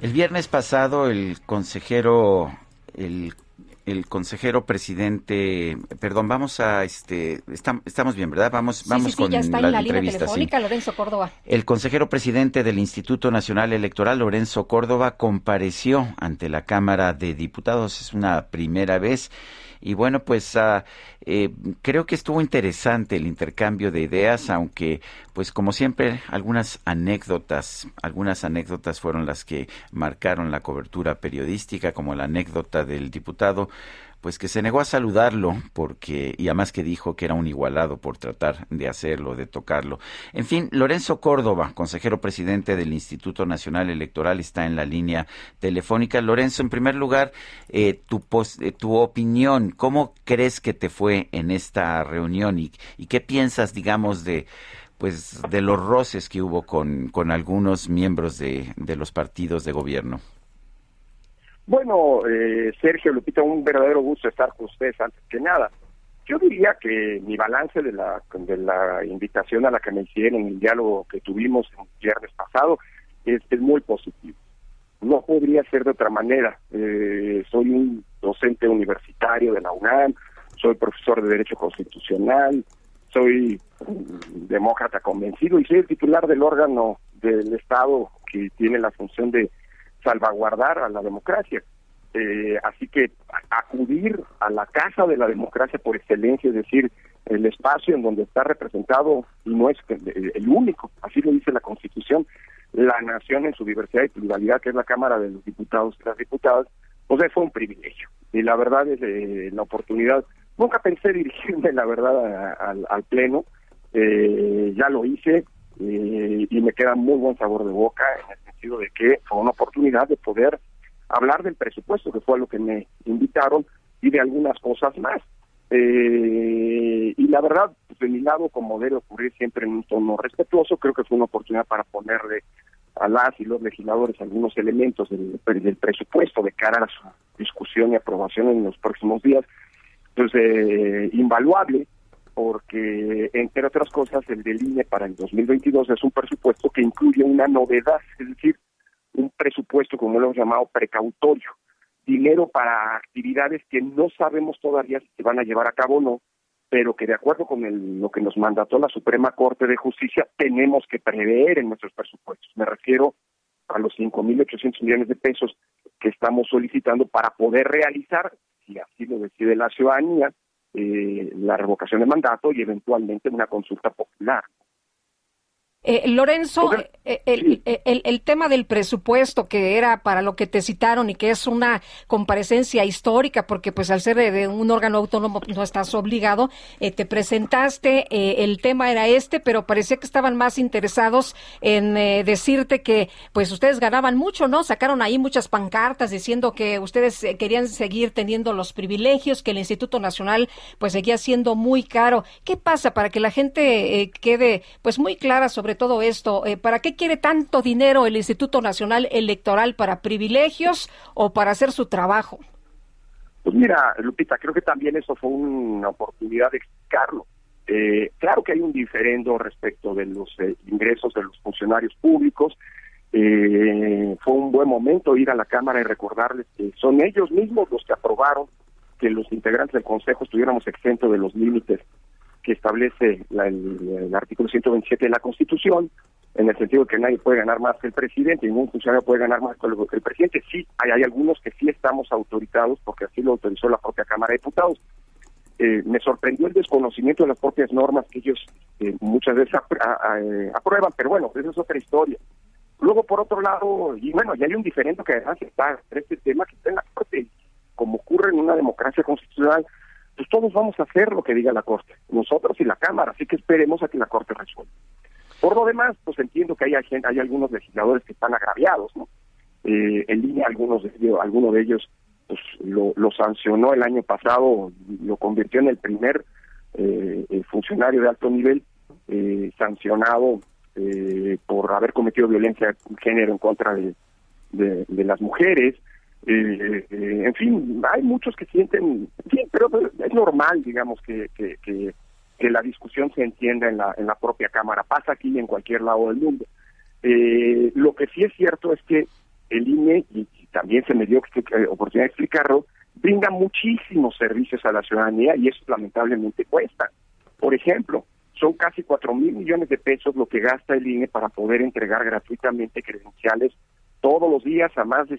El viernes pasado el consejero el el consejero presidente, perdón, vamos a este estamos bien, ¿verdad? Vamos vamos sí, sí, con ya está la, en la línea telefónica Lorenzo Córdoba. El consejero presidente del Instituto Nacional Electoral, Lorenzo Córdoba, compareció ante la Cámara de Diputados. Es una primera vez y bueno, pues ah, eh, creo que estuvo interesante el intercambio de ideas, aunque pues como siempre algunas anécdotas, algunas anécdotas fueron las que marcaron la cobertura periodística, como la anécdota del diputado pues que se negó a saludarlo porque y además que dijo que era un igualado por tratar de hacerlo, de tocarlo. En fin, Lorenzo Córdoba, consejero presidente del Instituto Nacional Electoral, está en la línea telefónica. Lorenzo, en primer lugar, eh, tu, eh, tu opinión, ¿cómo crees que te fue en esta reunión y, y qué piensas, digamos, de pues de los roces que hubo con, con algunos miembros de, de los partidos de gobierno? Bueno, eh, Sergio Lupita, un verdadero gusto estar con ustedes antes que nada. Yo diría que mi balance de la, de la invitación a la que me hicieron, el diálogo que tuvimos el viernes pasado, es, es muy positivo. No podría ser de otra manera. Eh, soy un docente universitario de la UNAM, soy profesor de Derecho Constitucional, soy demócrata convencido y soy el titular del órgano del Estado que tiene la función de salvaguardar a la democracia. Eh, así que acudir a la casa de la democracia por excelencia, es decir, el espacio en donde está representado, y no es el único, así lo dice la Constitución, la nación en su diversidad y pluralidad, que es la Cámara de los Diputados y las Diputadas, pues fue un privilegio. Y la verdad es eh, la oportunidad, nunca pensé dirigirme, la verdad, al Pleno, eh, ya lo hice eh, y me queda muy buen sabor de boca en el de que fue una oportunidad de poder hablar del presupuesto, que fue a lo que me invitaron, y de algunas cosas más. Eh, y la verdad, pues, de mi lado, como debe ocurrir siempre en un tono respetuoso, creo que fue una oportunidad para ponerle a las y los legisladores algunos elementos del, del presupuesto de cara a su discusión y aprobación en los próximos días, pues eh, invaluable, porque entre otras cosas el del INE para el 2022 es un presupuesto que incluye una novedad, es decir, un presupuesto como lo hemos llamado precautorio, dinero para actividades que no sabemos todavía si se van a llevar a cabo o no, pero que de acuerdo con el, lo que nos mandató la Suprema Corte de Justicia tenemos que prever en nuestros presupuestos. Me refiero a los 5.800 millones de pesos que estamos solicitando para poder realizar, si así lo decide la ciudadanía, eh, la revocación de mandato y eventualmente una consulta popular. Eh, Lorenzo, eh, el, el, el, tema del presupuesto que era para lo que te citaron y que es una comparecencia histórica, porque pues al ser de, un órgano autónomo no estás obligado, eh, te presentaste, el tema era este, pero parecía que estaban más interesados en decirte que pues ustedes ganaban mucho, ¿no? Sacaron ahí muchas pancartas diciendo que ustedes querían seguir teniendo los privilegios, que el Instituto Nacional pues seguía siendo muy caro. ¿Qué pasa para que la gente quede pues muy clara sobre todo esto. Eh, ¿Para qué quiere tanto dinero el Instituto Nacional Electoral? ¿Para privilegios o para hacer su trabajo? Pues mira, Lupita, creo que también eso fue una oportunidad de explicarlo. Eh, claro que hay un diferendo respecto de los eh, ingresos de los funcionarios públicos. fue un buen momento ir a la Cámara y recordarles que son ellos mismos los que aprobaron que los integrantes del Consejo estuviéramos exentos de los límites que establece el, artículo 127 de la Constitución, en el sentido de que nadie puede ganar más que el presidente, ningún funcionario puede ganar más que el presidente. Sí, hay, algunos que sí estamos autorizados, porque así lo autorizó la propia Cámara de Diputados. Eh, me sorprendió el desconocimiento de las propias normas que ellos eh, muchas veces eh, aprueban, pero bueno, esa es otra historia. Luego, por otro lado, y bueno, ya hay un diferente que además está este tema que está en la Corte, como ocurre en una democracia constitucional, pues todos vamos a hacer lo que diga la Corte, nosotros y la Cámara, así que esperemos a que la Corte resuelva. Por lo demás, pues entiendo que hay, hay algunos legisladores que están agraviados, ¿no? Eh, en línea, algunos de ellos, alguno de ellos pues, lo, sancionó el año pasado, lo convirtió en el primer eh, eh, funcionario de alto nivel sancionado por haber cometido violencia de género en contra de las mujeres. Eh, en fin, hay muchos que sienten, bien, pero es normal, digamos, que, que, que, la discusión se entienda en la, en la propia Cámara. Pasa aquí en cualquier lado del mundo. Eh, lo que sí es cierto es que el INE, y, también se me dio oportunidad de explicarlo, brinda muchísimos servicios a la ciudadanía y eso lamentablemente cuesta. Por ejemplo, son casi cuatro mil millones de pesos lo que gasta el INE para poder entregar gratuitamente credenciales todos los días a más de,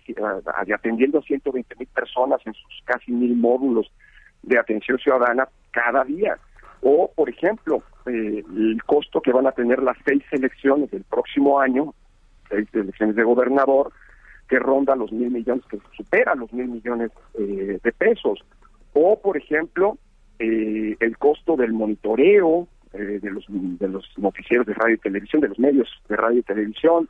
atendiendo a 120 mil personas en sus casi mil módulos de atención ciudadana cada día. O, por ejemplo, eh, el costo que van a tener las seis elecciones del próximo año, seis elecciones de gobernador, que ronda los mil millones, que supera los mil millones eh, de pesos. O, por ejemplo, eh, el costo del monitoreo de los de los noticieros de radio y televisión, de los medios de radio y televisión,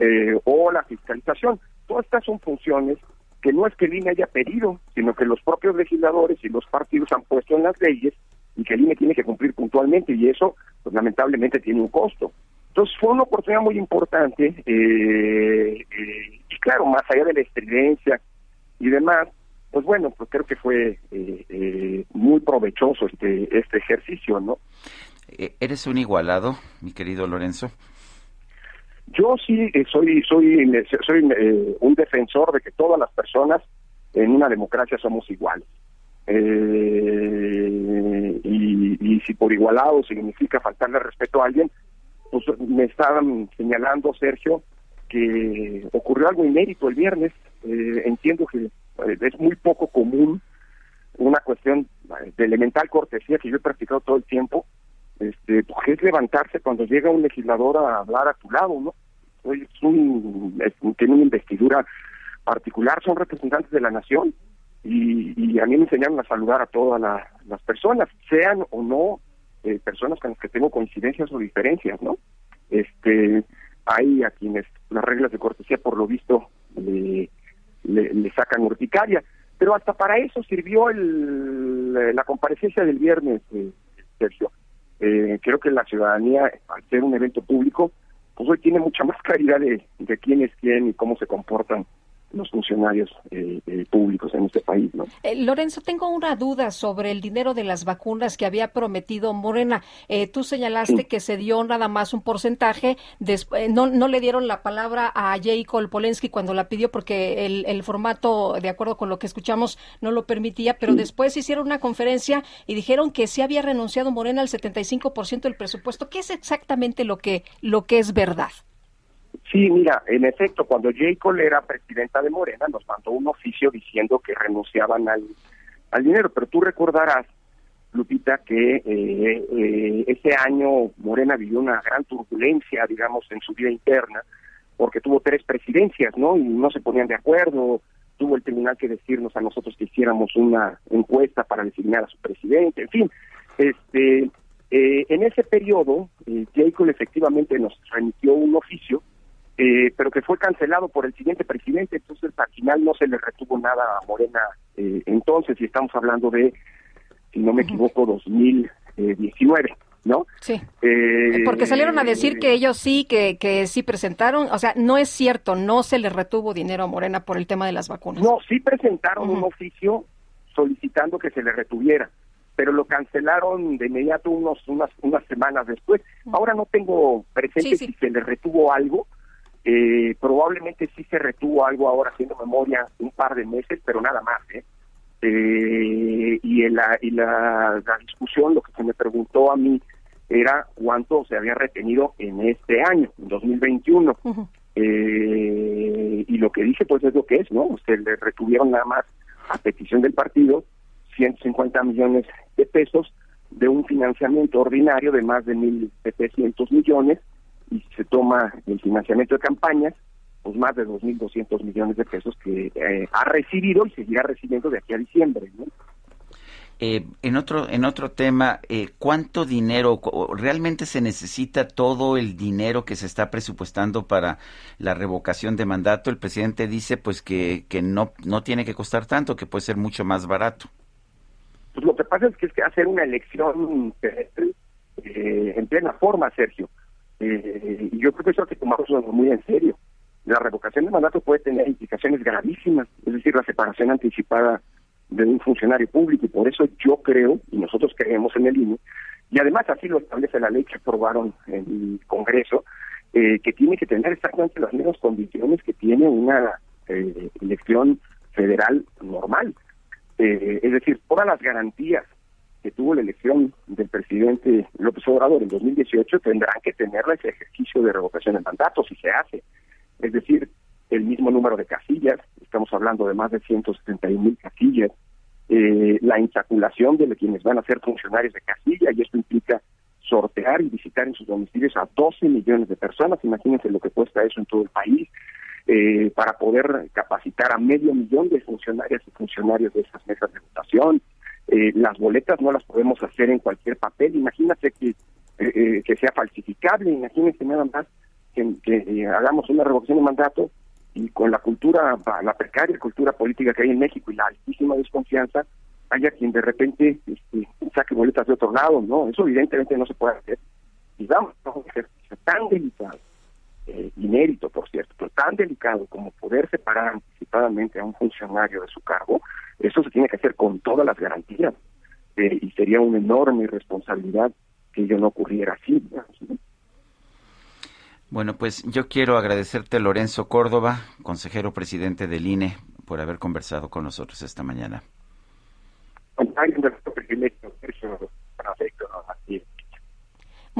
eh, o la fiscalización. Todas estas son funciones que no es que el INE haya pedido, sino que los propios legisladores y los partidos han puesto en las leyes y que el INE tiene que cumplir puntualmente y eso, pues lamentablemente, tiene un costo. Entonces fue una oportunidad muy importante eh, eh, y claro, más allá de la estridencia y demás, pues bueno, pues creo que fue muy provechoso este este ejercicio, ¿no? ¿Eres un igualado, mi querido Lorenzo? Yo sí eh, soy soy soy eh, un defensor de que todas las personas en una democracia somos iguales. Eh, y, si por igualado significa faltarle respeto a alguien, pues me estaban señalando, Sergio, que ocurrió algo inédito el viernes. entiendo que es muy poco común una cuestión de elemental cortesía que yo he practicado todo el tiempo, este, pues, es levantarse cuando llega un legislador a hablar a tu lado, ¿no? Es un, tiene una investidura particular, son representantes de la nación y, a mí me enseñaron a saludar a todas las personas, sean o no eh, personas con las que tengo coincidencias o diferencias, ¿no? Este, hay a quienes las reglas de cortesía, por lo visto, le, le, sacan urticaria, pero hasta para eso sirvió el, la comparecencia del viernes, eh, Sergio. Eh, creo que la ciudadanía, al ser un evento público, pues hoy tiene mucha más claridad de, de quién es quién y cómo se comportan los funcionarios eh, eh, públicos en este país. ¿no? Eh, Lorenzo, tengo una duda sobre el dinero de las vacunas que había prometido Morena. tú señalaste que se dio nada más un porcentaje, no, no le dieron la palabra a Jacob Polensky cuando la pidió porque el, el, formato, de acuerdo con lo que escuchamos, no lo permitía, pero después hicieron una conferencia y dijeron que sí había renunciado Morena al 75% del presupuesto. ¿Qué es exactamente lo que, lo que es verdad? Sí, mira, en efecto, cuando J. Cole era presidenta de Morena, nos mandó un oficio diciendo que renunciaban al, al dinero, pero tú recordarás Lupita, que eh, eh, este año Morena vivió una gran turbulencia, digamos, en su vida interna, porque tuvo tres presidencias, ¿no? Y no se ponían de acuerdo, tuvo el tribunal que decirnos a nosotros que hiciéramos una encuesta para designar a su presidente, en fin, este, eh, en ese periodo, eh, Jacob efectivamente nos remitió un oficio, eh, pero que fue cancelado por el siguiente presidente, entonces al final no se le retuvo nada a Morena eh, entonces, y estamos hablando de, si no me equivoco, 2019. ¿No? Sí. Porque salieron a decir que ellos sí, que, que sí presentaron, o sea, no es cierto, no se le retuvo dinero a Morena por el tema de las vacunas. No, sí presentaron un oficio solicitando que se le retuviera pero lo cancelaron de inmediato unos unas unas semanas después. Ahora no tengo presente si se le retuvo algo, eh, probablemente sí se retuvo algo ahora haciendo memoria un par de meses, pero nada más. ¿eh? Eh, y en la, y la, discusión, lo que se me preguntó a mí era cuánto se había retenido en este año, en 2021. y lo que dice pues es lo que es, ¿no? Se le retuvieron nada más a petición del partido 150 millones de pesos de un financiamiento ordinario de más de 1.700 millones y se toma el financiamiento de campañas, pues más de 2.200 millones de pesos que eh, ha recibido y seguirá recibiendo de aquí a diciembre. ¿no? Eh, en otro en otro tema, eh, ¿cuánto dinero realmente se necesita todo el dinero que se está presupuestando para la revocación de mandato? El presidente dice pues que, que no no tiene que costar tanto, que puede ser mucho más barato. Pues lo que pasa es que es que hacer una elección eh, en plena forma, Sergio. Eh, y yo creo que eso hay que tomarlo muy en serio. La revocación de mandato puede tener implicaciones gravísimas, es decir, la separación anticipada de un funcionario público, y por eso yo creo, y nosotros creemos en el INE, y además así lo establece la ley que aprobaron en el Congreso, eh, que tiene que tener exactamente las mismas condiciones que tiene una eh, elección federal normal. Eh, es decir, todas las garantías que tuvo la elección del presidente López Obrador en 2018 tendrán que tener ese ejercicio de revocación de mandato si se hace. Es decir, el mismo número de casillas, estamos hablando de más de 171 mil casillas, eh, la insaculación de quienes van a ser funcionarios de casilla, y esto implica sortear y visitar en sus domicilios a 12 millones de personas, imagínense lo que cuesta eso en todo el país, eh, para poder capacitar a medio millón de funcionarias y funcionarios de esas mesas de votación. Eh, las boletas no las podemos hacer en cualquier papel. Imagínate que, eh, que sea falsificable, imagínense nada más que, hagamos una revocación de mandato y con la cultura, la precaria cultura política que hay en México y la altísima desconfianza, haya quien de repente este, saque boletas de otro lado, ¿no? Eso evidentemente no se puede hacer. Y vamos a un ejercicio tan delicado eh, inédito, por cierto, pero tan delicado como poder separar anticipadamente a un funcionario de su cargo, eso se tiene que hacer con todas las garantías eh, y sería una enorme responsabilidad que ello no ocurriera así. Bueno, pues yo quiero agradecerte, Lorenzo Córdoba, consejero presidente del INE, por haber conversado con nosotros esta mañana.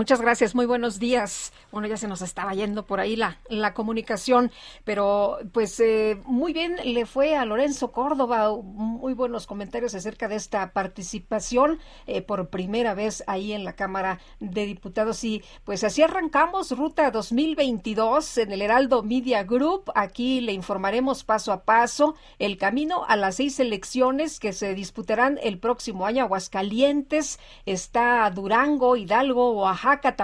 Muchas gracias, muy buenos días. Bueno, ya se nos estaba yendo por ahí la, la comunicación, pero pues eh, muy bien le fue a Lorenzo Córdoba, muy buenos comentarios acerca de esta participación eh, por primera vez ahí en la Cámara de Diputados. Y pues así arrancamos Ruta 2022 en el Heraldo Media Group. Aquí le informaremos paso a paso el camino a las seis elecciones que se disputarán el próximo año. Aguascalientes, está Durango, Hidalgo, Oaxaca Oaxaca,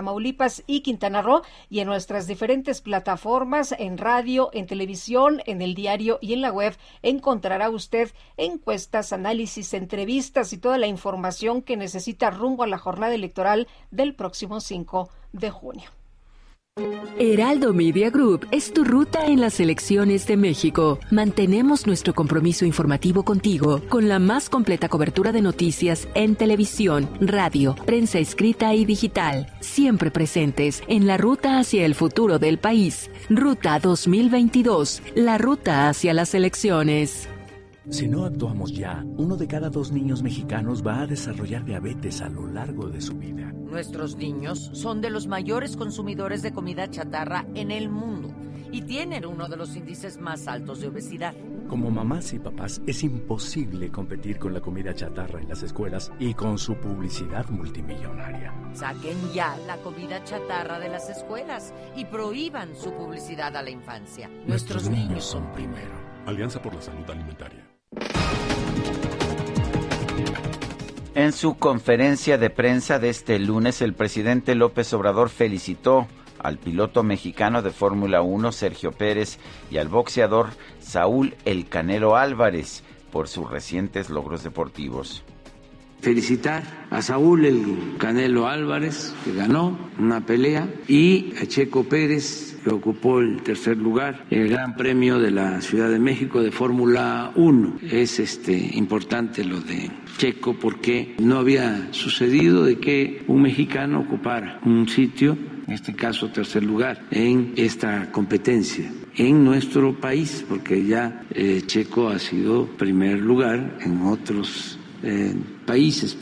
y Quintana Roo y en nuestras diferentes plataformas en radio, en televisión, en el diario y en la web encontrará usted encuestas, análisis, entrevistas y toda la información que necesita rumbo a la jornada electoral del próximo 5 de junio. Heraldo Media Group es tu ruta en las elecciones de México. Mantenemos nuestro compromiso informativo contigo con la más completa cobertura de noticias en televisión, radio, prensa escrita y digital, siempre presentes en la ruta hacia el futuro del país. Ruta 2022, la ruta hacia las elecciones. Si no actuamos ya, uno de cada dos niños mexicanos va a desarrollar diabetes a lo largo de su vida. Nuestros niños son de los mayores consumidores de comida chatarra en el mundo y tienen uno de los índices más altos de obesidad. Como mamás y papás es imposible competir con la comida chatarra en las escuelas y con su publicidad multimillonaria. Saquen ya la comida chatarra de las escuelas y prohíban su publicidad a la infancia. Nuestros, niños son primero. Alianza por la Salud Alimentaria. En su conferencia de prensa de este lunes, el presidente López Obrador felicitó al piloto mexicano de Fórmula 1 Sergio Pérez y al boxeador Saúl El Canelo Álvarez por sus recientes logros deportivos. Felicitar a Saúl El Canelo Álvarez, que ganó una pelea, y a Checo Pérez, que ocupó el tercer lugar el Gran Premio de la Ciudad de México de Fórmula 1. Es este importante lo de Checo porque no había sucedido de que un mexicano ocupara un sitio, en este caso tercer lugar, en esta competencia en nuestro país, porque ya eh, Checo ha sido primer lugar en otros eh, países.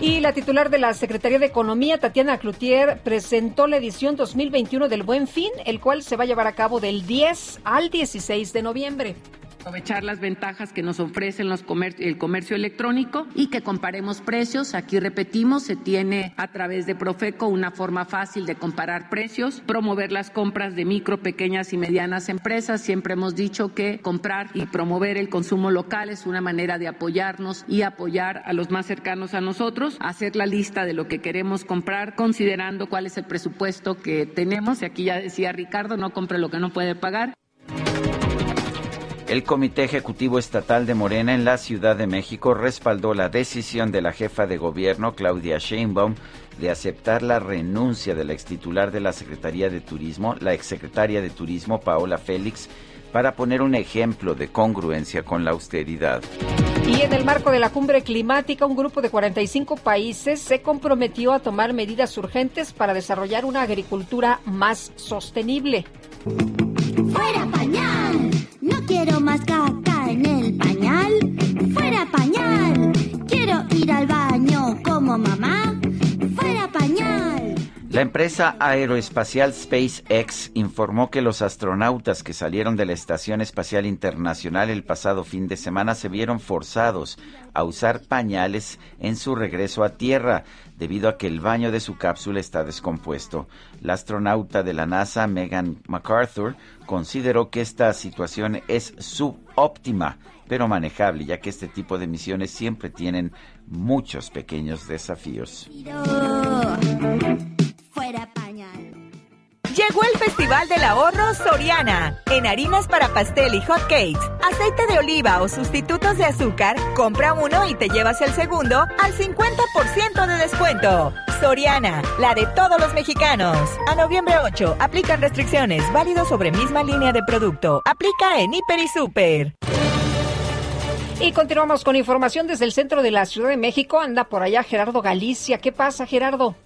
Y la titular de la Secretaría de Economía, Tatiana Cloutier, presentó la edición 2021 del Buen Fin, el cual se va a llevar a cabo del 10 al 16 de noviembre aprovechar las ventajas que nos ofrecen los el comercio electrónico y que comparemos precios. Aquí repetimos, se tiene a través de Profeco una forma fácil de comparar precios, promover las compras de micro, pequeñas y medianas empresas. Siempre hemos dicho que comprar y promover el consumo local es una manera de apoyarnos y apoyar a los más cercanos a nosotros, hacer la lista de lo que queremos comprar considerando cuál es el presupuesto que tenemos. Y aquí ya decía Ricardo, no compre lo que no puede pagar. El Comité Ejecutivo Estatal de Morena en la Ciudad de México respaldó la decisión de la jefa de gobierno, Claudia Sheinbaum, de aceptar la renuncia de la extitular de la Secretaría de Turismo, la exsecretaria de Turismo, Paola Félix, para poner un ejemplo de congruencia con la austeridad. Y en el marco de la cumbre climática, un grupo de 45 países se comprometió a tomar medidas urgentes para desarrollar una agricultura más sostenible. ¡Fuera pañal! No quiero más caca en el pañal. ¡Fuera pañal! Quiero ir al baño como mamá. ¡Fuera pañal! La empresa aeroespacial SpaceX informó que los astronautas que salieron de la Estación Espacial Internacional el pasado fin de semana se vieron forzados a usar pañales en su regreso a Tierra, debido a que el baño de su cápsula está descompuesto. La astronauta de la NASA, Megan MacArthur, consideró que esta situación es subóptima, pero manejable, ya que este tipo de misiones siempre tienen muchos pequeños desafíos. Llegó el Festival del Ahorro Soriana. En harinas para pastel y hot cakes, aceite de oliva o sustitutos de azúcar, compra uno y te llevas el segundo al 50% de descuento. Soriana, la de todos los mexicanos. A noviembre 8, aplican restricciones, válido sobre misma línea de producto. Aplica en Hiper y Super. Y continuamos con información desde el centro de la Ciudad de México. Anda por allá Gerardo Galicia. ¿Qué pasa, Gerardo?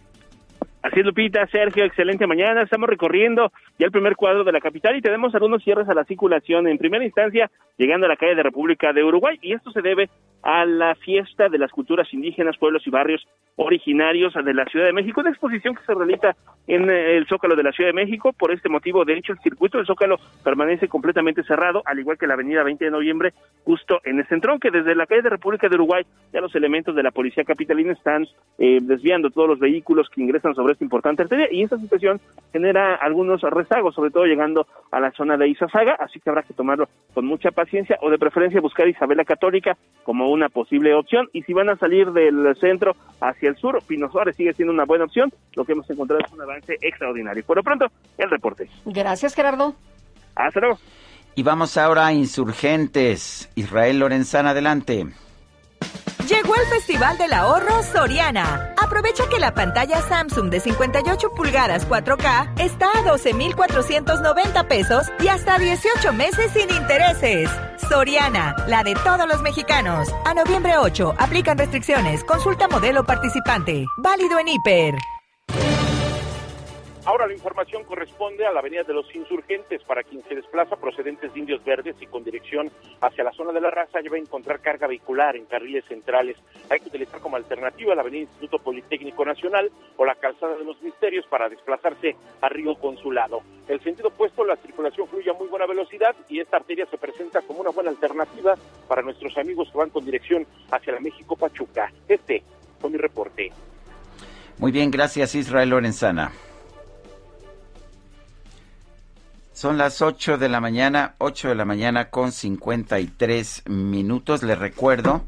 Así es, Lupita, Sergio, excelente mañana. Estamos recorriendo ya el primer cuadro de la capital y tenemos algunos cierres a la circulación. En primera instancia, llegando a la calle de República de Uruguay, y esto se debe a la fiesta de las culturas indígenas, pueblos y barrios originarios de la Ciudad de México, una exposición que se realiza en eh, el Zócalo de la Ciudad de México. Por este motivo, de hecho, el circuito del Zócalo permanece completamente cerrado, al igual que la avenida 20 de noviembre, justo en el centrón, que desde la calle de República de Uruguay ya los elementos de la policía capitalina están eh, desviando todos los vehículos que ingresan sobre esta importante arteria y esta situación genera algunos rezagos, sobre todo llegando a la zona de Izazaga, así que habrá que tomarlo con mucha paciencia o de preferencia buscar Isabela Católica como una posible opción y si van a salir del centro hacia el sur, Pino Suárez sigue siendo una buena opción, lo que hemos encontrado es un avance extraordinario. Por lo pronto, el reporte. Gracias, Gerardo. Hasta luego. Y vamos ahora a Insurgentes. Israel Lorenzana, adelante. Llegó el Festival del Ahorro Soriana. Aprovecha que la pantalla Samsung de 58 pulgadas 4K está a 12,490 pesos y hasta 18 meses sin intereses. Soriana, la de todos los mexicanos. A noviembre 8, aplican restricciones. Consulta modelo participante. Válido en Hiper. Ahora la información corresponde a la Avenida de los Insurgentes. Para quien se desplaza procedentes de Indios Verdes y con dirección hacia la zona de la raza, ya va a encontrar carga vehicular en carriles centrales. Hay que utilizar como alternativa la Avenida Instituto Politécnico Nacional o la Calzada de los Misterios para desplazarse a Río Consulado. El sentido opuesto, la circulación fluye a muy buena velocidad y esta arteria se presenta como una buena alternativa para nuestros amigos que van con dirección hacia la México Pachuca. Este fue mi reporte. Muy bien, gracias Israel Lorenzana. Son las 8 de la mañana, 8 de la mañana con 53 minutos. Les recuerdo,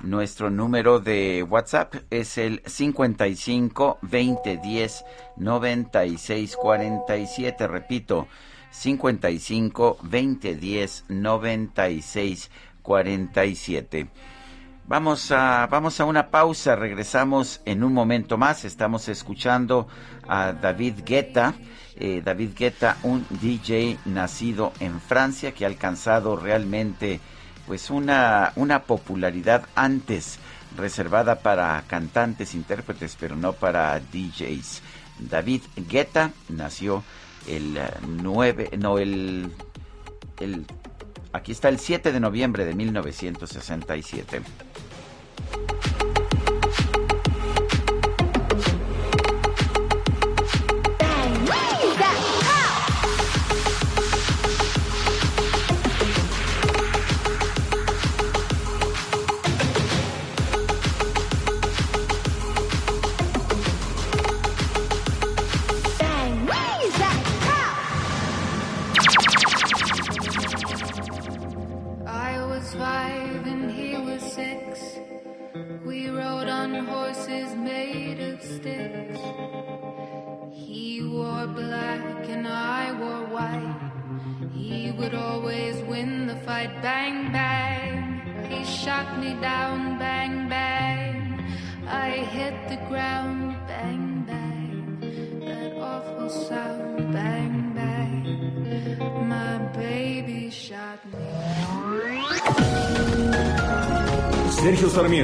nuestro número de WhatsApp es el 55 20 10 96 47. Repito, 55 20 10 96 47. Vamos a, vamos a una pausa, regresamos en un momento más. Estamos escuchando a David Guetta eh, David Guetta, un DJ nacido en Francia que ha alcanzado realmente pues una, una popularidad antes reservada para cantantes, intérpretes, pero no para DJs. David Guetta nació el 9, eh, no, el, el, aquí está el 7 de noviembre de 1967.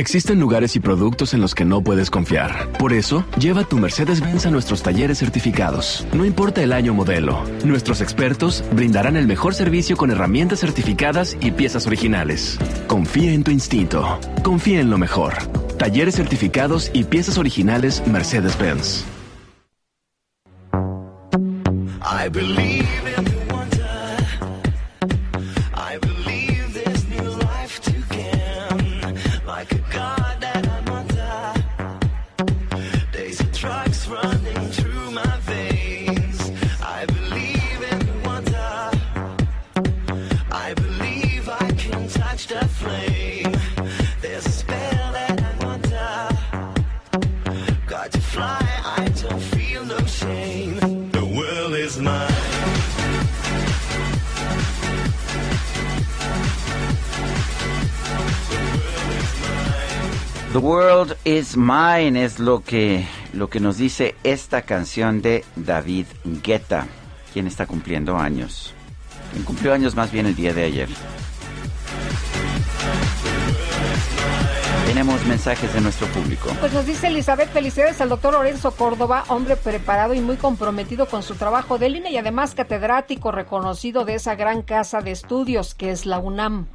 Existen lugares y productos en los que no puedes confiar. Por eso, lleva tu Mercedes-Benz a nuestros talleres certificados. No importa el año modelo, nuestros expertos brindarán el mejor servicio con herramientas certificadas y piezas originales. Confía en tu instinto. Confía en lo mejor. Talleres certificados y piezas originales Mercedes-Benz. The World is Mine es lo que, lo que nos dice esta canción de David Guetta, quien está cumpliendo años. Quien cumplió años más bien el día de ayer. Tenemos mensajes de nuestro público. Pues nos dice Elizabeth, felicidades al doctor Lorenzo Córdoba, hombre preparado y muy comprometido con su trabajo de línea y además catedrático reconocido de esa gran casa de estudios que es la UNAM.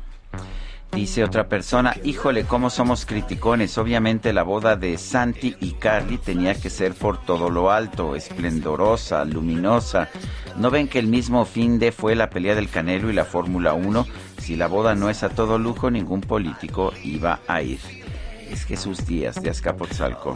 Dice otra persona, híjole, cómo somos criticones. Obviamente la boda de Santi y Carly tenía que ser por todo lo alto, esplendorosa, luminosa. ¿No ven que el mismo fin de fue la pelea del Canelo y la Fórmula 1? Si la boda no es a todo lujo, ningún político iba a ir. Es Jesús Díaz de Azcapotzalco.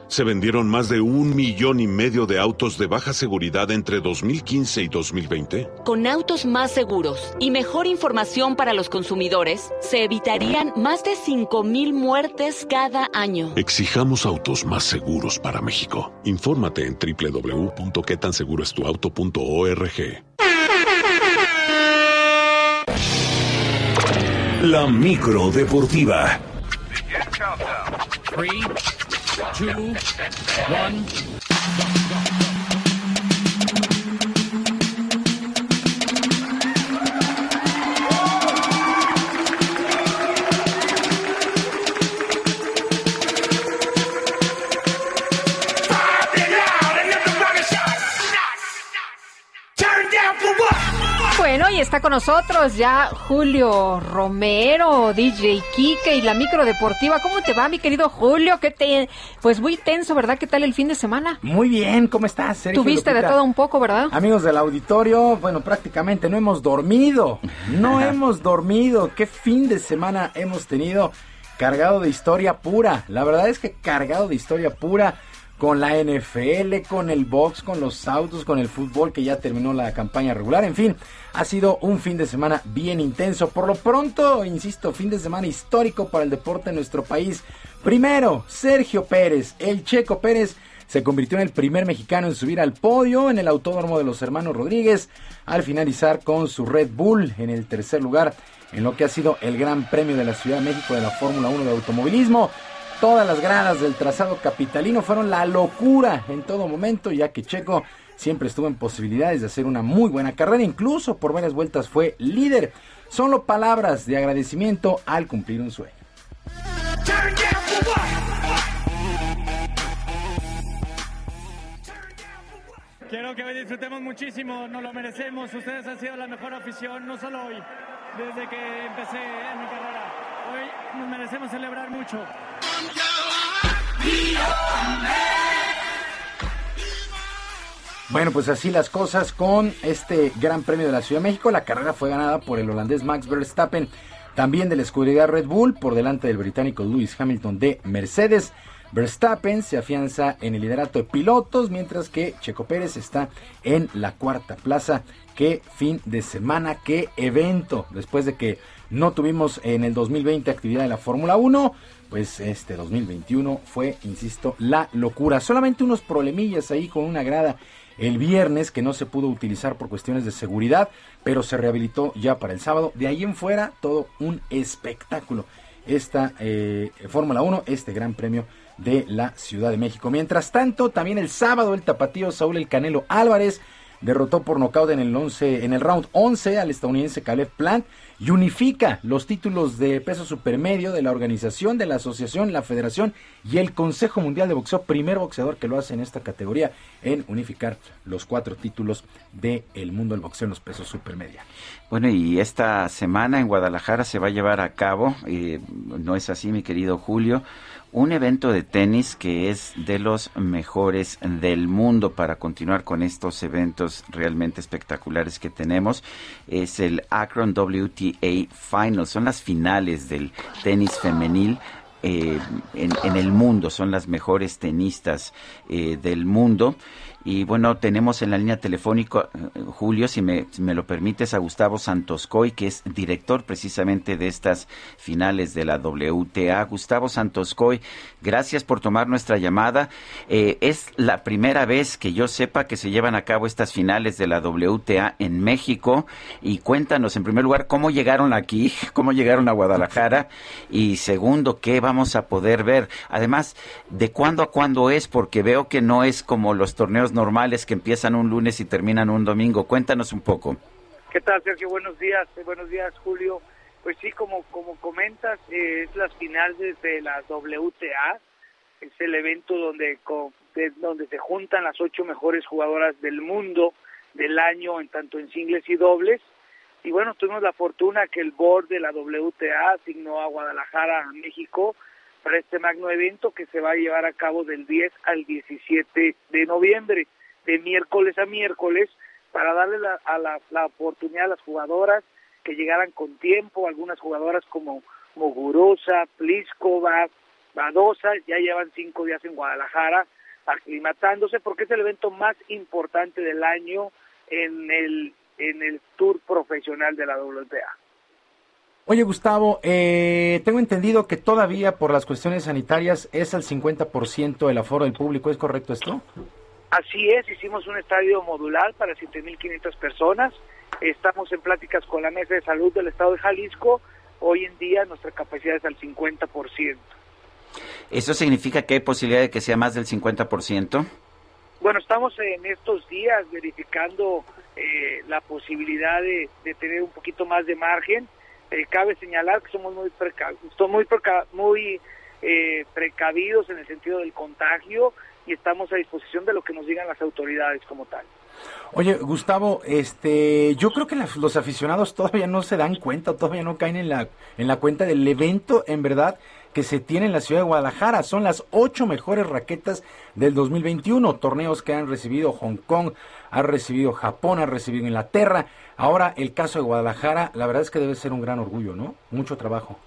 se vendieron más de un millón y medio de autos de baja seguridad entre 2015 y 2020? Con autos más seguros y mejor información para los consumidores, se evitarían más de 5.000 muertes cada año. Exijamos autos más seguros para México. Infórmate en www.quetanseguroestuauto.org. La micro deportiva. Three, two, one. Bueno, y está con nosotros ya Julio Romero, DJ Kike y la micro deportiva. ¿Cómo te va, mi querido Julio? ¿Qué te... Pues muy tenso, ¿verdad? ¿Qué tal el fin de semana? Muy bien, ¿cómo estás, Sergio Tuviste de todo un poco, ¿verdad? Amigos del auditorio, bueno, prácticamente no hemos dormido. No hemos dormido. ¿Qué fin de semana hemos tenido? Cargado de historia pura. La verdad es que cargado de historia pura con la NFL, con el box, con los autos, con el fútbol que ya terminó la campaña regular. En fin, ha sido un fin de semana bien intenso. Por lo pronto, insisto, fin de semana histórico para el deporte en nuestro país. Primero, Sergio Pérez, el Checo Pérez se convirtió en el primer mexicano en subir al podio en el autódromo de los hermanos Rodríguez al finalizar con su Red Bull en el tercer lugar en lo que ha sido el Gran Premio de la Ciudad de México de la Fórmula 1 de automovilismo. Todas las gradas del trazado capitalino fueron la locura en todo momento, ya que Checo siempre estuvo en posibilidades de hacer una muy buena carrera, incluso por varias vueltas fue líder. Solo palabras de agradecimiento al cumplir un sueño. Quiero que hoy disfrutemos muchísimo, nos lo merecemos. Ustedes han sido la mejor afición, no solo hoy, desde que empecé en mi carrera. Nos merecemos celebrar mucho. Bueno, pues así las cosas con este Gran Premio de la Ciudad de México. La carrera fue ganada por el holandés Max Verstappen, también de la escudería Red Bull, por delante del británico Lewis Hamilton de Mercedes. Verstappen se afianza en el liderato de pilotos, mientras que Checo Pérez está en la cuarta plaza. Qué fin de semana, qué evento. Después de que no tuvimos en el 2020 actividad de la Fórmula 1, pues este 2021 fue, insisto, la locura. Solamente unos problemillas ahí con una grada el viernes que no se pudo utilizar por cuestiones de seguridad, pero se rehabilitó ya para el sábado. De ahí en fuera, todo un espectáculo. Esta eh, Fórmula 1, este Gran Premio de la Ciudad de México. Mientras tanto, también el sábado el tapatío Saúl El Canelo Álvarez derrotó por nocaut en el 11 en el round 11 al estadounidense Caleb Plant y unifica los títulos de peso supermedio de la organización, de la asociación, la federación y el Consejo Mundial de Boxeo, primer boxeador que lo hace en esta categoría en unificar los cuatro títulos del el mundo del boxeo en los pesos supermedia. Bueno, y esta semana en Guadalajara se va a llevar a cabo, eh, no es así mi querido Julio, un evento de tenis que es de los mejores del mundo para continuar con estos eventos realmente espectaculares que tenemos. Es el Akron WTA Finals, son las finales del tenis femenil. Eh, en, en, el mundo, son las mejores tenistas eh, del mundo. Y bueno, tenemos en la línea telefónica, Julio, si me, me lo permites, a Gustavo Santoscoy, que es director precisamente de estas finales de la WTA. Gustavo Santoscoy, gracias por tomar nuestra llamada. Eh, es la primera vez que yo sepa que se llevan a cabo estas finales de la WTA en México. Y cuéntanos, en primer lugar, cómo llegaron aquí, <laughs> cómo llegaron a Guadalajara. Y segundo, qué vamos a poder ver. Además, ¿de cuándo a cuándo es? Porque veo que no es como los torneos normales que empiezan un lunes y terminan un domingo. Cuéntanos un poco. ¿Qué tal, Sergio? Buenos días. Eh, buenos días, Julio. Pues sí, como, como comentas, eh, es las finales de la WTA. Es el evento donde, de, donde se juntan las ocho mejores jugadoras del mundo del año, en tanto en singles y dobles. Y bueno, tuvimos la fortuna que el board de la WTA asignó a Guadalajara, México, para este magno evento que se va a llevar a cabo del 10 al 17 de noviembre, de miércoles a miércoles, para darle la, a la, la oportunidad a las jugadoras que llegaran con tiempo, algunas jugadoras como Mogurosa, Pliskova, Badosa, ya llevan cinco días en Guadalajara aclimatándose porque es el evento más importante del año en el, en el tour profesional de la WTA. Oye, Gustavo, eh, tengo entendido que todavía por las cuestiones sanitarias es el 50% el aforo del público, ¿es correcto esto? Así es, hicimos un estadio modular para 7.500 personas. Estamos en pláticas con la Mesa de Salud del Estado de Jalisco. Hoy en día nuestra capacidad es al 50%. ¿Eso significa que hay posibilidad de que sea más del 50%? Bueno, estamos en estos días verificando eh, la posibilidad de, de, tener un poquito más de margen. Eh, cabe señalar que somos muy, preca muy, eh, precavidos en el sentido del contagio y estamos a disposición de lo que nos digan las autoridades como tal. Oye, Gustavo, este, yo creo que la, los aficionados todavía no se dan cuenta, todavía no caen en la, en la cuenta del evento, en verdad, que se tiene en la ciudad de Guadalajara. Son las ocho mejores raquetas del 2021, torneos que han recibido Hong Kong, ha recibido Japón, ha recibido Inglaterra. Ahora el caso de Guadalajara, la verdad es que debe ser un gran orgullo, ¿no? Mucho trabajo.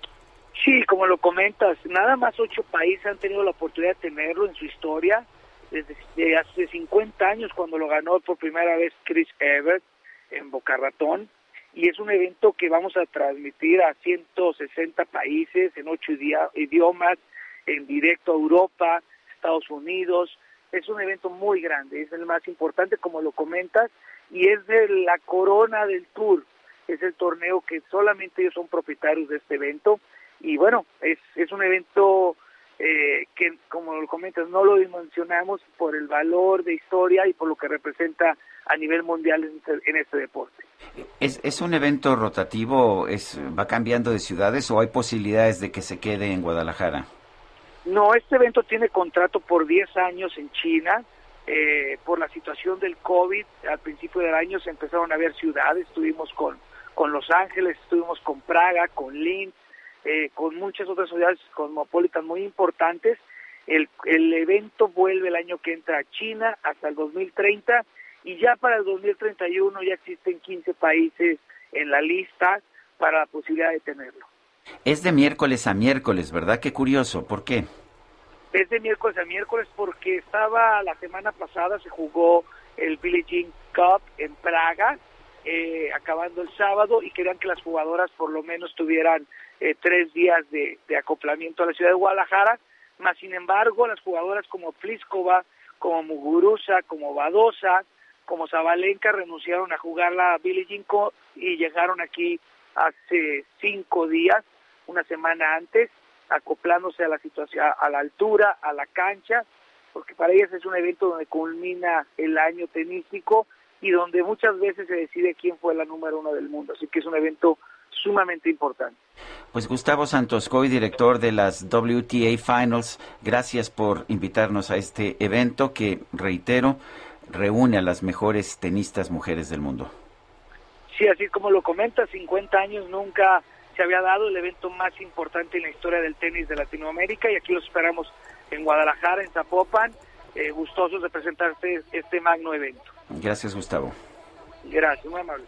Sí, como lo comentas, nada más ocho países han tenido la oportunidad de tenerlo en su historia. Desde, hace 50 años, cuando lo ganó por primera vez Chris Evert en Boca Ratón, y es un evento que vamos a transmitir a 160 países en ocho idiomas, en directo a Europa, Estados Unidos. Es un evento muy grande, es el más importante, como lo comentas, y es de la corona del tour. Es el torneo que solamente ellos son propietarios de este evento. Y bueno, es, es un evento eh, que, como lo comentas, no lo dimensionamos por el valor de historia y por lo que representa a nivel mundial en este, en este deporte. ¿Es, ¿Es, un evento rotativo? ¿Es, ¿Va cambiando de ciudades o hay posibilidades de que se quede en Guadalajara? No, este evento tiene contrato por 10 años en China. Eh, por la situación del COVID, al principio del año se empezaron a ver ciudades. Estuvimos con, con Los Ángeles, estuvimos con Praga, con Linz, eh, con muchas otras ciudades cosmopolitas muy importantes. El, el evento vuelve el año que entra a China hasta el 2030 y ya para el 2031 ya existen 15 países en la lista para la posibilidad de tenerlo. Es de miércoles a miércoles, ¿verdad? Qué curioso, ¿por qué? Es de miércoles a miércoles porque estaba la semana pasada, se jugó el Billie Jean Cup en Praga, eh, acabando el sábado, y querían que las jugadoras por lo menos tuvieran eh, tres días de, de, acoplamiento a la ciudad de Guadalajara, más sin embargo las jugadoras como Pliskova, como Muguruza, como Badosa, como Zabalenka renunciaron a jugar la Billie Jean y llegaron aquí hace cinco días, una semana antes, acoplándose a la situación, a la altura, a la cancha, porque para ellas es un evento donde culmina el año tenístico y donde muchas veces se decide quién fue la número uno del mundo. Así que es un evento sumamente importante. Pues Gustavo Santos Coy, director de las WTA Finals, gracias por invitarnos a este evento que, reitero, reúne a las mejores tenistas mujeres del mundo. Sí, así como lo comenta, 50 años nunca se había dado el evento más importante en la historia del tenis de Latinoamérica y aquí los esperamos en Guadalajara, en Zapopan, eh, gustosos de presentarte este magno evento. Gracias, Gustavo. Gracias, muy amable.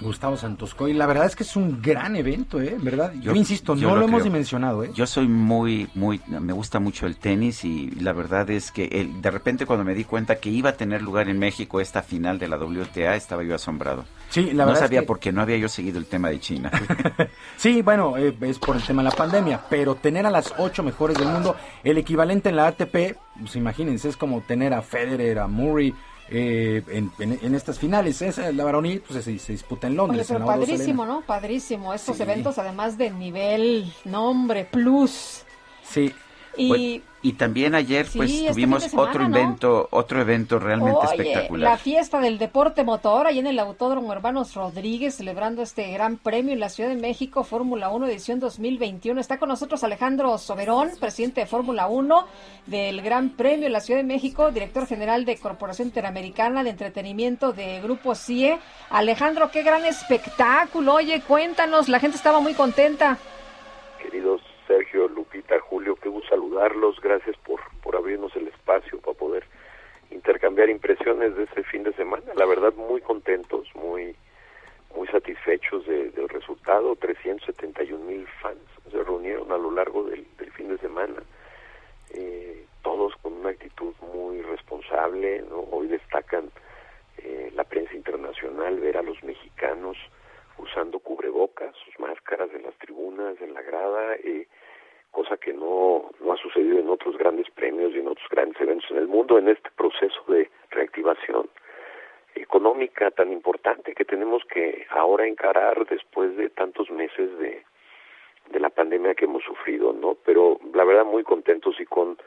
Gustavo Santos Coy, la verdad es que es un gran evento, ¿eh? ¿Verdad? Yo, yo insisto, yo no lo, lo hemos dimensionado, ¿eh? Yo soy muy, muy, me gusta mucho el tenis y la verdad es que el, de repente cuando me di cuenta que iba a tener lugar en México esta final de la WTA, estaba yo asombrado. Sí, la no verdad sabía es que... porque no había yo seguido el tema de China. <laughs> sí, bueno, eh, es por el tema de la pandemia, pero tener a las ocho mejores del mundo, el equivalente en la ATP, pues imagínense, es como tener a Federer, a Murray, eh, en, en, en, estas finales. Esa, la varonil pues, se, se, disputa en Londres. Oye, pero en padrísimo, ¿no? Padrísimo. Estos sí. eventos, además de nivel, nombre, plus. Sí. Y, bueno, y también ayer pues sí, tuvimos este semana, otro evento, ¿no? otro evento realmente Oye, espectacular. La fiesta del deporte motor ahí en el Autódromo Hermanos Rodríguez celebrando este gran premio en la Ciudad de México, Fórmula 1 edición 2021. Está con nosotros Alejandro Soberón, presidente de Fórmula 1 del Gran Premio en la Ciudad de México, director general de Corporación Interamericana de Entretenimiento de Grupo CIE. Alejandro, qué gran espectáculo. Oye, cuéntanos, la gente estaba muy contenta. Queridos Sergio, Lupita, Julio, qué gusto saludarlos, gracias por, por abrirnos el espacio para poder intercambiar impresiones de este fin de semana. La verdad, muy contentos, muy muy satisfechos de- del resultado. 371 mil fans se reunieron a lo largo del, fin de semana, eh, todos con una actitud muy responsable. ¿no? Hoy destacan eh, la prensa internacional ver a los mexicanos usando cubrebocas, sus máscaras en las tribunas, en la grada, eh, cosa que no, no ha sucedido en otros grandes premios y en otros grandes eventos en el mundo en este proceso de reactivación económica tan importante que tenemos que ahora encarar después de tantos meses de, de la pandemia que hemos sufrido, ¿no? Pero la verdad muy contentos y con,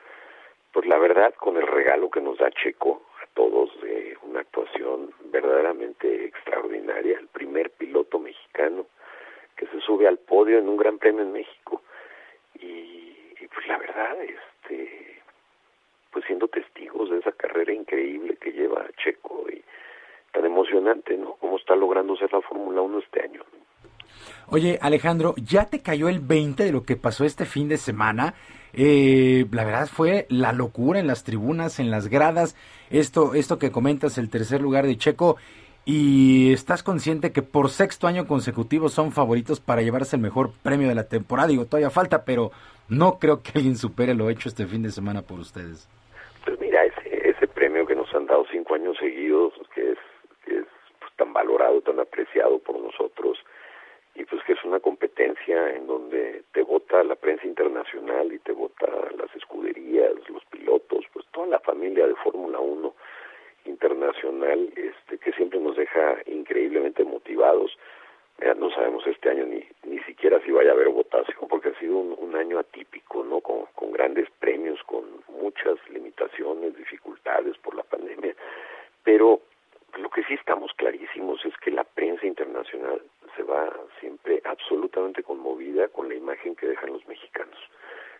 pues la verdad con el regalo que nos da Checo a todos de una actuación verdaderamente extraordinaria, el primer piloto mexicano que se sube al podio en un Gran Premio en México y, pues la verdad, este, pues siendo testigos de esa carrera increíble que lleva Checo y tan emocionante, ¿no? Cómo está logrando ser la Fórmula 1 este año. Oye, Alejandro, ¿ya te cayó el 20 de lo que pasó este fin de semana? Eh, la verdad fue la locura en las tribunas, en las gradas, esto, esto que comentas, el tercer lugar de Checo, y estás consciente que por sexto año consecutivo son favoritos para llevarse el mejor premio de la temporada. Digo, todavía falta, pero no creo que alguien supere lo hecho este fin de semana por ustedes. Pues mira, ese, ese premio que nos han dado cinco años seguidos, que es, que es pues, tan valorado, tan apreciado por nosotros, y pues que es una competencia en donde te vota la prensa internacional y te vota las escuderías, los pilotos, pues toda la familia de Fórmula 1 internacional, este, que siempre nos deja increíblemente motivados. No sabemos este año ni, ni siquiera si vaya a haber votación, porque ha sido un, un año atípico, ¿no? Con, con grandes premios, con muchas limitaciones, dificultades por la pandemia. Pero lo que sí estamos clarísimos es que la prensa internacional se va siempre absolutamente conmovida con la imagen que dejan los mexicanos,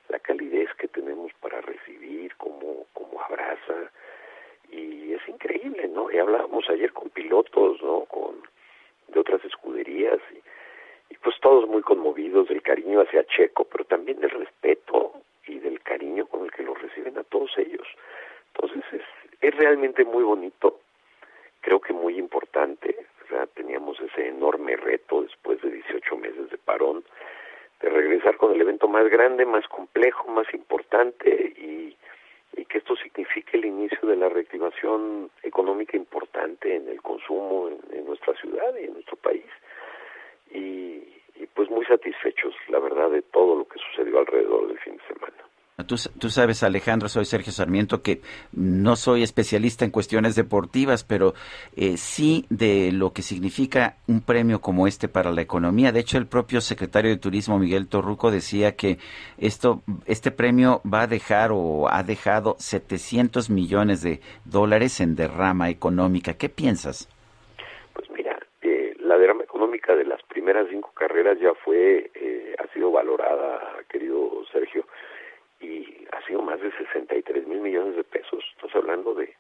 la calidez que tenemos para recibir, cómo, cómo abraza, y es increíble, ¿no? Y hablábamos ayer con pilotos, ¿no? Con de otras escuderías y, pues todos muy conmovidos del cariño hacia Checo, pero también del respeto y del cariño con el que los reciben a todos ellos. Entonces es, es realmente muy bonito, creo que muy importante, o sea, teníamos ese enorme reto después de 18 meses de parón, de regresar con el evento más grande, más complejo, más importante y, y que esto signifique el inicio de la reactivación económica importante en el consumo en, nuestra ciudad y en nuestro país. Y, y pues muy satisfechos, la verdad, de todo lo que sucedió alrededor del fin de semana. Tú, tú, sabes, Alejandro, soy Sergio Sarmiento, que no soy especialista en cuestiones deportivas, pero eh, sí de lo que significa un premio como este para la economía. De hecho, el propio secretario de Turismo, Miguel Torruco, decía que esto, este premio va a dejar o ha dejado 700 millones de dólares en derrama económica. ¿Qué piensas? Pues mira, eh, la derrama económica de las primeras cinco carreras ya fue, eh, ha sido valorada, querido Sergio y ha sido más de 63 mil millones de pesos. Estás hablando de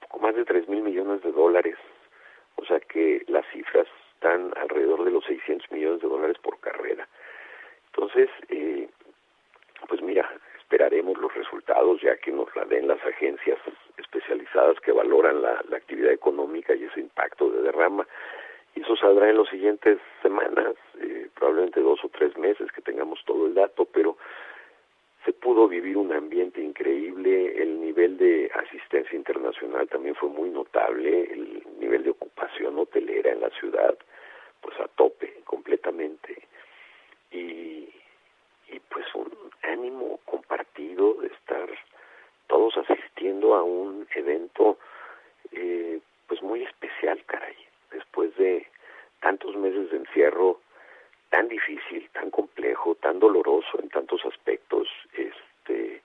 poco más de 3 mil millones de dólares. O sea que las cifras están alrededor de los 600 millones de dólares por carrera. Entonces, eh, pues mira, esperaremos los resultados ya que nos la den las agencias especializadas que valoran la, la actividad económica y ese impacto de derrama. Y eso saldrá en las siguientes semanas, eh, probablemente dos o tres meses que tengamos todo el dato, pero se pudo vivir un ambiente increíble, el nivel de asistencia internacional también fue muy notable, el nivel de ocupación hotelera en la ciudad, pues a tope completamente, y, y pues un ánimo compartido de estar todos asistiendo a un evento eh, pues muy especial, caray, después de tantos meses de encierro, tan difícil, tan complejo, tan doloroso en tantos aspectos, este,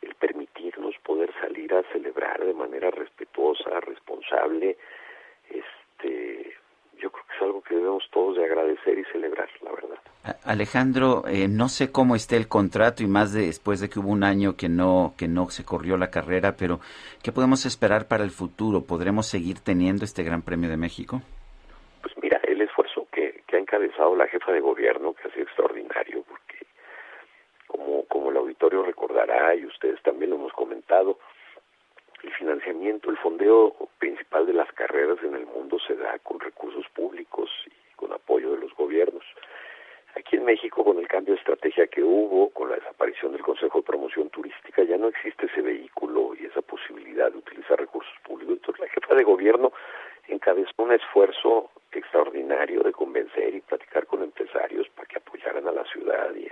el permitirnos poder salir a celebrar de manera respetuosa, responsable, este, yo creo que es algo que debemos todos de agradecer y celebrar, la verdad. Alejandro, eh, no sé cómo esté el contrato y más de, después de que hubo un año que no que no se corrió la carrera, pero ¿qué podemos esperar para el futuro? ¿Podremos seguir teniendo este Gran Premio de México? Pues mira, el esfuerzo que, la jefa de gobierno, que ha sido extraordinario, porque como, como el auditorio recordará, y ustedes también lo hemos comentado, el financiamiento, el fondeo principal de las carreras en el mundo se da con recursos públicos y con apoyo de los gobiernos. Aquí en México, con el cambio de estrategia que hubo, con la desaparición del Consejo de Promoción Turística, ya no existe ese vehículo y esa posibilidad de utilizar recursos públicos. Entonces, la jefa de gobierno encabezó un esfuerzo extraordinario de convencer y platicar con empresarios para que apoyaran a la ciudad y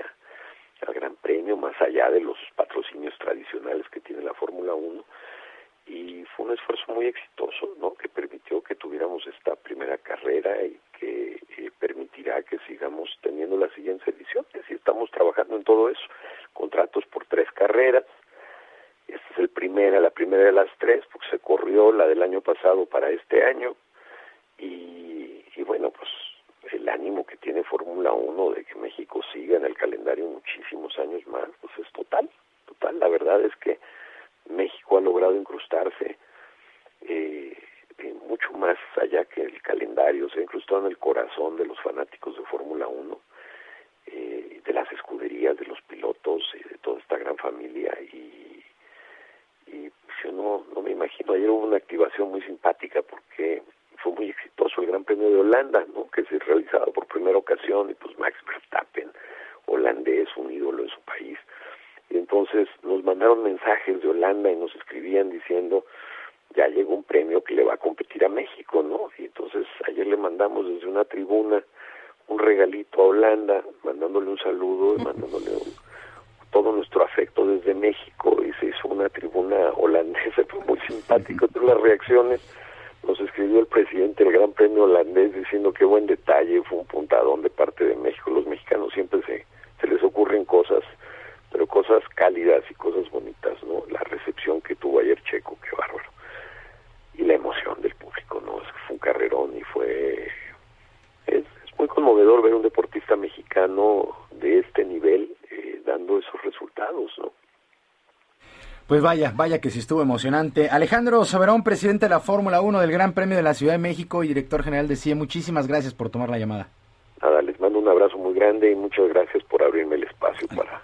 al Gran Premio, más allá de los patrocinios tradicionales que tiene la Fórmula 1 y fue un esfuerzo muy exitoso, ¿no? Que permitió que tuviéramos esta primera carrera y que eh, permitirá que sigamos teniendo las siguientes ediciones. Y estamos trabajando en todo eso, contratos por tres carreras. Esta es el primera, la primera de las tres, porque corrió la del año pasado para este año. Y, y bueno, pues el ánimo que tiene Fórmula 1 de que México siga en el calendario muchísimos años más, pues es total, total. La verdad es que México ha logrado incrustarse eh, mucho más allá que el calendario, se ha incrustado en el corazón de los fanáticos de Fórmula 1, eh, de las escuderías, de los pilotos, y de toda esta gran familia y, y pues, yo no, no me imagino, ayer hubo una activación muy simpática porque fue muy exitoso el Gran Premio de Holanda, ¿no? que se ha realizado y pues Max Verstappen, holandés, un ídolo en su país, y entonces nos mandaron mensajes de Holanda y nos escribían diciendo ya llegó un premio que le va a competir a México, ¿no? Y entonces ayer le mandamos desde una tribuna un regalito a Holanda, mandándole un saludo y mandándole todo nuestro afecto desde México y se hizo una tribuna holandesa, <laughs> fue muy simpático, todas las reacciones. Nos escribió el presidente del Gran Premio holandés diciendo qué buen detalle, fue un puntadón de parte de México. Los mexicanos siempre se, se les ocurren cosas pero cosas cálidas y cosas bonitas, ¿no? La recepción que tuvo ayer Checo, qué bárbaro. Y la emoción del público, ¿no? Es que fue un carrerón y fue... Es, muy conmovedor ver un deportista mexicano de este nivel eh, dando esos resultados, ¿no? Pues vaya, vaya que sí estuvo emocionante. Alejandro Soberón, presidente de la Fórmula 1 del Gran Premio de la Ciudad de México y director general de CIE, muchísimas gracias por tomar la llamada. Nada, les mando un abrazo muy grande y muchas gracias por abrirme el espacio para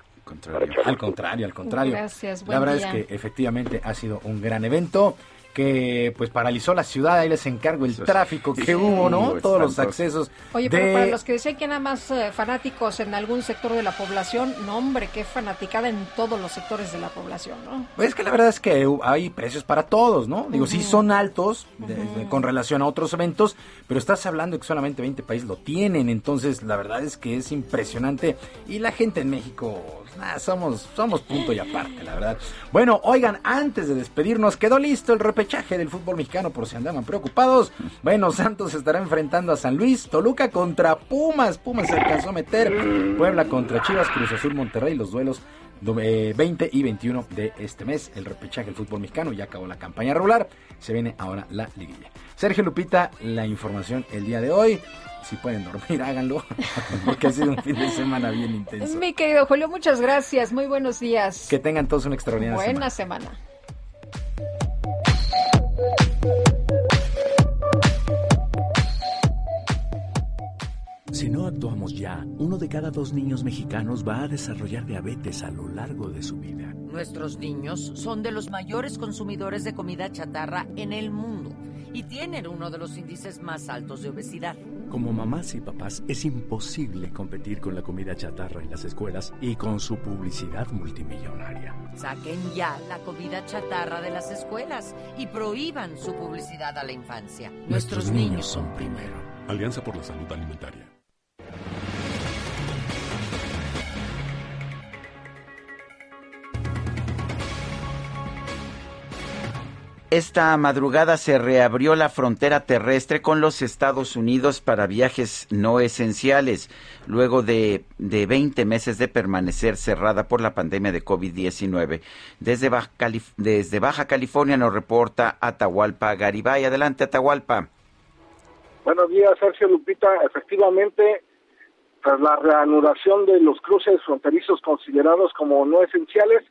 al contrario, al contrario. Gracias, La verdad es que efectivamente ha sido un gran evento que pues paralizó la ciudad, ahí les encargo el tráfico que hubo, ¿no? Todos los accesos. Oye, pero para los que dicen que nada más eh, fanáticos en algún sector de la población, no hombre, qué fanaticada en todos los sectores de la población, ¿no? Pues es que la verdad es que hay precios para todos, ¿no? Digo, sí son altos con relación a otros eventos, pero estás hablando que solamente 20 países lo tienen, entonces la verdad es que es impresionante y la gente en México somos, somos punto y aparte, la verdad. Bueno, oigan, antes de despedirnos, quedó listo el repechaje del fútbol mexicano por si andaban preocupados. Bueno, <laughs> Santos estará enfrentando a San Luis, Toluca contra Pumas, Pumas se alcanzó a meter, Puebla contra Chivas, Cruz Azul, Monterrey, los duelos 20 eh, y 21 de este mes, el repechaje del fútbol mexicano, ya acabó la campaña regular, se viene ahora la liguilla. Sergio Lupita, la información el día de hoy si pueden dormir, <laughs> háganlo, <laughs> porque ha sido un fin de semana bien intenso. Mi querido Julio, muchas gracias, muy buenos días. Que tengan todos una extraordinaria Buena semana. Si no actuamos ya, uno de cada dos niños mexicanos va a desarrollar diabetes a lo largo de su vida. Nuestros niños son de los mayores consumidores de comida chatarra en el mundo y tienen uno de los índices más altos de obesidad. Como mamás y papás es imposible competir con la comida chatarra en las escuelas y con su publicidad multimillonaria. Saquen ya la comida chatarra de las escuelas y prohíban su publicidad a la infancia. Nuestros, niños son primero. Alianza por la Salud Alimentaria. Esta madrugada se reabrió la frontera terrestre con los Estados Unidos para viajes no esenciales, luego de, de 20 meses de permanecer cerrada por la pandemia de COVID-19. Desde, desde Baja California nos reporta Atahualpa Garibay. Adelante, Atahualpa. Buenos días, Sergio Lupita. Efectivamente, tras la reanudación de los cruces fronterizos considerados como no esenciales,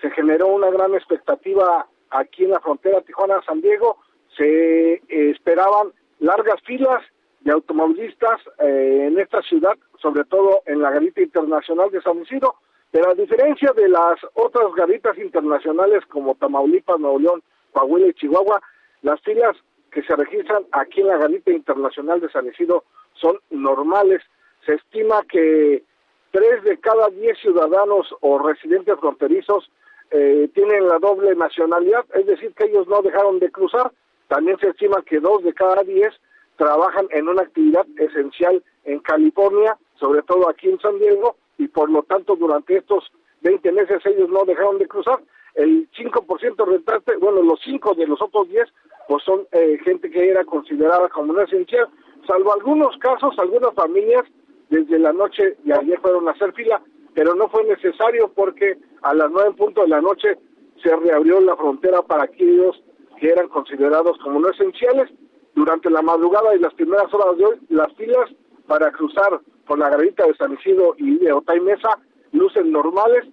se generó una gran expectativa aquí en la frontera Tijuana-San Diego, se eh, esperaban largas filas de automovilistas eh, en esta ciudad, sobre todo en la garita internacional de San Isidro. Pero a diferencia de las otras garitas internacionales como Tamaulipas, Nuevo León, Coahuila y Chihuahua, las filas que se registran aquí en la garita internacional de San Isidro son normales. Se estima que tres de cada diez ciudadanos o residentes fronterizos eh, tienen la doble nacionalidad, es decir, que ellos no dejaron de cruzar. También se estima que dos de cada diez trabajan en una actividad esencial en California, sobre todo aquí en San Diego, y por lo tanto durante estos 20 meses ellos no dejaron de cruzar. El 5% restante, bueno, los 5 de los otros 10, pues son eh, gente que era considerada como no esencial, salvo algunos casos, algunas familias desde la noche de ayer fueron a hacer fila, pero no fue necesario porque a las nueve en punto de la noche se reabrió la frontera para aquellos que eran considerados como no esenciales. Durante la madrugada y las primeras horas de hoy, las filas para cruzar por la garita de San Isidro y de Otay Mesa lucen normales.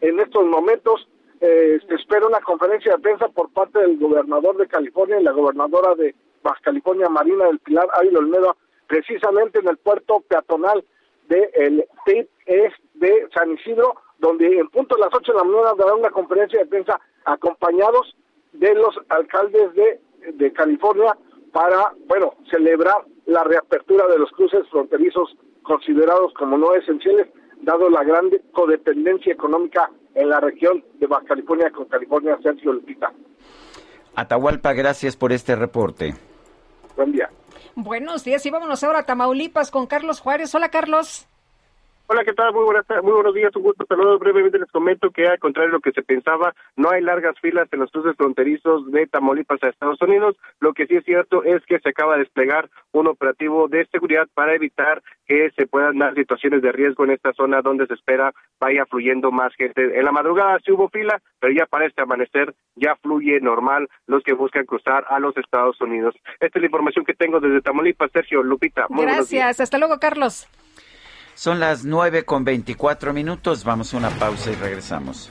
En estos momentos eh, se espera una conferencia de prensa por parte del gobernador de California y la gobernadora de Baja California, Marina del Pilar Ávila Olmedo, precisamente en el puerto peatonal del de State de San Isidro, donde en punto a las 8 de la mañana dará una conferencia de prensa acompañados de los alcaldes de, de California para, bueno, celebrar la reapertura de los cruces fronterizos considerados como no esenciales, dado la gran codependencia económica en la región de Baja California con California, Sergio Lupita. Atahualpa, gracias por este reporte. Buen día. Buenos días y vámonos ahora a Tamaulipas con Carlos Juárez. Hola, Carlos. Hola, ¿qué tal? Muy, buenas, muy buenos días, un gusto saludos. Brevemente les comento que, al contrario de lo que se pensaba, no hay largas filas en los cruces fronterizos de Tamaulipas a Estados Unidos. Lo que sí es cierto es que se acaba de desplegar un operativo de seguridad para evitar que se puedan dar situaciones de riesgo en esta zona donde se espera vaya fluyendo más gente. En la madrugada sí hubo fila, pero ya para este amanecer ya fluye normal los que buscan cruzar a los Estados Unidos. Esta es la información que tengo desde Tamaulipas. Sergio, Lupita. Muy Gracias. Hasta luego, Carlos. Son las 9 con 24 minutos. Vamos a una pausa y regresamos.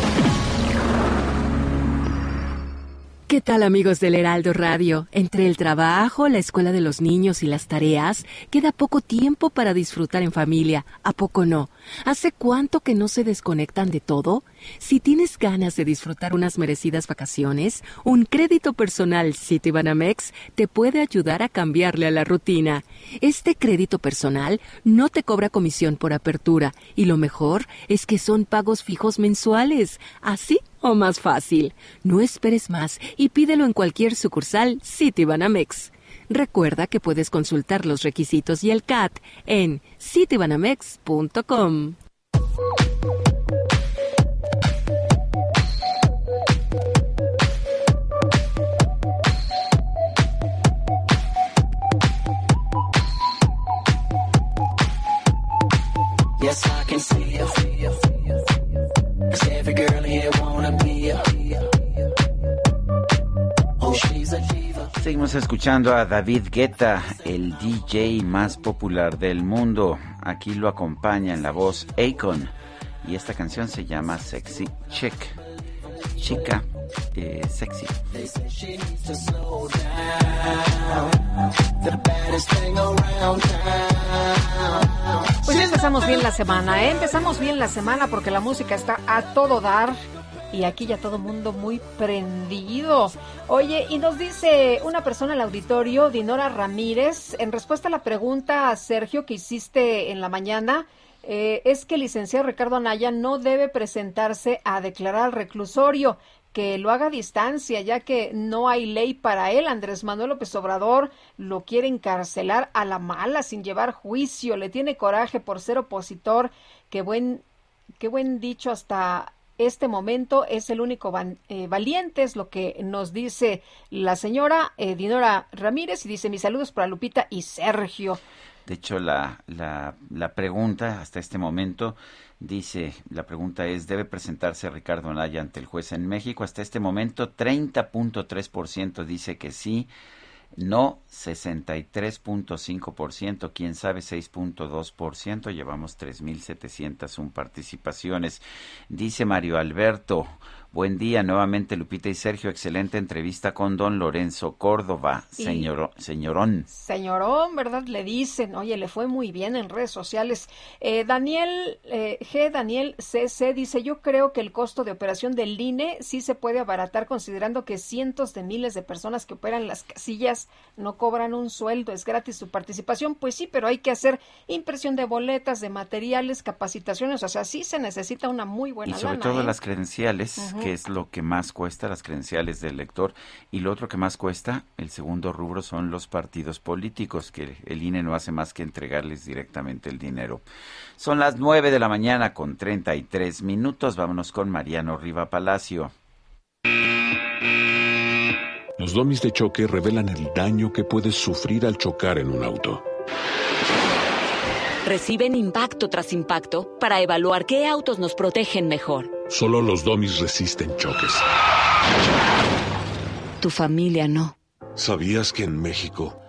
¿Qué tal amigos del Heraldo Radio? Entre el trabajo, la escuela de los niños y las tareas, queda poco tiempo para disfrutar en familia. ¿A poco no? ¿Hace cuánto que no se desconectan de todo? Si tienes ganas de disfrutar unas merecidas vacaciones, un crédito personal Citibanamex te puede ayudar a cambiarle a la rutina. Este crédito personal no te cobra comisión por apertura y lo mejor es que son pagos fijos mensuales. Así o más fácil. No esperes más y pídelo en cualquier sucursal Citibanamex. Recuerda que puedes consultar los requisitos y el CAT en citibanamex.com. Seguimos escuchando a David Guetta, el DJ más popular del mundo. Aquí lo acompaña en la voz Akon y esta canción se llama Sexy Chick. Chica eh, sexy. Pues ya empezamos bien la semana, ¿eh? Empezamos bien la semana porque la música está a todo dar y aquí ya todo mundo muy prendido. Oye, y nos dice una persona al auditorio, Dinora Ramírez, en respuesta a la pregunta, Sergio, que hiciste en la mañana, eh, es que el licenciado Ricardo Anaya no debe presentarse a declarar al reclusorio que lo haga a distancia, ya que no hay ley para él. Andrés Manuel López Obrador lo quiere encarcelar a la mala, sin llevar juicio. Le tiene coraje por ser opositor. Que buen qué buen dicho hasta este momento es el único eh, valiente, es lo que nos dice la señora eh, Dinora Ramírez y dice mis saludos para Lupita y Sergio. De hecho, la, la, pregunta hasta este momento dice, la pregunta es, ¿debe presentarse Ricardo Anaya ante el juez en México? Hasta este momento, 30.3% dice que sí, no 63.5%, quién sabe 6.2%, llevamos 3.701 participaciones. Dice Mario Alberto, Buen día nuevamente Lupita y Sergio, excelente entrevista con don Lorenzo Córdoba, señor, señorón. Señorón, ¿verdad? Le dicen, oye, le fue muy bien en redes sociales. Eh, Daniel eh, G. Daniel CC dice, yo creo que el costo de operación del INE sí se puede abaratar considerando que cientos de miles de personas que operan las casillas no cobran un sueldo, es gratis su participación. Pues sí, pero hay que hacer impresión de boletas, de materiales, capacitaciones, o sea, sí se necesita una muy buena Y sobre todo ¿eh? las credenciales que es lo que más cuesta, las credenciales del elector. Y lo otro que más cuesta, el segundo rubro, son los partidos políticos, que el INE no hace más que entregarles directamente el dinero. Son las nueve de la mañana con treinta y tres minutos. Vámonos con Mariano Riva Palacio. Los domis de choque revelan el daño que puedes sufrir al chocar en un auto. Reciben impacto tras impacto para evaluar qué autos nos protegen mejor. Solo los domis resisten choques. Tu familia no. ¿Sabías que en México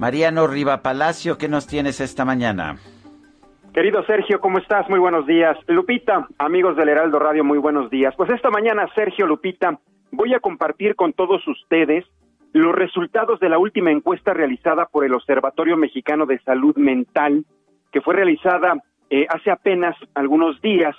Mariano Riva Palacio, ¿qué nos tienes esta mañana? Querido Sergio, ¿cómo estás? Muy buenos días. Lupita, amigos del Heraldo Radio, muy buenos días. Pues esta mañana, Sergio Lupita, voy a compartir con todos ustedes los resultados de la última encuesta realizada por el Observatorio Mexicano de Salud Mental, que fue realizada eh, hace apenas algunos días,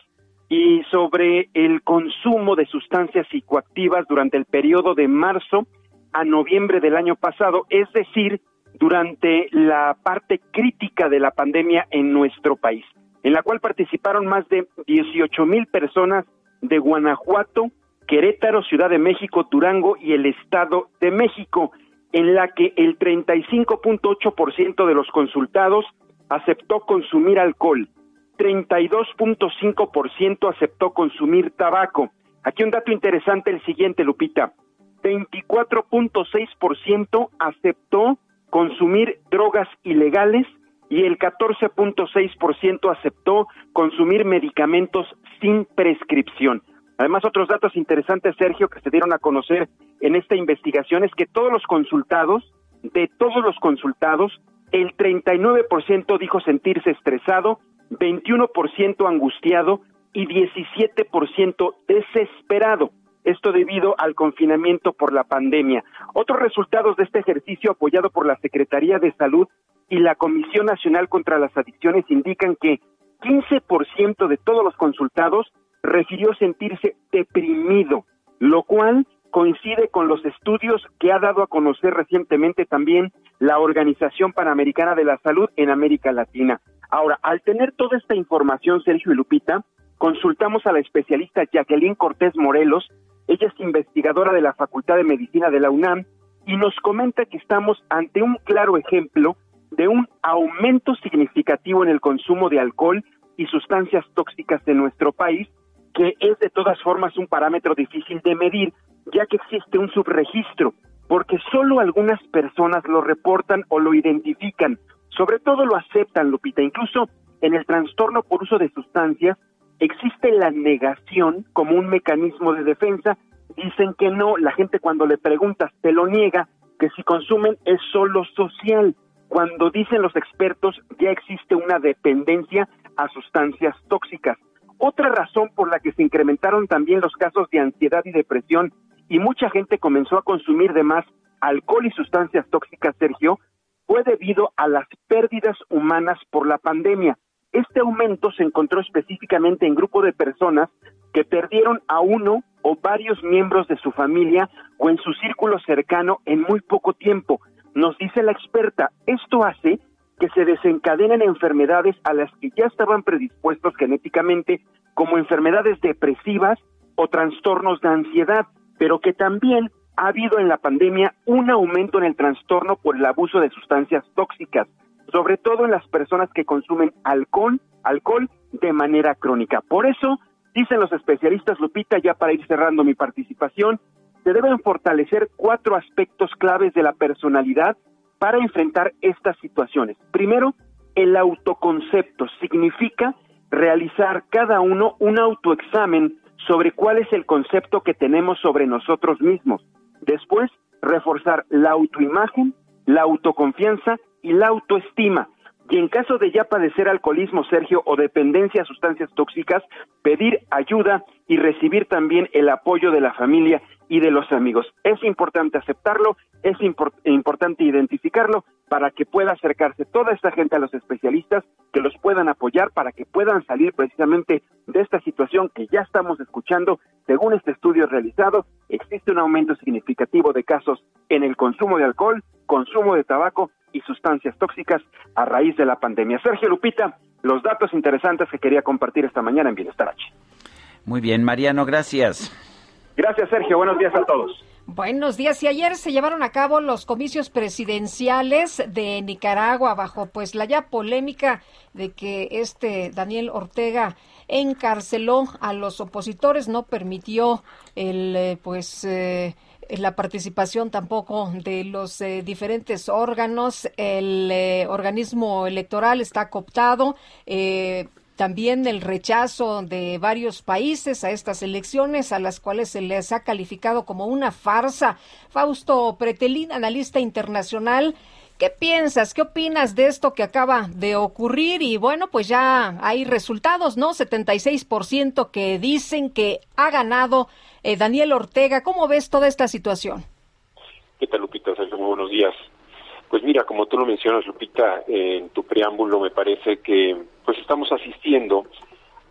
y sobre el consumo de sustancias psicoactivas durante el periodo de marzo a noviembre del año pasado, es decir, durante la parte crítica de la pandemia en nuestro país, en la cual participaron más de 18 mil personas de Guanajuato, Querétaro, Ciudad de México, Durango y el Estado de México, en la que el 35.8% de los consultados aceptó consumir alcohol, 32.5% aceptó consumir tabaco. Aquí un dato interesante, el siguiente, Lupita. 24.6% aceptó consumir drogas ilegales y el 14.6% aceptó consumir medicamentos sin prescripción. Además, otros datos interesantes, Sergio, que se dieron a conocer en esta investigación es que todos los consultados, de todos los consultados, el 39% dijo sentirse estresado, 21% angustiado y 17% desesperado. Esto debido al confinamiento por la pandemia. Otros resultados de este ejercicio apoyado por la Secretaría de Salud y la Comisión Nacional contra las Adicciones indican que 15% de todos los consultados refirió sentirse deprimido, lo cual coincide con los estudios que ha dado a conocer recientemente también la Organización Panamericana de la Salud en América Latina. Ahora, al tener toda esta información, Sergio y Lupita, consultamos a la especialista Jacqueline Cortés Morelos, ella es investigadora de la Facultad de Medicina de la UNAM y nos comenta que estamos ante un claro ejemplo de un aumento significativo en el consumo de alcohol y sustancias tóxicas en nuestro país, que es de todas formas un parámetro difícil de medir, ya que existe un subregistro, porque solo algunas personas lo reportan o lo identifican, sobre todo lo aceptan, Lupita, incluso en el trastorno por uso de sustancias, existe la negación como un mecanismo de defensa. Dicen que no, la gente cuando le preguntas te lo niega, que si consumen es solo social. Cuando dicen los expertos ya existe una dependencia a sustancias tóxicas. Otra razón por la que se incrementaron también los casos de ansiedad y depresión y mucha gente comenzó a consumir de más alcohol y sustancias tóxicas, Sergio, fue debido a las pérdidas humanas por la pandemia. Este aumento se encontró específicamente en grupo de personas que perdieron a uno o varios miembros de su familia o en su círculo cercano en muy poco tiempo. Nos dice la experta, esto hace que se desencadenen enfermedades a las que ya estaban predispuestos genéticamente, como enfermedades depresivas o trastornos de ansiedad, pero que también ha habido en la pandemia un aumento en el trastorno por el abuso de sustancias tóxicas, sobre todo en las personas que consumen alcohol, alcohol de manera crónica. Por eso, dicen los especialistas, Lupita, ya para ir cerrando mi participación, se deben fortalecer cuatro aspectos claves de la personalidad para enfrentar estas situaciones. Primero, el autoconcepto significa realizar cada uno un autoexamen sobre cuál es el concepto que tenemos sobre nosotros mismos. Después, reforzar la autoimagen, la autoconfianza y la autoestima. Y en caso de ya padecer alcoholismo, Sergio, o dependencia a sustancias tóxicas, pedir ayuda y recibir también el apoyo de la familia y de los amigos. Es importante aceptarlo, es importante identificarlo para que pueda acercarse toda esta gente a los especialistas, que los puedan apoyar para que puedan salir precisamente de esta situación que ya estamos escuchando. Según este estudio realizado, existe un aumento significativo de casos en el consumo de alcohol, consumo de tabaco y sustancias tóxicas a raíz de la pandemia. Sergio Lupita, los datos interesantes que quería compartir esta mañana en Bienestar H. Muy bien, Mariano, gracias. Gracias, Sergio. Buenos días a todos. Buenos días. Y ayer se llevaron a cabo los comicios presidenciales de Nicaragua bajo pues la ya polémica de que este Daniel Ortega encarceló a los opositores, no permitió el eh, pues eh, la participación tampoco de los eh, diferentes órganos. El organismo electoral está cooptado también el rechazo de varios países a estas elecciones, a las cuales se les ha calificado como una farsa. Fausto Pretelín, analista internacional, ¿qué piensas? ¿Qué opinas de esto que acaba de ocurrir? Y bueno, pues ya hay resultados, ¿no? 76% que dicen que ha ganado eh, Daniel Ortega. ¿Cómo ves toda esta situación? ¿Qué tal, Lupita? Muy buenos días. Pues mira, como tú lo mencionas, Lupita, en tu preámbulo me parece que pues estamos asistiendo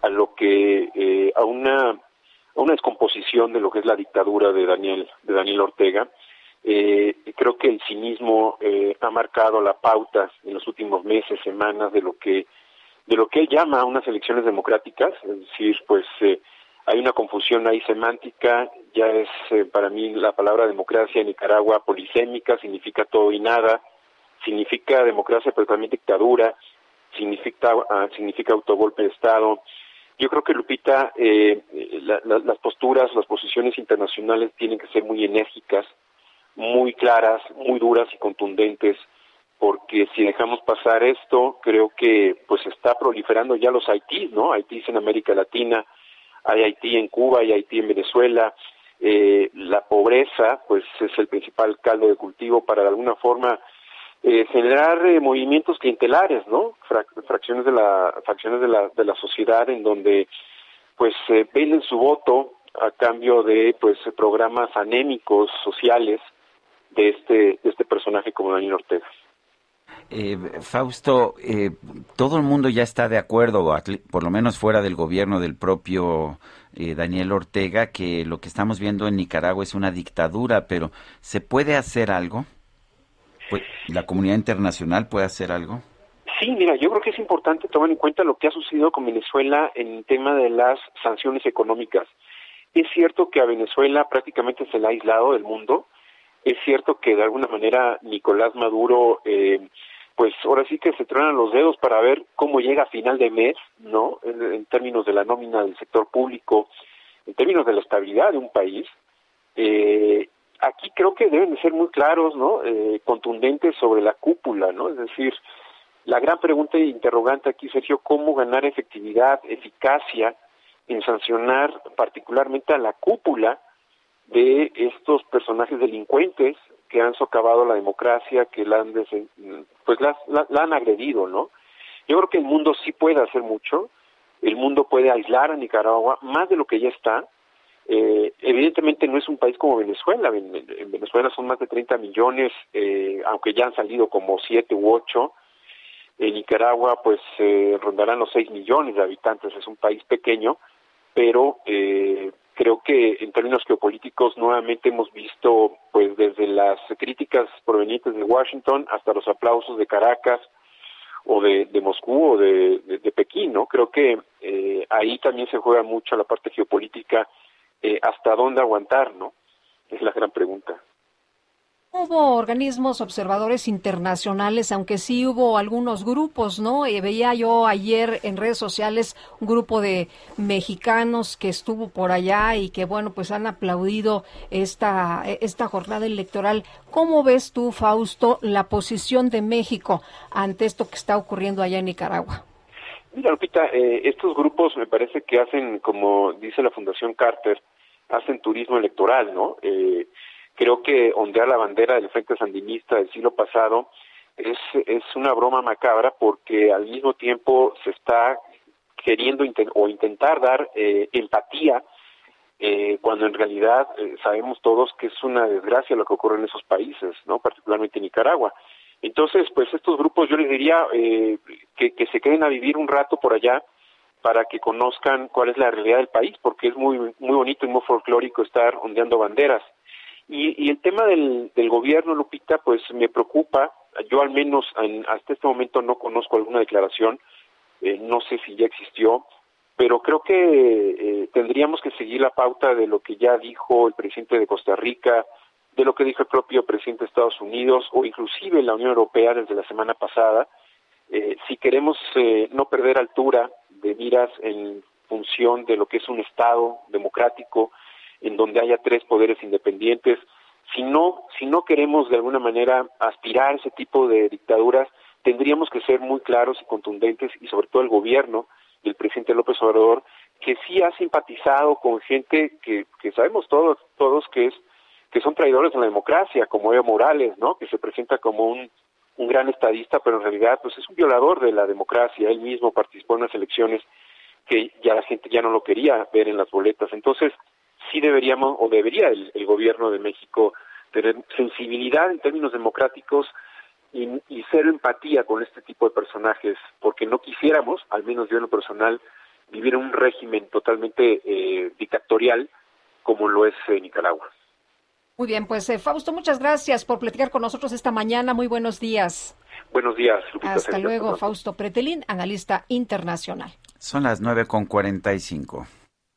a lo que eh, a una a una descomposición de lo que es la dictadura de Daniel de Daniel Ortega. Eh, creo que el cinismo eh, ha marcado la pauta en los últimos meses, semanas de lo que de lo que él llama unas elecciones democráticas, es decir, pues eh, hay una confusión ahí semántica, ya es eh, para mí la palabra democracia en Nicaragua polisémica, significa todo y nada, significa democracia pero también dictadura, significa, uh, significa autogolpe de Estado. Yo creo que, Lupita, eh, las posturas, las posiciones internacionales tienen que ser muy enérgicas, muy claras, muy duras y contundentes, porque si dejamos pasar esto, creo que pues está proliferando ya los Haití, ¿no? Haití en América Latina, hay Haití en Cuba, hay Haití en Venezuela, eh, la pobreza pues es el principal caldo de cultivo para de alguna forma eh, generar eh, movimientos clientelares, ¿no? fracciones de la fracciones de la de la sociedad en donde pues eh, su voto a cambio de pues programas anémicos sociales de este este personaje como Daniel Ortega. Eh, Fausto, eh, todo el mundo ya está de acuerdo, por lo menos fuera del gobierno del propio eh, Daniel Ortega, que lo que estamos viendo en Nicaragua es una dictadura, pero ¿se puede hacer algo? Pues, ¿La comunidad internacional puede hacer algo? Sí, mira, yo creo que es importante tomar en cuenta lo que ha sucedido con Venezuela en el tema de las sanciones económicas. Es cierto que a Venezuela prácticamente se la ha aislado del mundo. Es cierto que de alguna manera Nicolás Maduro eh, pues ahora sí que se truenan los dedos para ver cómo llega a final de mes, ¿no? En, términos de la nómina del sector público, en términos de la estabilidad de un país. Eh, aquí creo que deben de ser muy claros, ¿no? Eh, contundentes sobre la cúpula, ¿no? Es decir, la gran pregunta e interrogante aquí, Sergio, ¿cómo ganar efectividad, eficacia en sancionar particularmente a la cúpula de estos personajes delincuentes que han socavado la democracia, que la han, pues la, han agredido, ¿no? Yo creo que el mundo sí puede hacer mucho, el mundo puede aislar a Nicaragua más de lo que ya está. Eh, evidentemente no es un país como Venezuela, en, Venezuela son más de 30 millones, eh, aunque ya han salido como 7 u 8. En Nicaragua pues eh, rondarán los 6 millones de habitantes, es un país pequeño, pero eh, creo que en términos geopolíticos nuevamente hemos visto, pues desde las críticas provenientes de Washington hasta los aplausos de Caracas o de, de Moscú o de, de, Pekín, ¿no? Creo que eh, ahí también se juega mucho la parte geopolítica, eh, hasta dónde aguantar, ¿no? Es la gran pregunta. Hubo organismos observadores internacionales, aunque sí hubo algunos grupos, ¿no? Eh, veía yo ayer en redes sociales un grupo de mexicanos que estuvo por allá y que, bueno, pues han aplaudido esta, esta jornada electoral. ¿Cómo ves tú, Fausto, la posición de México ante esto que está ocurriendo allá en Nicaragua? Mira, Lupita, eh, estos grupos me parece que hacen, como dice la Fundación Carter, hacen turismo electoral, ¿no? Eh, Creo que ondear la bandera del Frente Sandinista del siglo pasado es, es una broma macabra porque al mismo tiempo se está queriendo o intentar dar eh, empatía eh, cuando en realidad eh, sabemos todos que es una desgracia lo que ocurre en esos países, no particularmente en Nicaragua. Entonces, pues estos grupos yo les diría que, que se queden a vivir un rato por allá para que conozcan cuál es la realidad del país, porque es muy muy bonito y muy folclórico estar ondeando banderas. Y, el tema del, gobierno, Lupita, pues me preocupa. Yo al menos hasta este momento no conozco alguna declaración, eh, no sé si ya existió, pero creo que eh, tendríamos que seguir la pauta de lo que ya dijo el presidente de Costa Rica, de lo que dijo el propio presidente de Estados Unidos o inclusive la Unión Europea desde la semana pasada. Eh, si queremos no perder altura de miras en función de lo que es un Estado democrático, en donde haya tres poderes independientes. Si no, si no queremos de alguna manera aspirar a ese tipo de dictaduras, tendríamos que ser muy claros y contundentes y sobre todo el gobierno del presidente López Obrador que sí ha simpatizado con gente que, que sabemos todos todos que es que son traidores de la democracia como Evo Morales no que se presenta como un un gran estadista pero en realidad pues es un violador de la democracia. Él mismo participó en unas elecciones que ya la gente ya no lo quería ver en las boletas. Entonces sí deberíamos o debería el, gobierno de México tener sensibilidad en términos democráticos y, y ser empatía con este tipo de personajes, porque no quisiéramos, al menos yo en lo personal, vivir en un régimen totalmente eh, dictatorial como lo es eh, Nicaragua. Muy bien, pues eh, Fausto, muchas gracias por platicar con nosotros esta mañana. Muy buenos días. Buenos días, Hasta luego, Fausto Pretelín, analista internacional. Son las 9.45.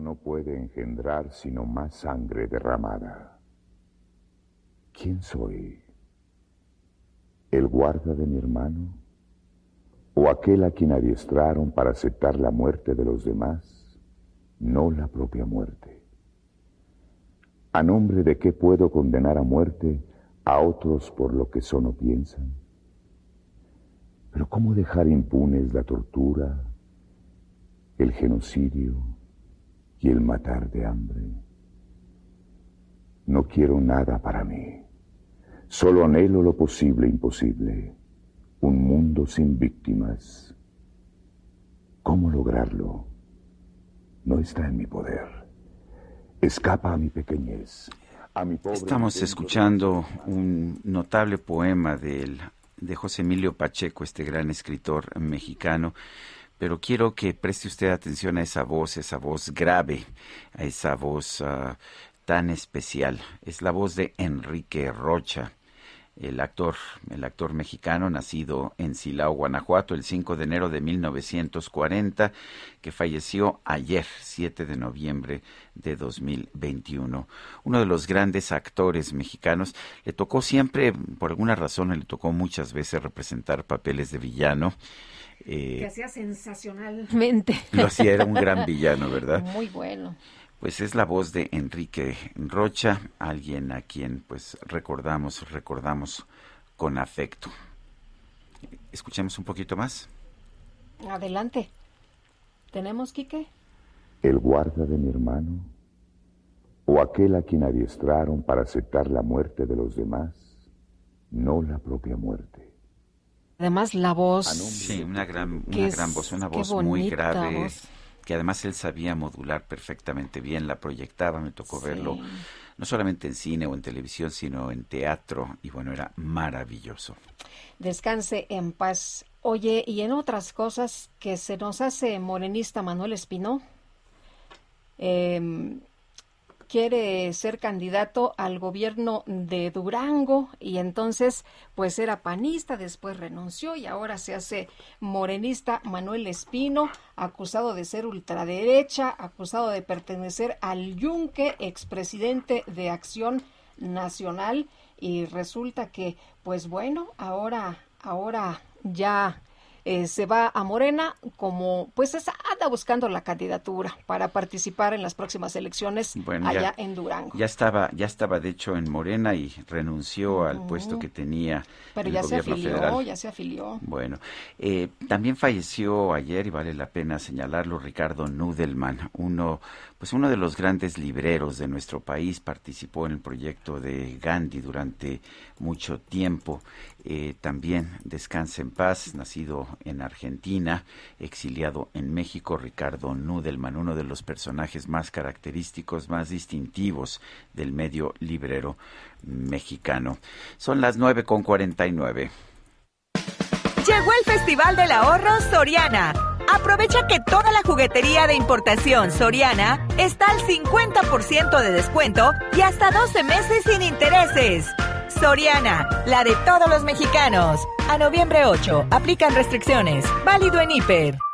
no puede engendrar sino más sangre derramada. ¿Quién soy? ¿El guarda de mi hermano? ¿O aquel a quien adiestraron para aceptar la muerte de los demás, no la propia muerte? ¿A nombre de qué puedo condenar a muerte a otros por lo que son o piensan? Pero ¿cómo dejar impunes la tortura, el genocidio, y el matar de hambre. No quiero nada para mí, solo anhelo lo posible imposible, un mundo sin víctimas. ¿Cómo lograrlo? No está en mi poder. Escapa a mi pequeñez. A mi pobre Estamos escuchando un notable poema de José Emilio Pacheco, este gran escritor mexicano, pero quiero que preste usted atención a esa voz, esa voz grave, a esa voz ah, tan especial. Es la voz de Enrique Rocha, el actor, el actor mexicano nacido en Silao, Guanajuato, el 5 de enero de 1940, que falleció ayer, 7 de noviembre de 2021. Uno de los grandes actores mexicanos. Le tocó siempre, por alguna razón, le tocó muchas veces representar papeles de villano. Eh, que hacía sensacionalmente. <laughs> Lo hacía, era un gran <laughs> villano, ¿verdad? Muy bueno. Pues es la voz de Enrique Rocha, alguien a quien pues recordamos, recordamos con afecto. Escuchemos un poquito más. Adelante. ¿Tenemos, Quique? ¿El guarda de mi hermano? ¿O aquel a quien adiestraron para aceptar la muerte de los demás, no la propia muerte? Además, la voz. Sí, una gran, que una es- gran voz, una voz muy grave, voz. que además él sabía modular perfectamente bien, la proyectaba, me tocó verlo, no solamente en cine o en televisión, sino en teatro, y bueno, era maravilloso. Descanse en paz. Oye, y en otras cosas que se nos hace morenista Manuel Espino, em, quiere ser candidato al gobierno de Durango y entonces pues era panista, después renunció y ahora se hace morenista Manuel Espino, acusado de ser ultraderecha, acusado de pertenecer al Yunque, expresidente de Acción Nacional. Y resulta que pues bueno, ahora ahora ya eh, se va a Morena como pues es- anda buscando la candidatura para participar en las próximas elecciones Bueno, allá ya- en Durango. Ya estaba, ya estaba de hecho en Morena y renunció al puesto que tenía Pero el ya se gobierno afilió, federal. ya se afilió. Bueno, eh, también falleció ayer y vale la pena señalarlo Ricardo Nudelman, uno, pues uno de los grandes libreros de nuestro país, participó en el proyecto de Gandhi durante mucho tiempo. Eh, también descansa en paz, nacido en Argentina, exiliado en México, Ricardo Nudelman, uno de los personajes más característicos, más distintivos del medio librero mexicano. Son las nueve con cuarenta y nueve. Llegó el Festival del Ahorro Soriana. Aprovecha que toda la juguetería de importación Soriana está al 50% de descuento y hasta 12 meses sin intereses. Soriana, la de todos los mexicanos. A noviembre 8, aplican restricciones. Válido en Hiper.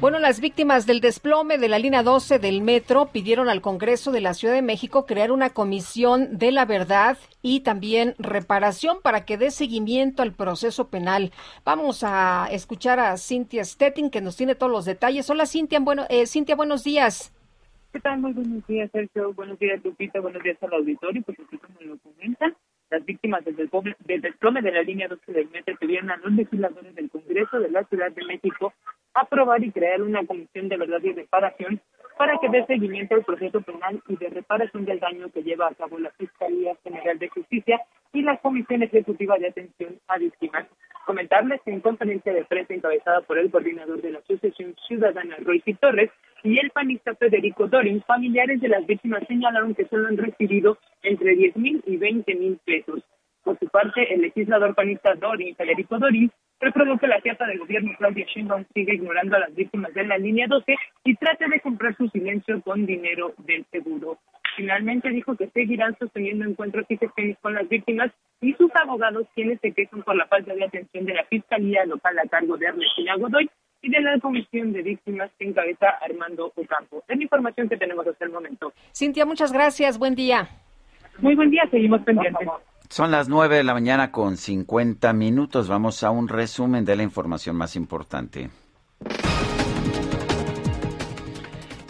Bueno, las víctimas del desplome de la línea 12 del metro pidieron al Congreso de la Ciudad de México crear una comisión de la verdad y también reparación para que dé seguimiento al proceso penal. Vamos a escuchar a Cintia Stettin que nos tiene todos los detalles. Hola Cintia, bueno, eh, Cintia, buenos días. ¿Qué tal? Muy buenos días, Sergio. Buenos días, Lupita. Buenos días al auditorio. Pues así como lo comentan, las víctimas del desplome, del desplome de la línea 12 del metro pidieron a los legisladores del Congreso de la Ciudad de México aprobar y crear una comisión de verdad y reparación para que dé seguimiento al proceso penal y de reparación del daño que lleva a cabo la Fiscalía General de Justicia y la Comisión Ejecutiva de Atención a Víctimas. Comentarles que en conferencia de prensa encabezada por el coordinador de la Asociación Ciudadana, Royce Torres, y el panista Federico Dorin, familiares de las víctimas señalaron que solo han recibido entre 10 mil y 20 mil pesos. Por su parte, el legislador panista Dorin, Federico Dorin, reprodujo que la jefa de gobierno Claudia Sheinbaum sigue ignorando a las víctimas de la línea 12 y trata de comprar su silencio con dinero del seguro. Finalmente dijo que seguirán sosteniendo encuentros y con las víctimas y sus abogados quienes se quejan por la falta de atención de la Fiscalía Local a cargo de Ernestina Godoy y de la Comisión de Víctimas que encabeza Armando Ocampo. Es la información que tenemos hasta el momento. Cintia, muchas gracias. Buen día. Muy buen día, seguimos pendientes. Son las 9 de la mañana con 50 minutos. Vamos a un resumen de la información más importante.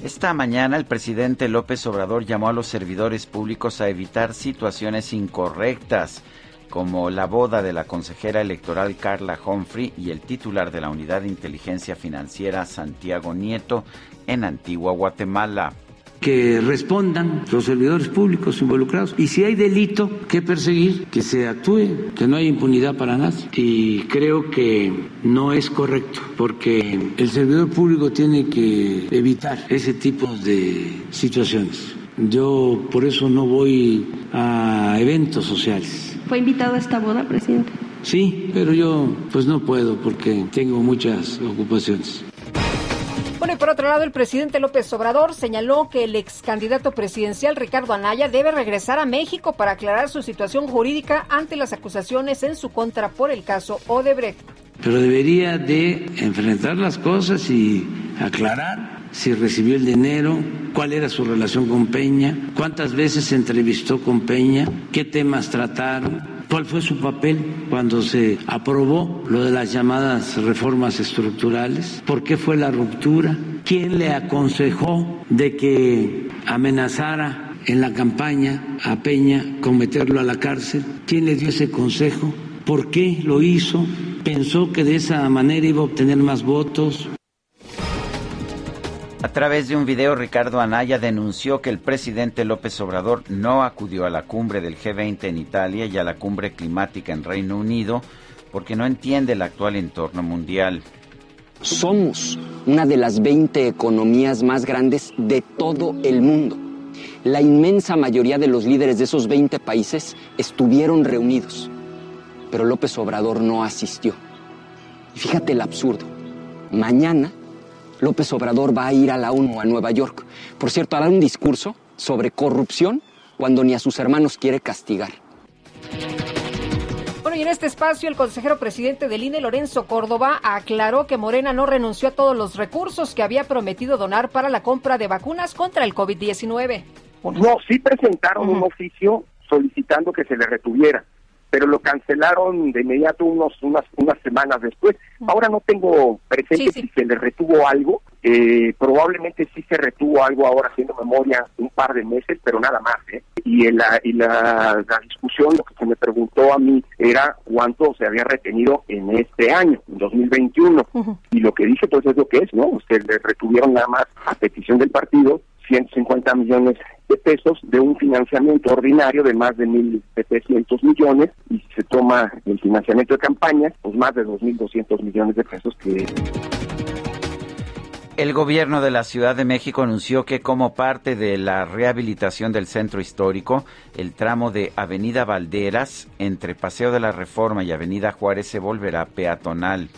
Esta mañana el presidente López Obrador llamó a los servidores públicos a evitar situaciones incorrectas como la boda de la consejera electoral Carla Humphrey y el titular de la Unidad de Inteligencia Financiera Santiago Nieto en Antigua Guatemala. que respondan los servidores públicos involucrados y si hay delito que perseguir, que se actúe, que no haya impunidad para nadie. Y creo que no es correcto porque el servidor público tiene que evitar ese tipo de situaciones. Yo por eso no voy a eventos sociales. ¿Fue invitado a esta boda, presidente? Sí, pero yo pues no puedo porque tengo muchas ocupaciones. Bueno, y por otro lado, el presidente López Obrador señaló que el ex candidato presidencial Ricardo Anaya debe regresar a México para aclarar su situación jurídica ante las acusaciones en su contra por el caso Odebrecht. pero debería de enfrentar las cosas y aclarar si recibió el dinero, cuál era su relación con Peña, cuántas veces se entrevistó con Peña, qué temas trataron, cuál fue su papel cuando se aprobó lo de las llamadas reformas estructurales, por qué fue la ruptura, quién le aconsejó de que amenazara en la campaña a Peña con meterlo a la cárcel, quién le dio ese consejo, por qué lo hizo, pensó que de esa manera iba a obtener más votos. A través de un video, Ricardo Anaya denunció que el presidente López Obrador no acudió a la cumbre del G20 en Italia y a la cumbre climática en Reino Unido porque no entiende el actual entorno mundial. Somos una de las 20 economías más grandes de todo el mundo. La inmensa mayoría de los líderes de esos 20 países estuvieron reunidos, pero López Obrador no asistió. Y fíjate el absurdo. Mañana López Obrador va a ir a la ONU a Nueva York. Por cierto, a dar un discurso sobre corrupción cuando ni a sus hermanos quiere castigar. Bueno, y en este espacio el consejero presidente del INE, Lorenzo Córdoba, aclaró que Morena no renunció a todos los recursos que había prometido donar para la compra de vacunas contra el COVID-19. No, sí presentaron un oficio solicitando que se le retuviera pero lo cancelaron de inmediato unos unas unas semanas después. Ahora no tengo presente si se le retuvo algo, eh, probablemente sí se retuvo algo ahora haciendo memoria un par de meses, pero nada más. ¿eh? Y, la, y la, discusión, lo que se me preguntó a mí era cuánto se había retenido en este año, en 2021. Y lo que dije pues es lo que es, ¿no? Se le retuvieron nada más a petición del partido 150 millones de pesos de un financiamiento ordinario de más de 1.700 millones y si se toma el financiamiento de campañas, pues más de 2.200 millones de pesos que... El gobierno de la Ciudad de México anunció que como parte de la rehabilitación del centro histórico, el tramo de Avenida Valderas entre Paseo de la Reforma y Avenida Juárez se volverá peatonal.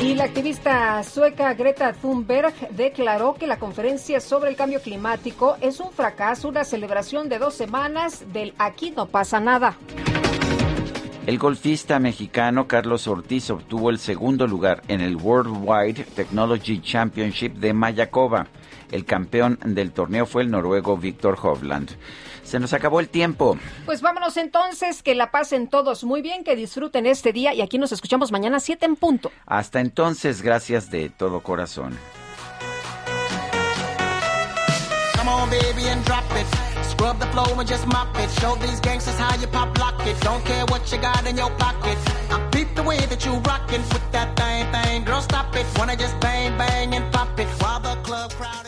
Y la activista sueca Greta Thunberg declaró que la conferencia sobre el cambio climático es un fracaso, una celebración de dos semanas del aquí no pasa nada. El golfista mexicano Carlos Ortiz obtuvo el segundo lugar en el Worldwide Technology Championship de Mayakoba. El campeón del torneo fue el noruego Víctor Hovland. Se nos acabó el tiempo. Pues vámonos entonces, que la pasen todos muy bien, que disfruten este día y aquí nos escuchamos mañana 7 en punto. Hasta entonces, gracias de todo corazón. Come on, baby, and drop it. Scrub the flow and just mop it. Show these gangsters how you pop lock it. Don't care what you got in your pocket. I beat the way that you rockin' with that thing, thing. Girl, stop it. Wanna just bang, bang and pop it. While the club crowd